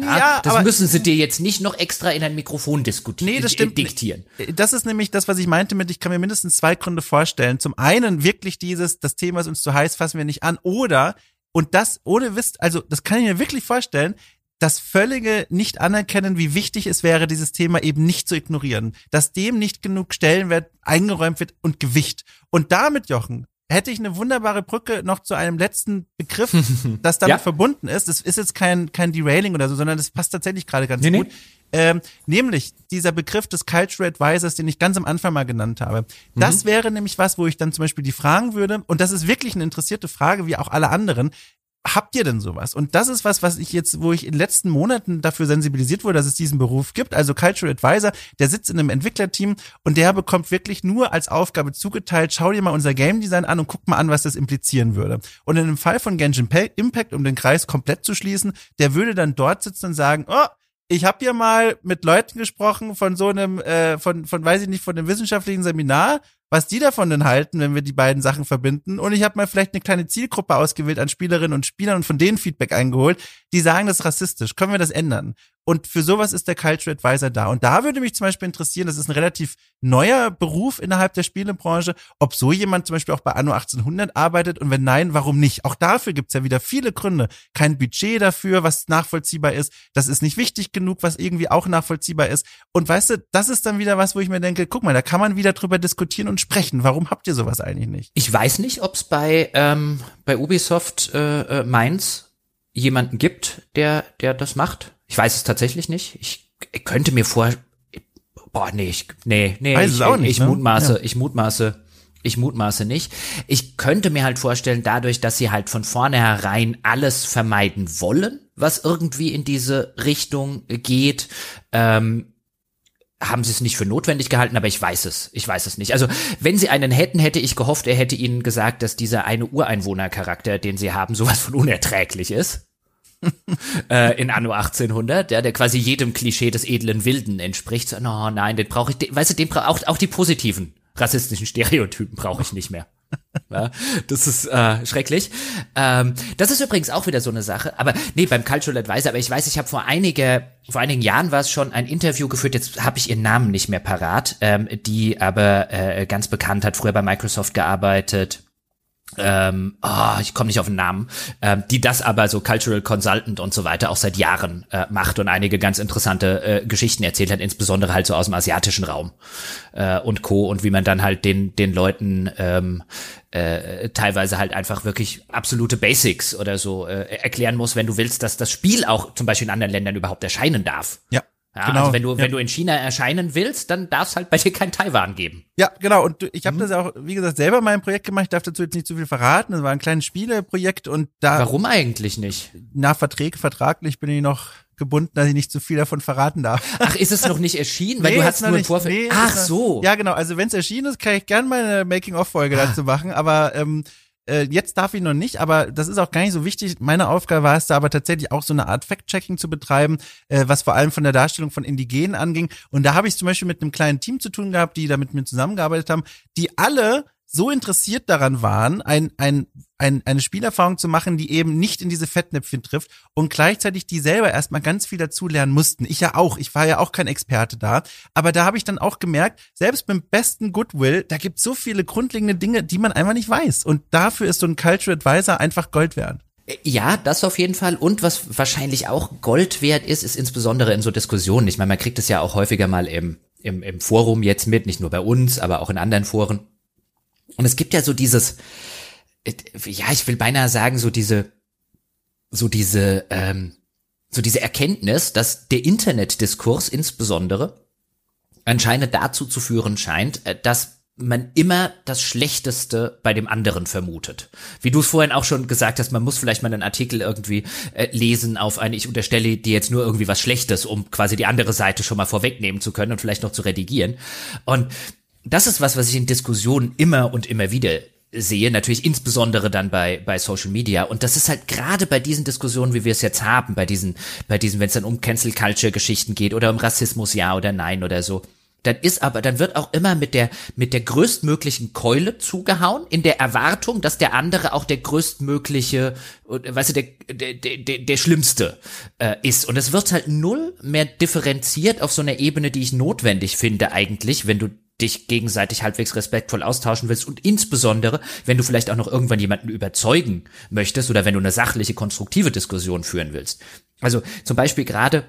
Ja, ja das aber, müssen sie dir jetzt nicht noch extra in ein Mikrofon diskutieren. Nee, das stimmt. Diktieren. Das ist nämlich das, was ich meinte mit, ich kann mir mindestens zwei Gründe vorstellen. Zum einen wirklich dieses, das Thema ist uns zu heiß, fassen wir nicht an. Oder, und das ohne Wisst, also das kann ich mir wirklich vorstellen, das völlige nicht anerkennen, wie wichtig es wäre, dieses Thema eben nicht zu ignorieren, dass dem nicht genug Stellenwert eingeräumt wird und Gewicht. Und damit, Jochen, hätte ich eine wunderbare Brücke noch zu einem letzten Begriff, [laughs] das damit ja. verbunden ist. Das ist jetzt kein, kein Derailing oder so, sondern das passt tatsächlich gerade ganz nee, gut. Nee. Ähm, nämlich dieser Begriff des Cultural Advisors, den ich ganz am Anfang mal genannt habe. Das mhm. wäre nämlich was, wo ich dann zum Beispiel die fragen würde, und das ist wirklich eine interessierte Frage, wie auch alle anderen, habt ihr denn sowas? Und das ist was, was ich jetzt, wo ich in den letzten Monaten dafür sensibilisiert wurde, dass es diesen Beruf gibt. Also Cultural Advisor, der sitzt in einem Entwicklerteam und der bekommt wirklich nur als Aufgabe zugeteilt, schau dir mal unser Game Design an und guck mal an, was das implizieren würde. Und in dem Fall von Genshin Impact, um den Kreis komplett zu schließen, der würde dann dort sitzen und sagen, oh, ich habe hier mal mit Leuten gesprochen von so einem, äh, von, von, weiß ich nicht, von einem wissenschaftlichen Seminar was die davon denn halten, wenn wir die beiden Sachen verbinden. Und ich habe mal vielleicht eine kleine Zielgruppe ausgewählt an Spielerinnen und Spielern und von denen Feedback eingeholt, die sagen, das ist rassistisch. Können wir das ändern? Und für sowas ist der Culture Advisor da. Und da würde mich zum Beispiel interessieren, das ist ein relativ neuer Beruf innerhalb der Spielebranche, ob so jemand zum Beispiel auch bei Anno 1800 arbeitet und wenn nein, warum nicht? Auch dafür gibt's ja wieder viele Gründe. Kein Budget dafür, was nachvollziehbar ist. Das ist nicht wichtig genug, was irgendwie auch nachvollziehbar ist. Und weißt du, das ist dann wieder was, wo ich mir denke, guck mal, da kann man wieder drüber diskutieren und sprechen. Warum habt ihr sowas eigentlich nicht? Ich weiß nicht, ob es bei, ähm, bei Ubisoft äh, äh, Mainz jemanden gibt, der, der das macht. Ich weiß es tatsächlich nicht. Ich, ich könnte mir vor, boah, nee, ich, nee, nee, weiß ich, es auch nicht, ich, ne? mutmaße, ja. ich mutmaße, ich mutmaße nicht. Ich könnte mir halt vorstellen, dadurch, dass sie halt von vornherein alles vermeiden wollen, was irgendwie in diese Richtung geht, ähm, haben sie es nicht für notwendig gehalten, aber ich weiß es. Ich weiß es nicht. Also, wenn sie einen hätten, hätte ich gehofft, er hätte ihnen gesagt, dass dieser eine Ureinwohnercharakter, den sie haben, sowas von unerträglich ist. [laughs] äh, in Anno 1800, ja, der quasi jedem Klischee des edlen Wilden entspricht. So, no, nein, den brauche ich, den, weißt du, den brauch, auch, auch die positiven rassistischen Stereotypen brauche ich nicht mehr. Ja, das ist äh, schrecklich. Ähm, das ist übrigens auch wieder so eine Sache. Aber nee, beim Cultural Advisor, aber ich weiß, ich habe vor einige, vor einigen Jahren war es schon ein Interview geführt, jetzt habe ich ihren Namen nicht mehr parat, ähm, die aber äh, ganz bekannt hat, früher bei Microsoft gearbeitet ähm, oh, ich komme nicht auf den Namen, ähm, die das aber so Cultural Consultant und so weiter auch seit Jahren äh, macht und einige ganz interessante äh, Geschichten erzählt hat, insbesondere halt so aus dem asiatischen Raum äh, und Co. und wie man dann halt den den Leuten ähm, äh, teilweise halt einfach wirklich absolute Basics oder so äh, erklären muss, wenn du willst, dass das Spiel auch zum Beispiel in anderen Ländern überhaupt erscheinen darf. Ja. Ja, genau. Also wenn du, ja. wenn du in China erscheinen willst, dann darf es halt bei dir kein Taiwan geben. Ja, genau. Und ich habe mhm. das auch, wie gesagt, selber in meinem Projekt gemacht. Ich darf dazu jetzt nicht zu viel verraten. Das war ein kleines Spieleprojekt und da. Warum eigentlich nicht? Nach Verträge, vertraglich bin ich noch gebunden, dass ich nicht zu viel davon verraten darf. Ach, ist es noch nicht erschienen? Weil nee, du hast nur im Vorfeld. Nee, Ach so. Ja, genau. Also wenn es erschienen ist, kann ich gerne mal eine Making-of-Folge ah. dazu machen. Aber ähm, äh, jetzt darf ich noch nicht, aber das ist auch gar nicht so wichtig. Meine Aufgabe war es da aber tatsächlich auch so eine Art Fact-Checking zu betreiben, äh, was vor allem von der Darstellung von Indigenen anging. Und da habe ich zum Beispiel mit einem kleinen Team zu tun gehabt, die da mit mir zusammengearbeitet haben, die alle so interessiert daran waren, ein, ein, ein, eine Spielerfahrung zu machen, die eben nicht in diese Fettnäpfchen trifft und gleichzeitig die selber erstmal ganz viel dazulernen mussten. Ich ja auch, ich war ja auch kein Experte da, aber da habe ich dann auch gemerkt, selbst beim besten Goodwill, da gibt es so viele grundlegende Dinge, die man einfach nicht weiß und dafür ist so ein Cultural Advisor einfach Gold wert. Ja, das auf jeden Fall. Und was wahrscheinlich auch Gold wert ist, ist insbesondere in so Diskussionen. Ich meine, man kriegt es ja auch häufiger mal im, im, im Forum jetzt mit, nicht nur bei uns, aber auch in anderen Foren und es gibt ja so dieses, ja, ich will beinahe sagen, so diese, so diese, ähm, so diese Erkenntnis, dass der Internetdiskurs insbesondere anscheinend dazu zu führen scheint, äh, dass man immer das Schlechteste bei dem anderen vermutet. Wie du es vorhin auch schon gesagt hast, man muss vielleicht mal einen Artikel irgendwie äh, lesen auf eine, ich unterstelle dir jetzt nur irgendwie was Schlechtes, um quasi die andere Seite schon mal vorwegnehmen zu können und vielleicht noch zu redigieren. Und das ist was, was ich in Diskussionen immer und immer wieder sehe, natürlich insbesondere dann bei, bei Social Media. Und das ist halt gerade bei diesen Diskussionen, wie wir es jetzt haben, bei diesen, bei diesen, wenn es dann um Cancel Culture Geschichten geht oder um Rassismus ja oder nein oder so. Dann ist aber, dann wird auch immer mit der, mit der größtmöglichen Keule zugehauen, in der Erwartung, dass der andere auch der größtmögliche, weißt du, der, der, der, der Schlimmste äh, ist. Und es wird halt null mehr differenziert auf so einer Ebene, die ich notwendig finde eigentlich, wenn du dich gegenseitig halbwegs respektvoll austauschen willst und insbesondere, wenn du vielleicht auch noch irgendwann jemanden überzeugen möchtest oder wenn du eine sachliche, konstruktive Diskussion führen willst. Also zum Beispiel gerade,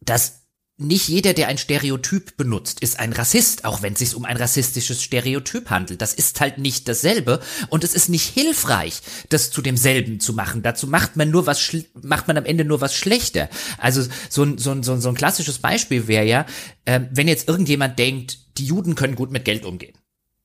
dass nicht jeder, der ein Stereotyp benutzt, ist ein Rassist, auch wenn es sich um ein rassistisches Stereotyp handelt. Das ist halt nicht dasselbe und es ist nicht hilfreich, das zu demselben zu machen. Dazu macht man nur was, macht man am Ende nur was schlechter. Also so ein, so ein, so ein, so ein klassisches Beispiel wäre ja, äh, wenn jetzt irgendjemand denkt, die Juden können gut mit Geld umgehen,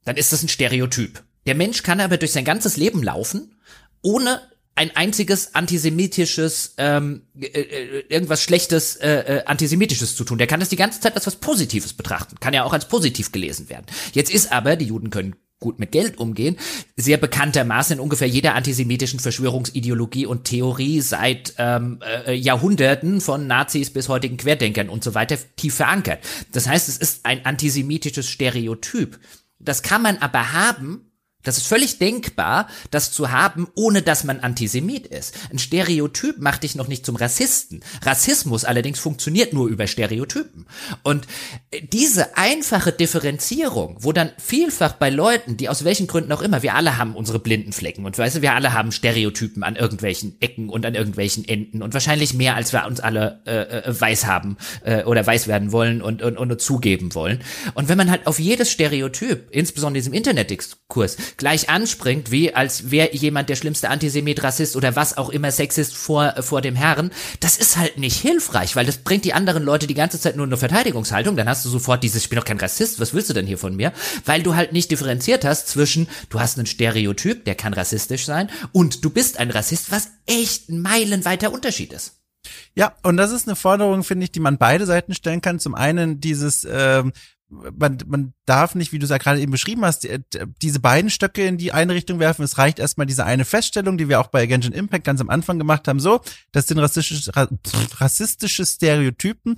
dann ist das ein Stereotyp. Der Mensch kann aber durch sein ganzes Leben laufen, ohne ein einziges antisemitisches, ähm, äh, äh, irgendwas Schlechtes, äh, äh, antisemitisches zu tun. Der kann das die ganze Zeit als was Positives betrachten. Kann ja auch als positiv gelesen werden. Jetzt ist aber, die Juden können gut mit Geld umgehen, sehr bekanntermaßen in ungefähr jeder antisemitischen Verschwörungsideologie und Theorie seit ähm, äh, Jahrhunderten von Nazis bis heutigen Querdenkern und so weiter tief verankert. Das heißt, es ist ein antisemitisches Stereotyp. Das kann man aber haben, das ist völlig denkbar, das zu haben, ohne dass man Antisemit ist. Ein Stereotyp macht dich noch nicht zum Rassisten. Rassismus allerdings funktioniert nur über Stereotypen. Und diese einfache Differenzierung, wo dann vielfach bei Leuten, die aus welchen Gründen auch immer, wir alle haben unsere blinden Flecken und weißt du, wir alle haben Stereotypen an irgendwelchen Ecken und an irgendwelchen Enden und wahrscheinlich mehr, als wir uns alle äh, äh weiß haben äh, oder weiß werden wollen und, und, und zugeben wollen. Und wenn man halt auf jedes Stereotyp, insbesondere in diesem Internetdiskurs, gleich anspringt, wie als wäre jemand der schlimmste Antisemit, Rassist oder was auch immer Sexist vor, vor dem Herren, das ist halt nicht hilfreich, weil das bringt die anderen Leute die ganze Zeit nur in eine Verteidigungshaltung, dann hast du sofort dieses, ich bin doch kein Rassist, was willst du denn hier von mir? Weil du halt nicht differenziert hast zwischen, du hast einen Stereotyp, der kann rassistisch sein, und du bist ein Rassist, was echt ein meilenweiter Unterschied ist. Ja, und das ist eine Forderung, finde ich, die man beide Seiten stellen kann. Zum einen dieses, ähm, man, man darf nicht, wie du es ja gerade eben beschrieben hast, diese beiden Stöcke in die eine Richtung werfen. Es reicht erstmal diese eine Feststellung, die wir auch bei Genshin Impact ganz am Anfang gemacht haben, so, das sind rassistische, rassistische Stereotypen.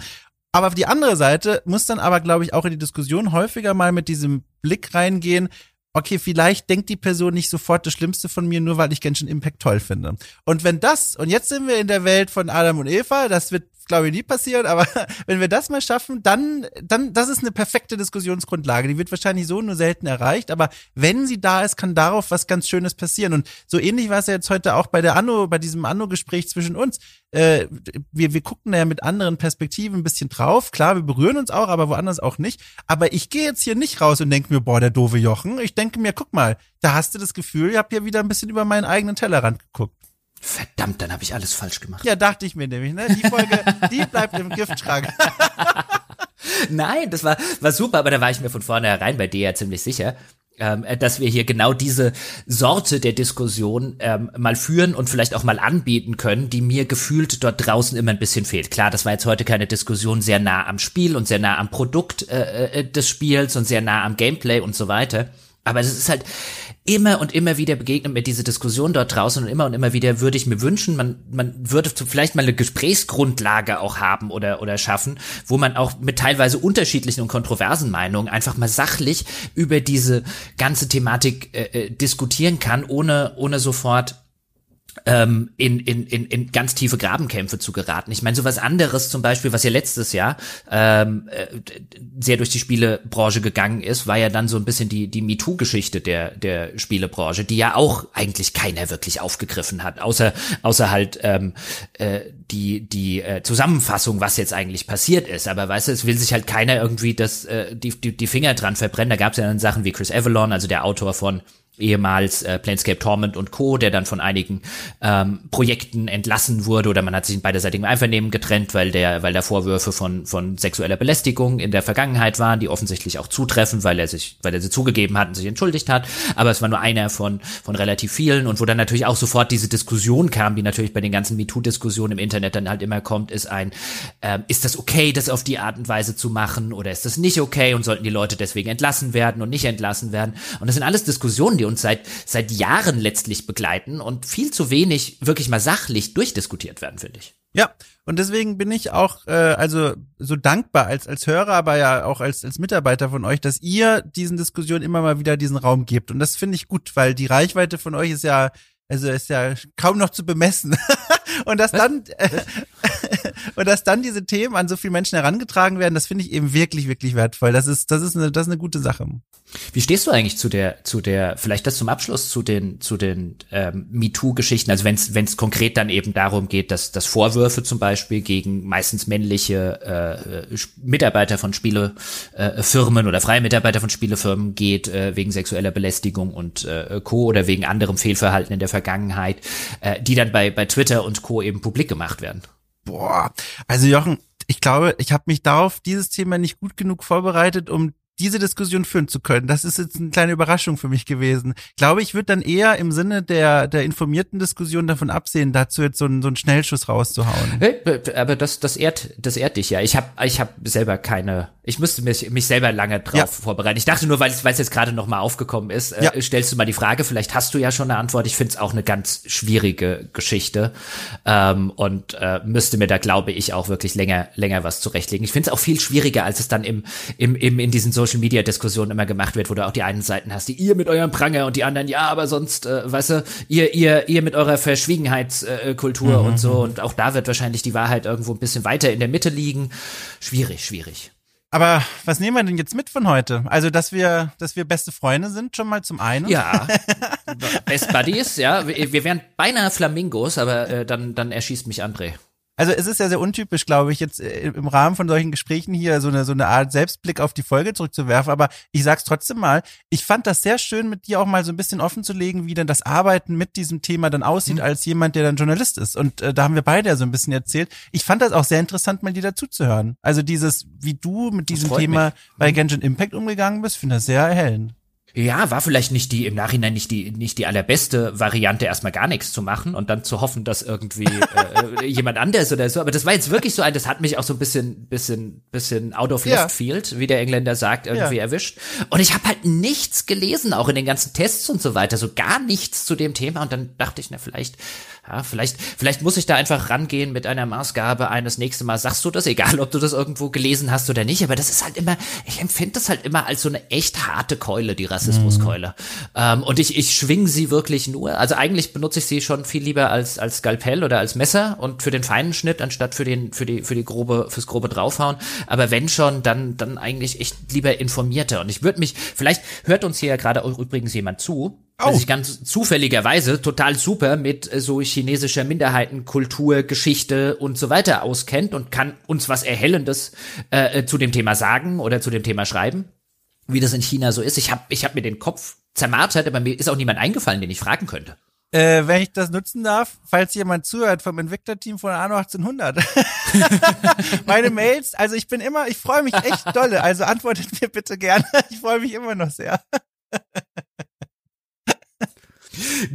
Aber auf die andere Seite muss dann aber, glaube ich, auch in die Diskussion häufiger mal mit diesem Blick reingehen, okay, vielleicht denkt die Person nicht sofort das Schlimmste von mir, nur weil ich Genshin Impact toll finde. Und wenn das, und jetzt sind wir in der Welt von Adam und Eva, das wird glaube ich, nie passieren, aber [laughs] wenn wir das mal schaffen, dann, dann, das ist eine perfekte Diskussionsgrundlage. Die wird wahrscheinlich so nur selten erreicht, aber wenn sie da ist, kann darauf was ganz Schönes passieren. Und so ähnlich war es ja jetzt heute auch bei der Anno, bei diesem Anno-Gespräch zwischen uns. Äh, wir, wir gucken da ja mit anderen Perspektiven ein bisschen drauf. Klar, wir berühren uns auch, aber woanders auch nicht. Aber ich gehe jetzt hier nicht raus und denke mir, boah, der doofe Jochen. Ich denke mir, guck mal, da hast du das Gefühl, ich habe hier wieder ein bisschen über meinen eigenen Tellerrand geguckt. Verdammt, dann habe ich alles falsch gemacht. Ja, dachte ich mir nämlich, ne? Die Folge, [laughs] die bleibt im Giftschrank. [laughs] Nein, das war, war super, aber da war ich mir von vornherein bei dir ja ziemlich sicher, ähm, dass wir hier genau diese Sorte der Diskussion ähm, mal führen und vielleicht auch mal anbieten können, die mir gefühlt dort draußen immer ein bisschen fehlt. Klar, das war jetzt heute keine Diskussion sehr nah am Spiel und sehr nah am Produkt äh, äh des Spiels und sehr nah am Gameplay und so weiter. Aber es ist halt, immer und immer wieder begegnet mir diese Diskussion dort draußen und immer und immer wieder würde ich mir wünschen, man, man würde vielleicht mal eine Gesprächsgrundlage auch haben oder, oder schaffen, wo man auch mit teilweise unterschiedlichen und kontroversen Meinungen einfach mal sachlich über diese ganze Thematik äh, äh diskutieren kann, ohne, ohne sofort ähm, in, in, in, in ganz tiefe Grabenkämpfe zu geraten. Ich meine, sowas anderes zum Beispiel, was ja letztes Jahr ähm, äh, sehr durch die Spielebranche gegangen ist, war ja dann so ein bisschen die, die MeToo-Geschichte der, der Spielebranche, die ja auch eigentlich keiner wirklich aufgegriffen hat, außer, außer halt ähm, äh, die die äh, Zusammenfassung, was jetzt eigentlich passiert ist. Aber weißt du, es will sich halt keiner irgendwie das äh, die, die die Finger dran verbrennen. Da gab es ja dann Sachen wie Chris Avalon, also der Autor von ehemals äh, Planescape Torment und Co., der dann von einigen ähm, Projekten entlassen wurde oder man hat sich in beiderseitigem Einvernehmen getrennt, weil der, weil da Vorwürfe von, von sexueller Belästigung in der Vergangenheit waren, die offensichtlich auch zutreffen, weil er sich, weil er sie zugegeben hat und sich entschuldigt hat. Aber es war nur einer von, von relativ vielen und wo dann natürlich auch sofort diese Diskussion kam, die natürlich bei den ganzen MeToo-Diskussionen im Internet dann halt immer kommt, ist ein, äh, ist das okay, das auf die Art und Weise zu machen oder ist das nicht okay und sollten die Leute deswegen entlassen werden und nicht entlassen werden? Und das sind alles Diskussionen, die uns seit, seit Jahren letztlich begleiten und viel zu wenig wirklich mal sachlich durchdiskutiert werden, finde ich. Ja, und deswegen bin ich auch äh, also so dankbar als als Hörer, aber ja auch als als Mitarbeiter von euch, dass ihr diesen Diskussionen immer mal wieder diesen Raum gebt. Und das finde ich gut, weil die Reichweite von euch ist ja also ist ja kaum noch zu bemessen. [laughs] und dass dann äh, [laughs] und dass dann diese Themen an so viele Menschen herangetragen werden, das finde ich eben wirklich wirklich wertvoll. Das ist das ist eine das ist eine gute Sache. Wie stehst du eigentlich zu der zu der vielleicht das zum Abschluss zu den zu den ähm, MeToo-Geschichten? Also wenn es konkret dann eben darum geht, dass dass Vorwürfe zum Beispiel gegen meistens männliche äh, Mitarbeiter von Spielefirmen äh, oder freie Mitarbeiter von Spielefirmen geht äh, wegen sexueller Belästigung und äh, Co. oder wegen anderem Fehlverhalten in der Vergangenheit, äh, die dann bei bei Twitter und Co. eben publik gemacht werden. Boah, also Jochen, ich glaube, ich habe mich darauf dieses Thema nicht gut genug vorbereitet, um diese Diskussion führen zu können. Das ist jetzt eine kleine Überraschung für mich gewesen. Ich glaube, ich würde dann eher im Sinne der, der informierten Diskussion davon absehen, dazu jetzt so einen, so einen Schnellschuss rauszuhauen. Aber das, das ehrt, das ehrt dich ja. Ich habe ich hab selber keine, ich müsste mich, mich selber lange drauf ja. vorbereiten. Ich dachte nur, weil es jetzt gerade noch mal aufgekommen ist, äh, ja. äh, stellst du mal die Frage, vielleicht hast du ja schon eine Antwort. Ich finde es auch eine ganz schwierige Geschichte ähm, und äh, müsste mir da, glaube ich, auch wirklich länger, länger was zurechtlegen. Ich finde es auch viel schwieriger, als es dann im, im, im in diesen Social Media Diskussionen immer gemacht wird, wo du auch die einen Seiten hast, die ihr mit eurem Pranger und die anderen, ja, aber sonst, äh, weißt du, ihr, ihr, ihr mit eurer Verschwiegenheitskultur mhm. und so. Und auch da wird wahrscheinlich die Wahrheit irgendwo ein bisschen weiter in der Mitte liegen. Schwierig, schwierig. Aber was nehmen wir denn jetzt mit von heute? Also, dass wir, dass wir beste Freunde sind, schon mal zum einen. Ja. [laughs] Best Buddies, ja. Wir, wir wären beinahe Flamingos, aber äh, dann, dann erschießt mich André. Also es ist ja sehr untypisch, glaube ich, jetzt äh, im Rahmen von solchen Gesprächen hier so eine so eine Art Selbstblick auf die Folge zurückzuwerfen. Aber ich sag's trotzdem mal, ich fand das sehr schön, mit dir auch mal so ein bisschen offen zu legen, wie denn das Arbeiten mit diesem Thema dann aussieht, mhm. als jemand, der dann Journalist ist. Und äh, da haben wir beide ja so ein bisschen erzählt. Ich fand das auch sehr interessant, mal dir dazuzuhören. Also dieses, wie du mit diesem Thema mich. bei mhm. Genshin Impact umgegangen bist, finde ich sehr erhellend. Ja, war vielleicht nicht die, im Nachhinein nicht die, nicht die allerbeste Variante, erstmal gar nichts zu machen und dann zu hoffen, dass irgendwie äh, [laughs] jemand anders oder so. Aber das war jetzt wirklich so ein, das hat mich auch so ein bisschen, bisschen, bisschen out of left field, wie der Engländer sagt, irgendwie ja. erwischt. Und ich habe halt nichts gelesen, auch in den ganzen Tests und so weiter, so gar nichts zu dem Thema. Und dann dachte ich, na, vielleicht ja, vielleicht, vielleicht muss ich da einfach rangehen mit einer Maßgabe eines nächsten Mal sagst du das, egal ob du das irgendwo gelesen hast oder nicht, aber das ist halt immer, ich empfinde das halt immer als so eine echt harte Keule, die Rassismuskeule. Mhm. Ähm, und ich, ich schwing sie wirklich nur, also eigentlich benutze ich sie schon viel lieber als, als Skalpell oder als Messer und für den feinen Schnitt, anstatt für den, für die, für die grobe, fürs grobe draufhauen. Aber wenn schon, dann, dann eigentlich echt lieber informierter. Und ich würde mich, vielleicht hört uns hier ja gerade übrigens jemand zu, Oh. Der sich ganz zufälligerweise total super mit äh, so chinesischer Minderheitenkultur, Geschichte und so weiter auskennt und kann uns was Erhellendes äh, äh, zu dem Thema sagen oder zu dem Thema schreiben, wie das in China so ist. Ich habe ich hab mir den Kopf zermartert, aber mir ist auch niemand eingefallen, den ich fragen könnte. Äh, wenn ich das nutzen darf, falls jemand zuhört vom Entwicklerteam von Anno 1800. [laughs] Meine Mails, also ich bin immer, ich freue mich echt dolle, also antwortet mir bitte gerne. Ich freue mich immer noch sehr.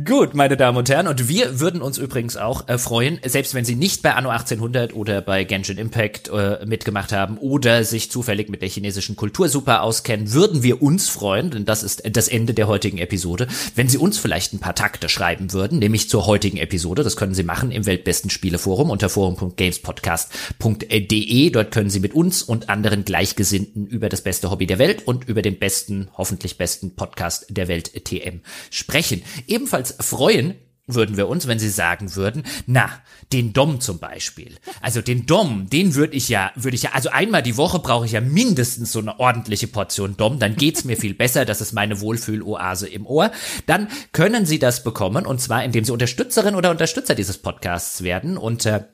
Gut, meine Damen und Herren, und wir würden uns übrigens auch äh, freuen, selbst wenn Sie nicht bei Anno 1800 oder bei Genshin Impact äh, mitgemacht haben oder sich zufällig mit der chinesischen Kultur super auskennen, würden wir uns freuen, denn das ist das Ende der heutigen Episode, wenn Sie uns vielleicht ein paar Takte schreiben würden, nämlich zur heutigen Episode. Das können Sie machen im Weltbesten Spieleforum unter forum.gamespodcast.de. Dort können Sie mit uns und anderen Gleichgesinnten über das beste Hobby der Welt und über den besten, hoffentlich besten Podcast der Welt TM sprechen. Ebenfalls freuen würden wir uns, wenn sie sagen würden, na, den Dom zum Beispiel. Also den Dom, den würde ich ja, würde ich ja, also einmal die Woche brauche ich ja mindestens so eine ordentliche Portion Dom, dann geht's mir viel besser, das ist meine Wohlfühloase im Ohr. Dann können Sie das bekommen und zwar indem Sie Unterstützerin oder Unterstützer dieses Podcasts werden unter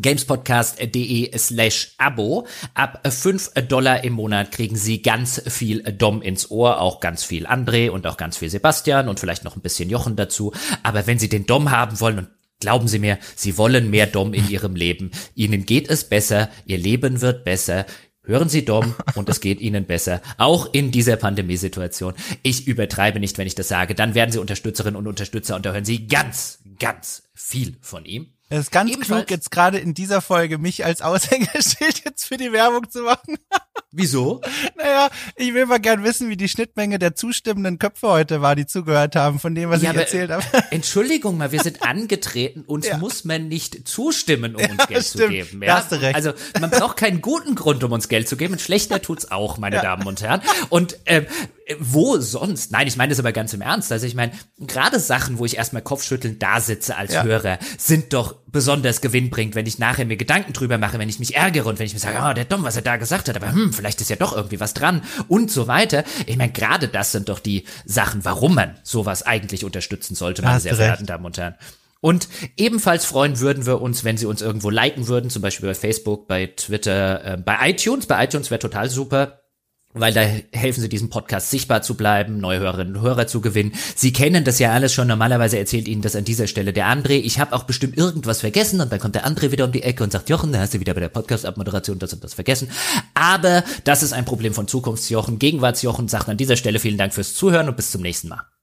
gamespodcast.de slash Abo. Ab 5 Dollar im Monat kriegen Sie ganz viel Dom ins Ohr, auch ganz viel André und auch ganz viel Sebastian und vielleicht noch ein bisschen Jochen dazu. Aber wenn Sie den Dom haben wollen und Glauben Sie mir, Sie wollen mehr Dom in Ihrem Leben. Ihnen geht es besser, Ihr Leben wird besser. Hören Sie Dom und es geht Ihnen besser, auch in dieser Pandemiesituation. Ich übertreibe nicht, wenn ich das sage. Dann werden Sie Unterstützerinnen und Unterstützer und da hören Sie ganz, ganz viel von ihm. Es ist ganz Ebenfalls, klug, jetzt gerade in dieser Folge mich als Aushängeschild jetzt für die Werbung zu machen. [laughs] Wieso? Naja, ich will mal gern wissen, wie die Schnittmenge der zustimmenden Köpfe heute war, die zugehört haben von dem, was ja, ich erzählt habe. Entschuldigung mal, wir sind angetreten, uns ja. muss man nicht zustimmen, um uns ja, Geld stimmt. zu geben. Ja? hast du recht. Also man braucht keinen guten Grund, um uns Geld zu geben. Ein schlechter tut's auch, meine Damen und Herren. Und ähm, wo sonst? Nein, ich meine das aber ganz im Ernst. Also ich meine, gerade Sachen, wo ich erstmal kopfschüttelnd da sitze als ja. Hörer, sind doch besonders gewinnbringend, wenn ich nachher mir Gedanken drüber mache, wenn ich mich ärgere und wenn ich mir sage, oh, der Dom, was er da gesagt hat, aber hm, vielleicht ist ja doch irgendwie was dran und so weiter. Ich meine, gerade das sind doch die Sachen, warum man sowas eigentlich unterstützen sollte, meine sehr verehrten Damen und Herren. Und ebenfalls freuen würden wir uns, wenn Sie uns irgendwo liken würden, zum Beispiel bei Facebook, bei Twitter, äh, bei iTunes. Bei iTunes wäre total super weil da helfen sie diesem Podcast sichtbar zu bleiben, neue Hörerinnen und Hörer zu gewinnen. Sie kennen das ja alles schon, normalerweise erzählt Ihnen das an dieser Stelle der André. Ich habe auch bestimmt irgendwas vergessen und dann kommt der André wieder um die Ecke und sagt, Jochen, da hast du wieder bei der Podcast-Abmoderation das und das vergessen. Aber das ist ein Problem von Zukunftsjochen. Gegenwartsjochen sagt an dieser Stelle vielen Dank fürs Zuhören und bis zum nächsten Mal.